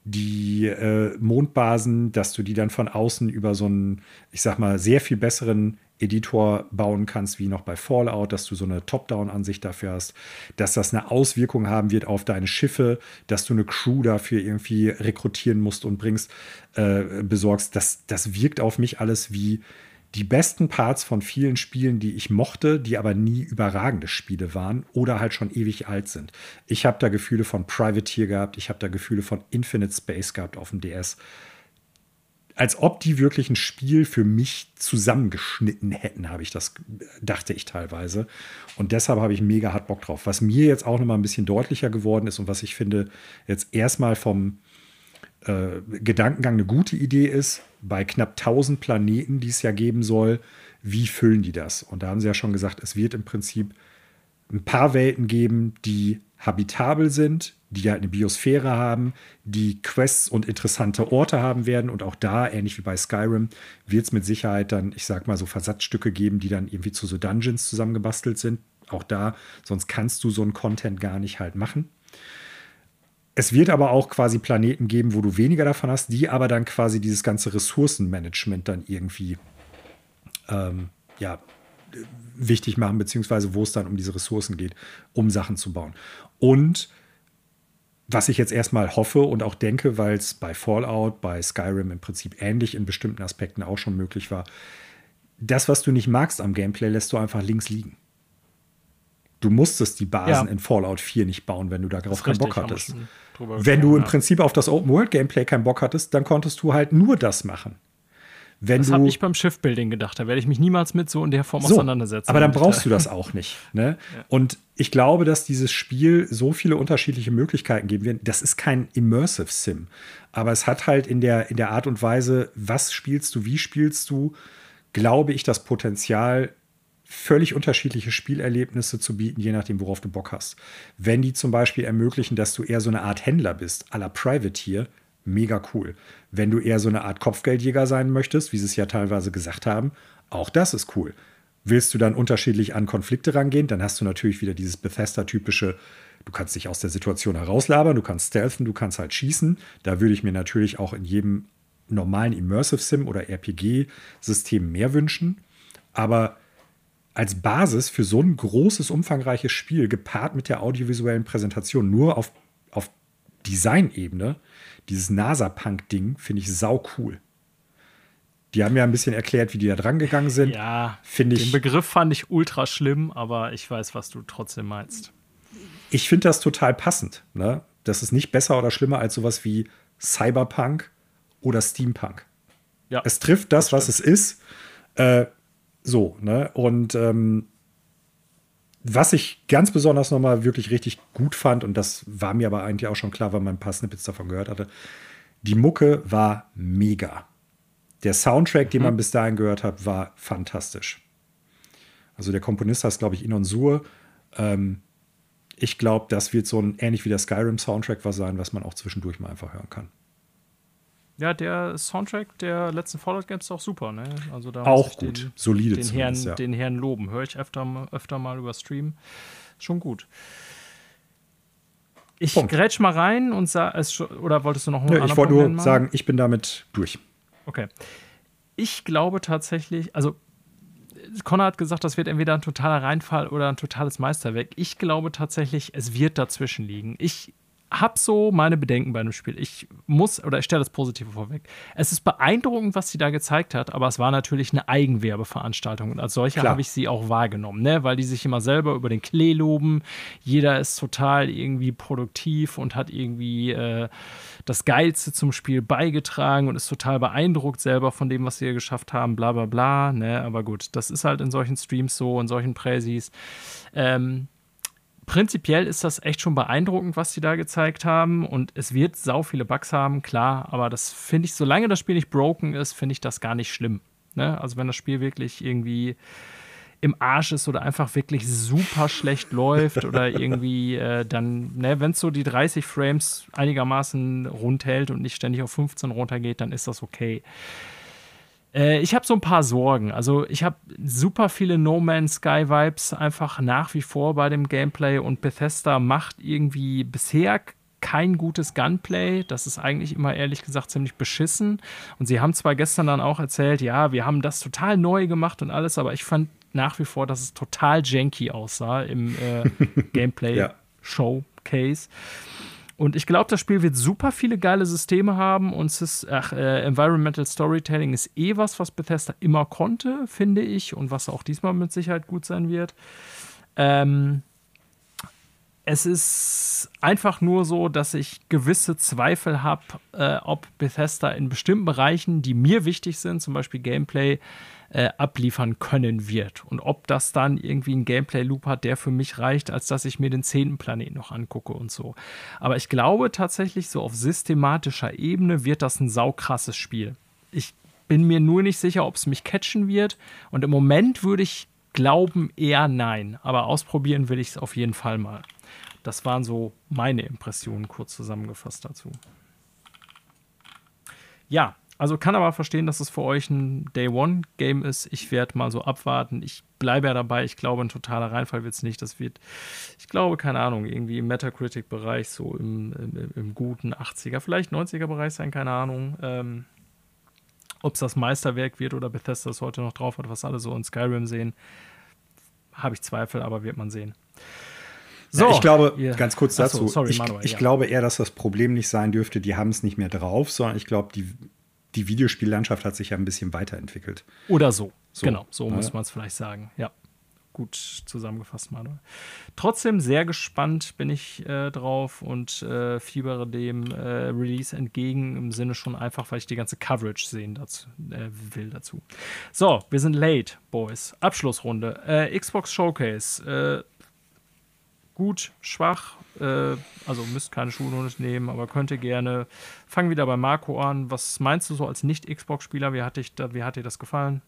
Speaker 1: die äh, Mondbasen, dass du die dann von außen über so einen, ich sag mal, sehr viel besseren Editor bauen kannst, wie noch bei Fallout, dass du so eine Top-Down-Ansicht dafür hast, dass das eine Auswirkung haben wird auf deine Schiffe, dass du eine Crew dafür irgendwie rekrutieren musst und bringst, äh, besorgst. Das, das wirkt auf mich alles wie die besten Parts von vielen Spielen, die ich mochte, die aber nie überragende Spiele waren oder halt schon ewig alt sind. Ich habe da Gefühle von Privateer gehabt, ich habe da Gefühle von Infinite Space gehabt auf dem DS als ob die wirklich ein Spiel für mich zusammengeschnitten hätten, habe ich das, dachte ich teilweise. Und deshalb habe ich mega hart Bock drauf. Was mir jetzt auch noch mal ein bisschen deutlicher geworden ist und was ich finde, jetzt erstmal vom äh, Gedankengang eine gute Idee ist, bei knapp 1000 Planeten, die es ja geben soll, wie füllen die das? Und da haben sie ja schon gesagt, es wird im Prinzip ein paar Welten geben, die habitabel sind, die halt eine Biosphäre haben, die Quests und interessante Orte haben werden. Und auch da, ähnlich wie bei Skyrim, wird es mit Sicherheit dann, ich sag mal, so Versatzstücke geben, die dann irgendwie zu so Dungeons zusammengebastelt sind. Auch da, sonst kannst du so einen Content gar nicht halt machen. Es wird aber auch quasi Planeten geben, wo du weniger davon hast, die aber dann quasi dieses ganze Ressourcenmanagement dann irgendwie ähm, ja, wichtig machen, beziehungsweise wo es dann um diese Ressourcen geht, um Sachen zu bauen. Und was ich jetzt erstmal hoffe und auch denke, weil es bei Fallout, bei Skyrim im Prinzip ähnlich in bestimmten Aspekten auch schon möglich war, das, was du nicht magst am Gameplay, lässt du einfach links liegen. Du musstest die Basen ja. in Fallout 4 nicht bauen, wenn du darauf keinen Bock hattest. Wenn du im Prinzip auf das Open-World-Gameplay keinen Bock hattest, dann konntest du halt nur das machen.
Speaker 2: Wenn das habe ich beim Schiffbuilding gedacht. Da werde ich mich niemals mit so in der Form so, auseinandersetzen.
Speaker 1: Aber dann brauchst du das [laughs] auch nicht. Ne? Ja. Und ich glaube, dass dieses Spiel so viele unterschiedliche Möglichkeiten geben wird. Das ist kein Immersive Sim. Aber es hat halt in der, in der Art und Weise, was spielst du, wie spielst du, glaube ich, das Potenzial, völlig unterschiedliche Spielerlebnisse zu bieten, je nachdem, worauf du Bock hast. Wenn die zum Beispiel ermöglichen, dass du eher so eine Art Händler bist, à la Privateer, mega cool. Wenn du eher so eine Art Kopfgeldjäger sein möchtest, wie sie es ja teilweise gesagt haben, auch das ist cool. Willst du dann unterschiedlich an Konflikte rangehen, dann hast du natürlich wieder dieses Bethesda-typische, du kannst dich aus der Situation herauslabern, du kannst stealthen, du kannst halt schießen. Da würde ich mir natürlich auch in jedem normalen Immersive Sim oder RPG-System mehr wünschen. Aber als Basis für so ein großes, umfangreiches Spiel, gepaart mit der audiovisuellen Präsentation, nur auf, auf Design-Ebene, dieses NASA-Punk-Ding finde ich sau cool. Die haben ja ein bisschen erklärt, wie die da dran gegangen sind.
Speaker 2: Ja, finde ich. Den Begriff fand ich ultra schlimm, aber ich weiß, was du trotzdem meinst.
Speaker 1: Ich finde das total passend. Ne? Das ist nicht besser oder schlimmer als sowas wie Cyberpunk oder Steampunk. Ja, es trifft das, das was es ist. Äh, so, ne? Und ähm, was ich ganz besonders nochmal wirklich richtig gut fand, und das war mir aber eigentlich auch schon klar, weil man ein paar Snippets davon gehört hatte, Die Mucke war mega. Der Soundtrack, den man bis dahin gehört hat, war fantastisch. Also der Komponist heißt, glaube ich, Inon Sur. Ähm, ich glaube, das wird so ein ähnlich wie der Skyrim-Soundtrack was sein, was man auch zwischendurch mal einfach hören kann.
Speaker 2: Ja, der Soundtrack der letzten Fallout Games ist auch super, ne? Also da
Speaker 1: auch gut,
Speaker 2: den,
Speaker 1: solide
Speaker 2: den Herrn, ja. den Herrn loben. Höre ich öfter, öfter mal über Stream. Schon gut. Ich Punkt. grätsch mal rein und sage, oder wolltest du noch
Speaker 1: einen Ich wollte nur sagen, ich bin damit durch.
Speaker 2: Okay. Ich glaube tatsächlich, also Connor hat gesagt, das wird entweder ein totaler Reinfall oder ein totales Meisterwerk. Ich glaube tatsächlich, es wird dazwischen liegen. Ich habe so meine Bedenken bei dem Spiel. Ich muss, oder ich stelle das Positive vorweg. Es ist beeindruckend, was sie da gezeigt hat, aber es war natürlich eine Eigenwerbeveranstaltung und als solche habe ich sie auch wahrgenommen, ne? weil die sich immer selber über den Klee loben. Jeder ist total irgendwie produktiv und hat irgendwie äh, das Geilste zum Spiel beigetragen und ist total beeindruckt selber von dem, was sie geschafft haben, bla bla bla. Ne? Aber gut, das ist halt in solchen Streams so, in solchen Präsis. Ähm, prinzipiell ist das echt schon beeindruckend, was sie da gezeigt haben. Und es wird sau viele Bugs haben, klar. Aber das finde ich, solange das Spiel nicht broken ist, finde ich das gar nicht schlimm. Ne? Also wenn das Spiel wirklich irgendwie im Arsch ist oder einfach wirklich super schlecht läuft oder [laughs] irgendwie äh, dann, ne, wenn es so die 30 Frames einigermaßen rund hält und nicht ständig auf 15 runtergeht, dann ist das okay. Äh, ich habe so ein paar Sorgen. Also ich habe super viele No Man's Sky Vibes einfach nach wie vor bei dem Gameplay und Bethesda macht irgendwie bisher kein gutes Gunplay. Das ist eigentlich immer ehrlich gesagt ziemlich beschissen. Und sie haben zwar gestern dann auch erzählt, ja, wir haben das total neu gemacht und alles, aber ich fand nach wie vor, dass es total janky aussah im äh, [laughs] Gameplay-Showcase. Und ich glaube, das Spiel wird super viele geile Systeme haben und es ist, ach, äh, Environmental Storytelling ist eh was, was Bethesda immer konnte, finde ich, und was auch diesmal mit Sicherheit gut sein wird. Ähm, es ist einfach nur so, dass ich gewisse Zweifel habe, äh, ob Bethesda in bestimmten Bereichen, die mir wichtig sind, zum Beispiel Gameplay, äh, abliefern können wird. Und ob das dann irgendwie ein Gameplay-Loop hat, der für mich reicht, als dass ich mir den zehnten Planeten noch angucke und so. Aber ich glaube tatsächlich, so auf systematischer Ebene wird das ein saukrasses Spiel. Ich bin mir nur nicht sicher, ob es mich catchen wird. Und im Moment würde ich glauben eher nein. Aber ausprobieren will ich es auf jeden Fall mal. Das waren so meine Impressionen kurz zusammengefasst dazu. Ja, also kann aber verstehen, dass es für euch ein Day-One-Game ist. Ich werde mal so abwarten. Ich bleibe ja dabei. Ich glaube, ein totaler Reinfall wird es nicht. Das wird, ich glaube, keine Ahnung, irgendwie im Metacritic-Bereich, so im, im, im, guten 80er, vielleicht 90er-Bereich sein, keine Ahnung. Ähm, Ob es das Meisterwerk wird oder Bethesda es heute noch drauf hat, was alle so in Skyrim sehen, habe ich Zweifel, aber wird man sehen.
Speaker 1: So, ja, ich glaube, yeah. ganz kurz dazu, so, sorry, ich, Manuel, ich ja. glaube eher, dass das Problem nicht sein dürfte, die haben es nicht mehr drauf, sondern ich glaube, die die Videospiellandschaft hat sich ja ein bisschen weiterentwickelt.
Speaker 2: Oder so. so genau, so ja. muss man es vielleicht sagen. Ja. Gut zusammengefasst, Manuel. Trotzdem sehr gespannt bin ich äh, drauf und äh, fiebere dem äh, Release entgegen im Sinne schon einfach, weil ich die ganze Coverage sehen dazu, äh, will dazu. So, wir sind late, Boys. Abschlussrunde. Äh, Xbox Showcase äh, gut, schwach, äh, also müsst keine Schulnote nehmen, aber könnte gerne. Fang wieder bei Marco an. Was meinst du so als Nicht-Xbox-Spieler? Wie, hat wie hat dir das gefallen?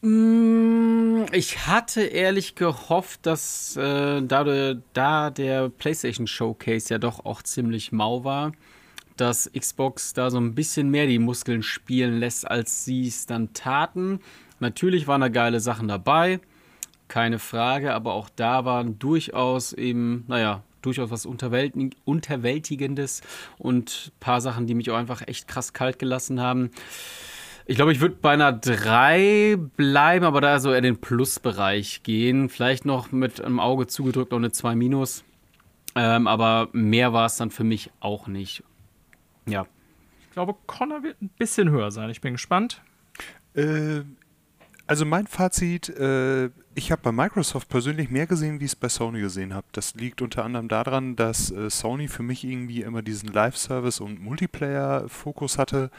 Speaker 3: Mm, ich hatte ehrlich gehofft, dass äh, da, da der PlayStation Showcase ja doch auch ziemlich mau war, dass Xbox da so ein bisschen mehr die Muskeln spielen lässt, als sie es dann taten. Natürlich waren da geile Sachen dabei keine Frage, aber auch da waren durchaus eben, naja, durchaus was Unterwältigendes und ein paar Sachen, die mich auch einfach echt krass kalt gelassen haben. Ich glaube, ich würde bei einer 3 bleiben, aber da so eher den Plusbereich gehen. Vielleicht noch mit einem Auge zugedrückt noch eine 2 Minus. Ähm, aber mehr war es dann für mich auch nicht. Ja.
Speaker 2: Ich glaube, Connor wird ein bisschen höher sein. Ich bin gespannt.
Speaker 4: Äh, also mein Fazit, äh, ich habe bei Microsoft persönlich mehr gesehen, wie ich es bei Sony gesehen habe. Das liegt unter anderem daran, dass äh, Sony für mich irgendwie immer diesen Live-Service und Multiplayer-Fokus hatte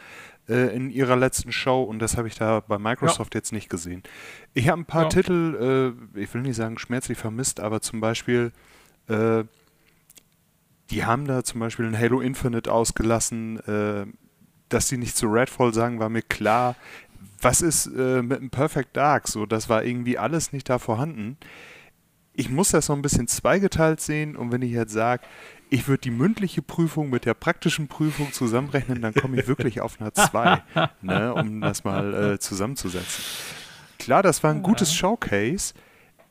Speaker 4: äh, in ihrer letzten Show und das habe ich da bei Microsoft ja. jetzt nicht gesehen. Ich habe ein paar ja. Titel, äh, ich will nicht sagen schmerzlich vermisst, aber zum Beispiel äh, die haben da zum Beispiel ein Halo Infinite ausgelassen, äh, dass sie nicht zu Redfall sagen, war mir klar. Was ist äh, mit dem Perfect Dark? So, das war irgendwie alles nicht da vorhanden. Ich muss das so ein bisschen zweigeteilt sehen und wenn ich jetzt sage, ich würde die mündliche Prüfung mit der praktischen Prüfung zusammenrechnen, dann komme ich wirklich auf einer 2, ne, um das mal äh, zusammenzusetzen. Klar, das war ein gutes Showcase,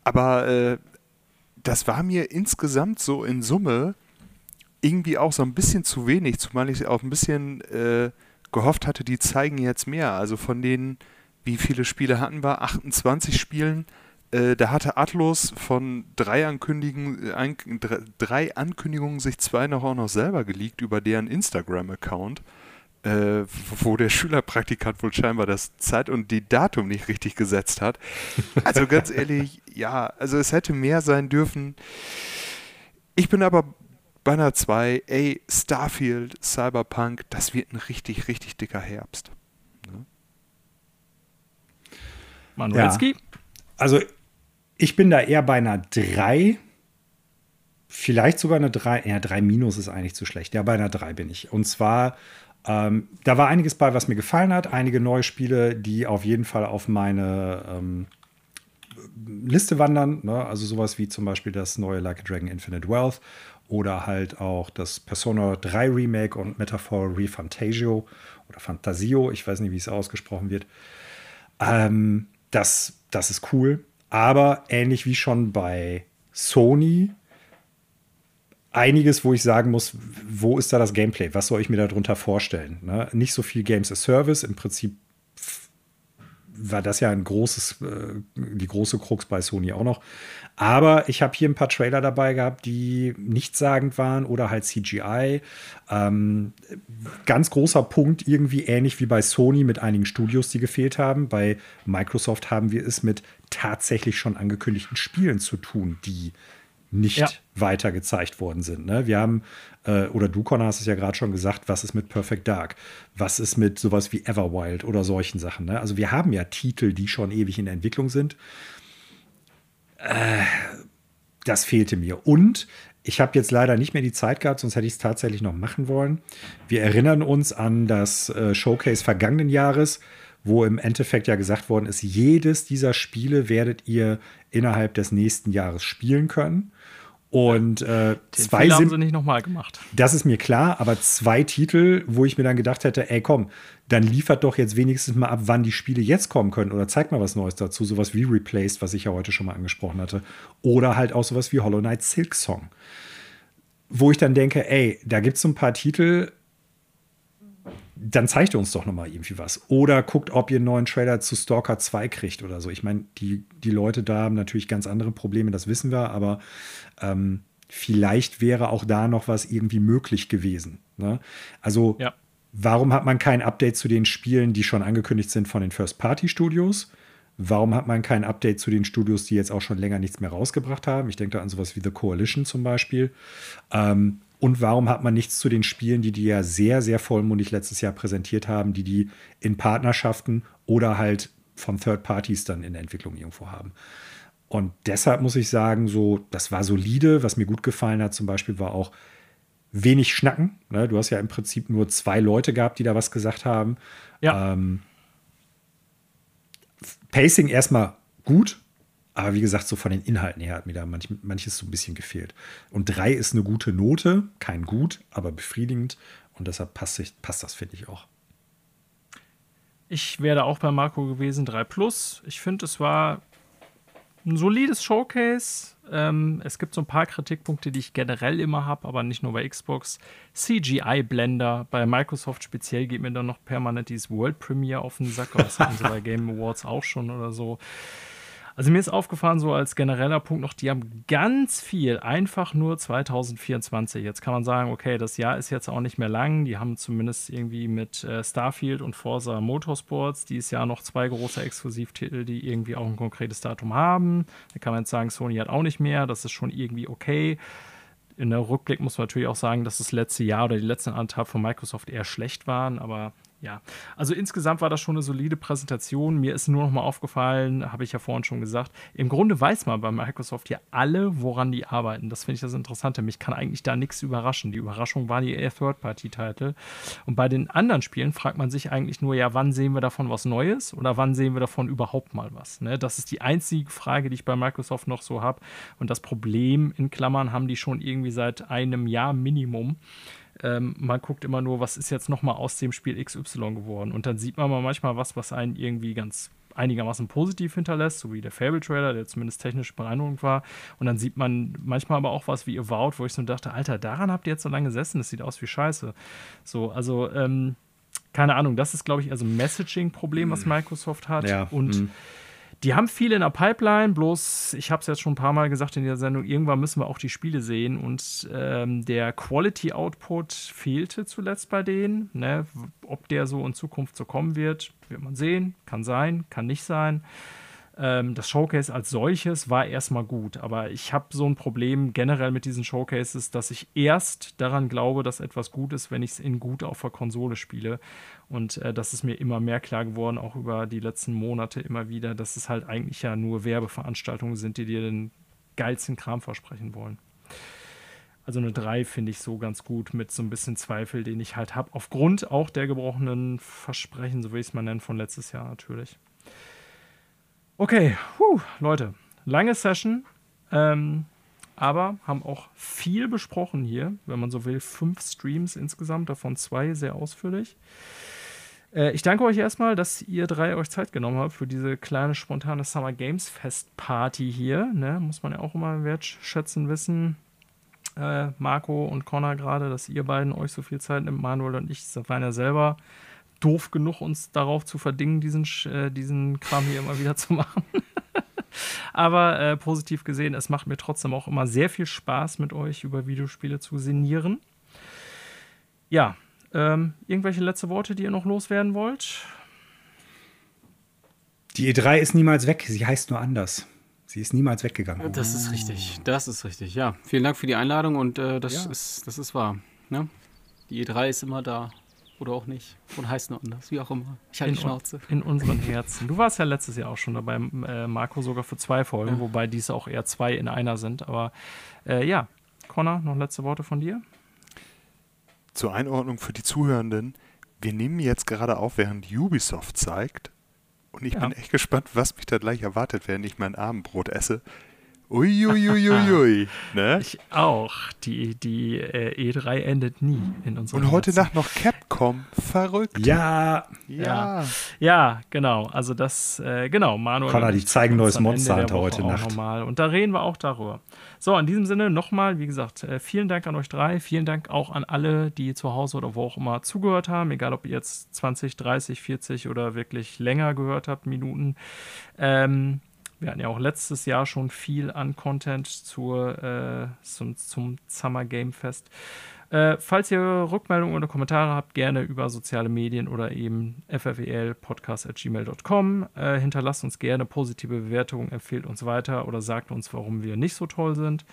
Speaker 4: aber äh, das war mir insgesamt so in Summe irgendwie auch so ein bisschen zu wenig, zumal ich auch ein bisschen äh, gehofft hatte, die zeigen jetzt mehr. Also von denen, wie viele Spiele hatten wir? 28 Spielen. Äh, da hatte Atlas von drei, Ankündigungen, ein, drei Ankündigungen sich zwei noch auch noch selber geleakt über deren Instagram-Account, äh, wo der Schülerpraktikant wohl scheinbar das Zeit und die Datum nicht richtig gesetzt hat. Also [laughs] ganz ehrlich, ja, also es hätte mehr sein dürfen. Ich bin aber Banner 2, ey, Starfield, Cyberpunk, das wird ein richtig, richtig dicker Herbst. Ne?
Speaker 1: Manuelski? Ja. Also ich bin da eher bei einer 3. Vielleicht sogar eine 3. Ja, 3 minus ist eigentlich zu schlecht. Ja, bei einer 3 bin ich. Und zwar, ähm, da war einiges bei, was mir gefallen hat. Einige neue Spiele, die auf jeden Fall auf meine ähm, Liste wandern. Ne? Also sowas wie zum Beispiel das neue Like a Dragon Infinite Wealth oder halt auch das Persona 3 Remake und Metaphor Refantasio oder Fantasio, ich weiß nicht, wie es ausgesprochen wird. Ähm, das, das ist cool. Aber ähnlich wie schon bei Sony, einiges, wo ich sagen muss, wo ist da das Gameplay? Was soll ich mir darunter vorstellen? Ne? Nicht so viel Games as Service, im Prinzip war das ja ein großes, äh, die große Krux bei Sony auch noch. Aber ich habe hier ein paar Trailer dabei gehabt, die nichtssagend waren oder halt CGI. Ähm, ganz großer Punkt, irgendwie ähnlich wie bei Sony mit einigen Studios, die gefehlt haben. Bei Microsoft haben wir es mit tatsächlich schon angekündigten Spielen zu tun, die nicht ja. weiter gezeigt worden sind. Ne? Wir haben, äh, oder du, Connor, hast es ja gerade schon gesagt, was ist mit Perfect Dark? Was ist mit sowas wie Everwild oder solchen Sachen? Ne? Also wir haben ja Titel, die schon ewig in der Entwicklung sind. Äh, das fehlte mir. Und ich habe jetzt leider nicht mehr die Zeit gehabt, sonst hätte ich es tatsächlich noch machen wollen. Wir erinnern uns an das äh, Showcase vergangenen Jahres, wo im Endeffekt ja gesagt worden ist, jedes dieser Spiele werdet ihr innerhalb des nächsten Jahres spielen können. Und äh, zwei
Speaker 2: haben sie nicht nochmal gemacht.
Speaker 1: Das ist mir klar, aber zwei Titel, wo ich mir dann gedacht hätte, ey komm, dann liefert doch jetzt wenigstens mal ab, wann die Spiele jetzt kommen können oder zeigt mal was Neues dazu, sowas wie Replaced, was ich ja heute schon mal angesprochen hatte, oder halt auch sowas wie Hollow Knight Silk Song. Wo ich dann denke, ey, da gibt es so ein paar Titel, dann zeigt ihr uns doch noch mal irgendwie was. Oder guckt, ob ihr einen neuen Trailer zu Stalker 2 kriegt oder so. Ich meine, die, die Leute da haben natürlich ganz andere Probleme, das wissen wir, aber ähm, vielleicht wäre auch da noch was irgendwie möglich gewesen. Ne? Also, ja. warum hat man kein Update zu den Spielen, die schon angekündigt sind von den First-Party-Studios? Warum hat man kein Update zu den Studios, die jetzt auch schon länger nichts mehr rausgebracht haben? Ich denke da an sowas wie The Coalition zum Beispiel. Ähm, und warum hat man nichts zu den Spielen, die die ja sehr, sehr vollmundig letztes Jahr präsentiert haben, die die in Partnerschaften oder halt von Third Parties dann in der Entwicklung irgendwo haben? Und deshalb muss ich sagen, so, das war solide. Was mir gut gefallen hat, zum Beispiel, war auch wenig Schnacken. Ne? Du hast ja im Prinzip nur zwei Leute gehabt, die da was gesagt haben. Ja. Ähm, Pacing erstmal gut, aber wie gesagt, so von den Inhalten her hat mir da manch, manches so ein bisschen gefehlt. Und drei ist eine gute Note, kein gut, aber befriedigend. Und deshalb passt, ich, passt das, finde ich auch.
Speaker 2: Ich wäre auch bei Marco gewesen, 3 Plus. Ich finde, es war ein solides Showcase. Ähm, es gibt so ein paar Kritikpunkte, die ich generell immer habe, aber nicht nur bei Xbox. CGI-Blender. Bei Microsoft speziell geht mir dann noch permanent dieses World Premiere auf den Sack. Das hatten sie bei [laughs] Game Awards auch schon oder so. Also mir ist aufgefallen, so als genereller Punkt noch, die haben ganz viel einfach nur 2024. Jetzt kann man sagen, okay, das Jahr ist jetzt auch nicht mehr lang. Die haben zumindest irgendwie mit äh, Starfield und Forza Motorsports dieses Jahr noch zwei große Exklusivtitel, die irgendwie auch ein konkretes Datum haben. Da kann man jetzt sagen, Sony hat auch nicht mehr. Das ist schon irgendwie okay. In der Rückblick muss man natürlich auch sagen, dass das letzte Jahr oder die letzten anderthalb von Microsoft eher schlecht waren, aber ja, also insgesamt war das schon eine solide Präsentation. Mir ist nur noch mal aufgefallen, habe ich ja vorhin schon gesagt, im Grunde weiß man bei Microsoft ja alle, woran die arbeiten. Das finde ich das Interessante. Mich kann eigentlich da nichts überraschen. Die Überraschung war die eher Third-Party-Title. Und bei den anderen Spielen fragt man sich eigentlich nur, ja, wann sehen wir davon was Neues oder wann sehen wir davon überhaupt mal was? Ne? Das ist die einzige Frage, die ich bei Microsoft noch so habe. Und das Problem in Klammern haben die schon irgendwie seit einem Jahr Minimum. Ähm, man guckt immer nur, was ist jetzt nochmal aus dem Spiel XY geworden. Und dann sieht man mal manchmal was, was einen irgendwie ganz einigermaßen positiv hinterlässt, so wie der Fable-Trailer, der zumindest technisch beeindruckend war. Und dann sieht man manchmal aber auch was wie Avowed, wo ich so dachte, Alter, daran habt ihr jetzt so lange gesessen, das sieht aus wie Scheiße. So, also, ähm, keine Ahnung, das ist, glaube ich, also ein Messaging-Problem, was hm. Microsoft hat. Ja. Und mhm. Die haben viel in der Pipeline, bloß, ich habe es jetzt schon ein paar Mal gesagt in der Sendung, irgendwann müssen wir auch die Spiele sehen und ähm, der Quality Output fehlte zuletzt bei denen. Ne? Ob der so in Zukunft so kommen wird, wird man sehen. Kann sein, kann nicht sein. Ähm, das Showcase als solches war erstmal gut, aber ich habe so ein Problem generell mit diesen Showcases, dass ich erst daran glaube, dass etwas gut ist, wenn ich es in gut auf der Konsole spiele. Und äh, das ist mir immer mehr klar geworden, auch über die letzten Monate immer wieder, dass es halt eigentlich ja nur Werbeveranstaltungen sind, die dir den geilsten Kram versprechen wollen. Also eine 3 finde ich so ganz gut mit so ein bisschen Zweifel, den ich halt habe, aufgrund auch der gebrochenen Versprechen, so will ich es mal nennen, von letztes Jahr natürlich. Okay, puh, Leute, lange Session, ähm, aber haben auch viel besprochen hier, wenn man so will. Fünf Streams insgesamt, davon zwei sehr ausführlich. Äh, ich danke euch erstmal, dass ihr drei euch Zeit genommen habt für diese kleine spontane Summer Games Fest Party hier. Ne? Muss man ja auch immer wertschätzen wissen. Äh, Marco und Connor gerade, dass ihr beiden euch so viel Zeit nimmt. Manuel und ich waren ja selber doof genug, uns darauf zu verdingen, diesen, äh, diesen Kram hier immer wieder zu machen. [laughs] Aber äh, positiv gesehen, es macht mir trotzdem auch immer sehr viel Spaß, mit euch über Videospiele zu sinnieren. Ja, ähm, irgendwelche letzte Worte, die ihr noch loswerden wollt?
Speaker 1: Die E3 ist niemals weg, sie heißt nur anders. Sie ist niemals weggegangen.
Speaker 3: Das ist richtig, das ist richtig. Ja, vielen Dank für die Einladung und äh, das, ja. ist, das ist wahr. Ne? Die E3 ist immer da. Oder auch nicht. Oder heißt nur anders, wie auch immer.
Speaker 2: Ich halte die Schnauze. In unseren Herzen. Du warst ja letztes Jahr auch schon dabei, äh, Marco, sogar für zwei Folgen, ja. wobei dies auch eher zwei in einer sind. Aber äh, ja, Connor, noch letzte Worte von dir?
Speaker 4: Zur Einordnung für die Zuhörenden. Wir nehmen jetzt gerade auf, während Ubisoft zeigt. Und ich ja. bin echt gespannt, was mich da gleich erwartet, während ich mein Abendbrot esse. Uiuiuiui. [laughs]
Speaker 2: ne? Ich auch. Die, die äh, E3 endet nie in unserem
Speaker 4: Und heute Nacht noch Capcom. Verrückt.
Speaker 1: Ja.
Speaker 2: Ja. Ja, genau. Also das, äh, genau, Manuel.
Speaker 1: Connor, die zeigen neues Monster Hunter heute Nacht.
Speaker 2: Nochmal. Und da reden wir auch darüber. So, in diesem Sinne nochmal, wie gesagt, äh, vielen Dank an euch drei. Vielen Dank auch an alle, die zu Hause oder wo auch immer zugehört haben. Egal, ob ihr jetzt 20, 30, 40 oder wirklich länger gehört habt, Minuten. Ähm, wir hatten ja auch letztes Jahr schon viel an Content zur, äh, zum, zum Summer Game Fest. Äh, falls ihr Rückmeldungen oder Kommentare habt, gerne über soziale Medien oder eben ffwlpodcast.gmail.com. Äh, hinterlasst uns gerne positive Bewertungen, empfehlt uns weiter oder sagt uns, warum wir nicht so toll sind.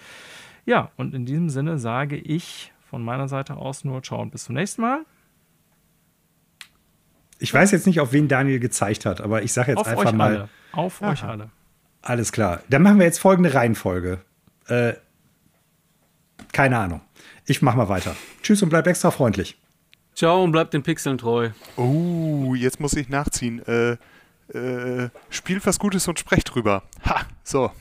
Speaker 2: Ja, und in diesem Sinne sage ich von meiner Seite aus nur ciao und bis zum nächsten Mal.
Speaker 1: Ich weiß jetzt nicht, auf wen Daniel gezeigt hat, aber ich sage jetzt auf einfach mal.
Speaker 2: Alle. Auf Aha. euch alle.
Speaker 1: Alles klar. Dann machen wir jetzt folgende Reihenfolge. Äh, keine Ahnung. Ich mach mal weiter. Tschüss und bleib extra freundlich.
Speaker 3: Ciao und bleib den Pixeln treu.
Speaker 4: Oh, jetzt muss ich nachziehen. Äh, äh, spielt was Gutes und sprecht drüber. Ha, so.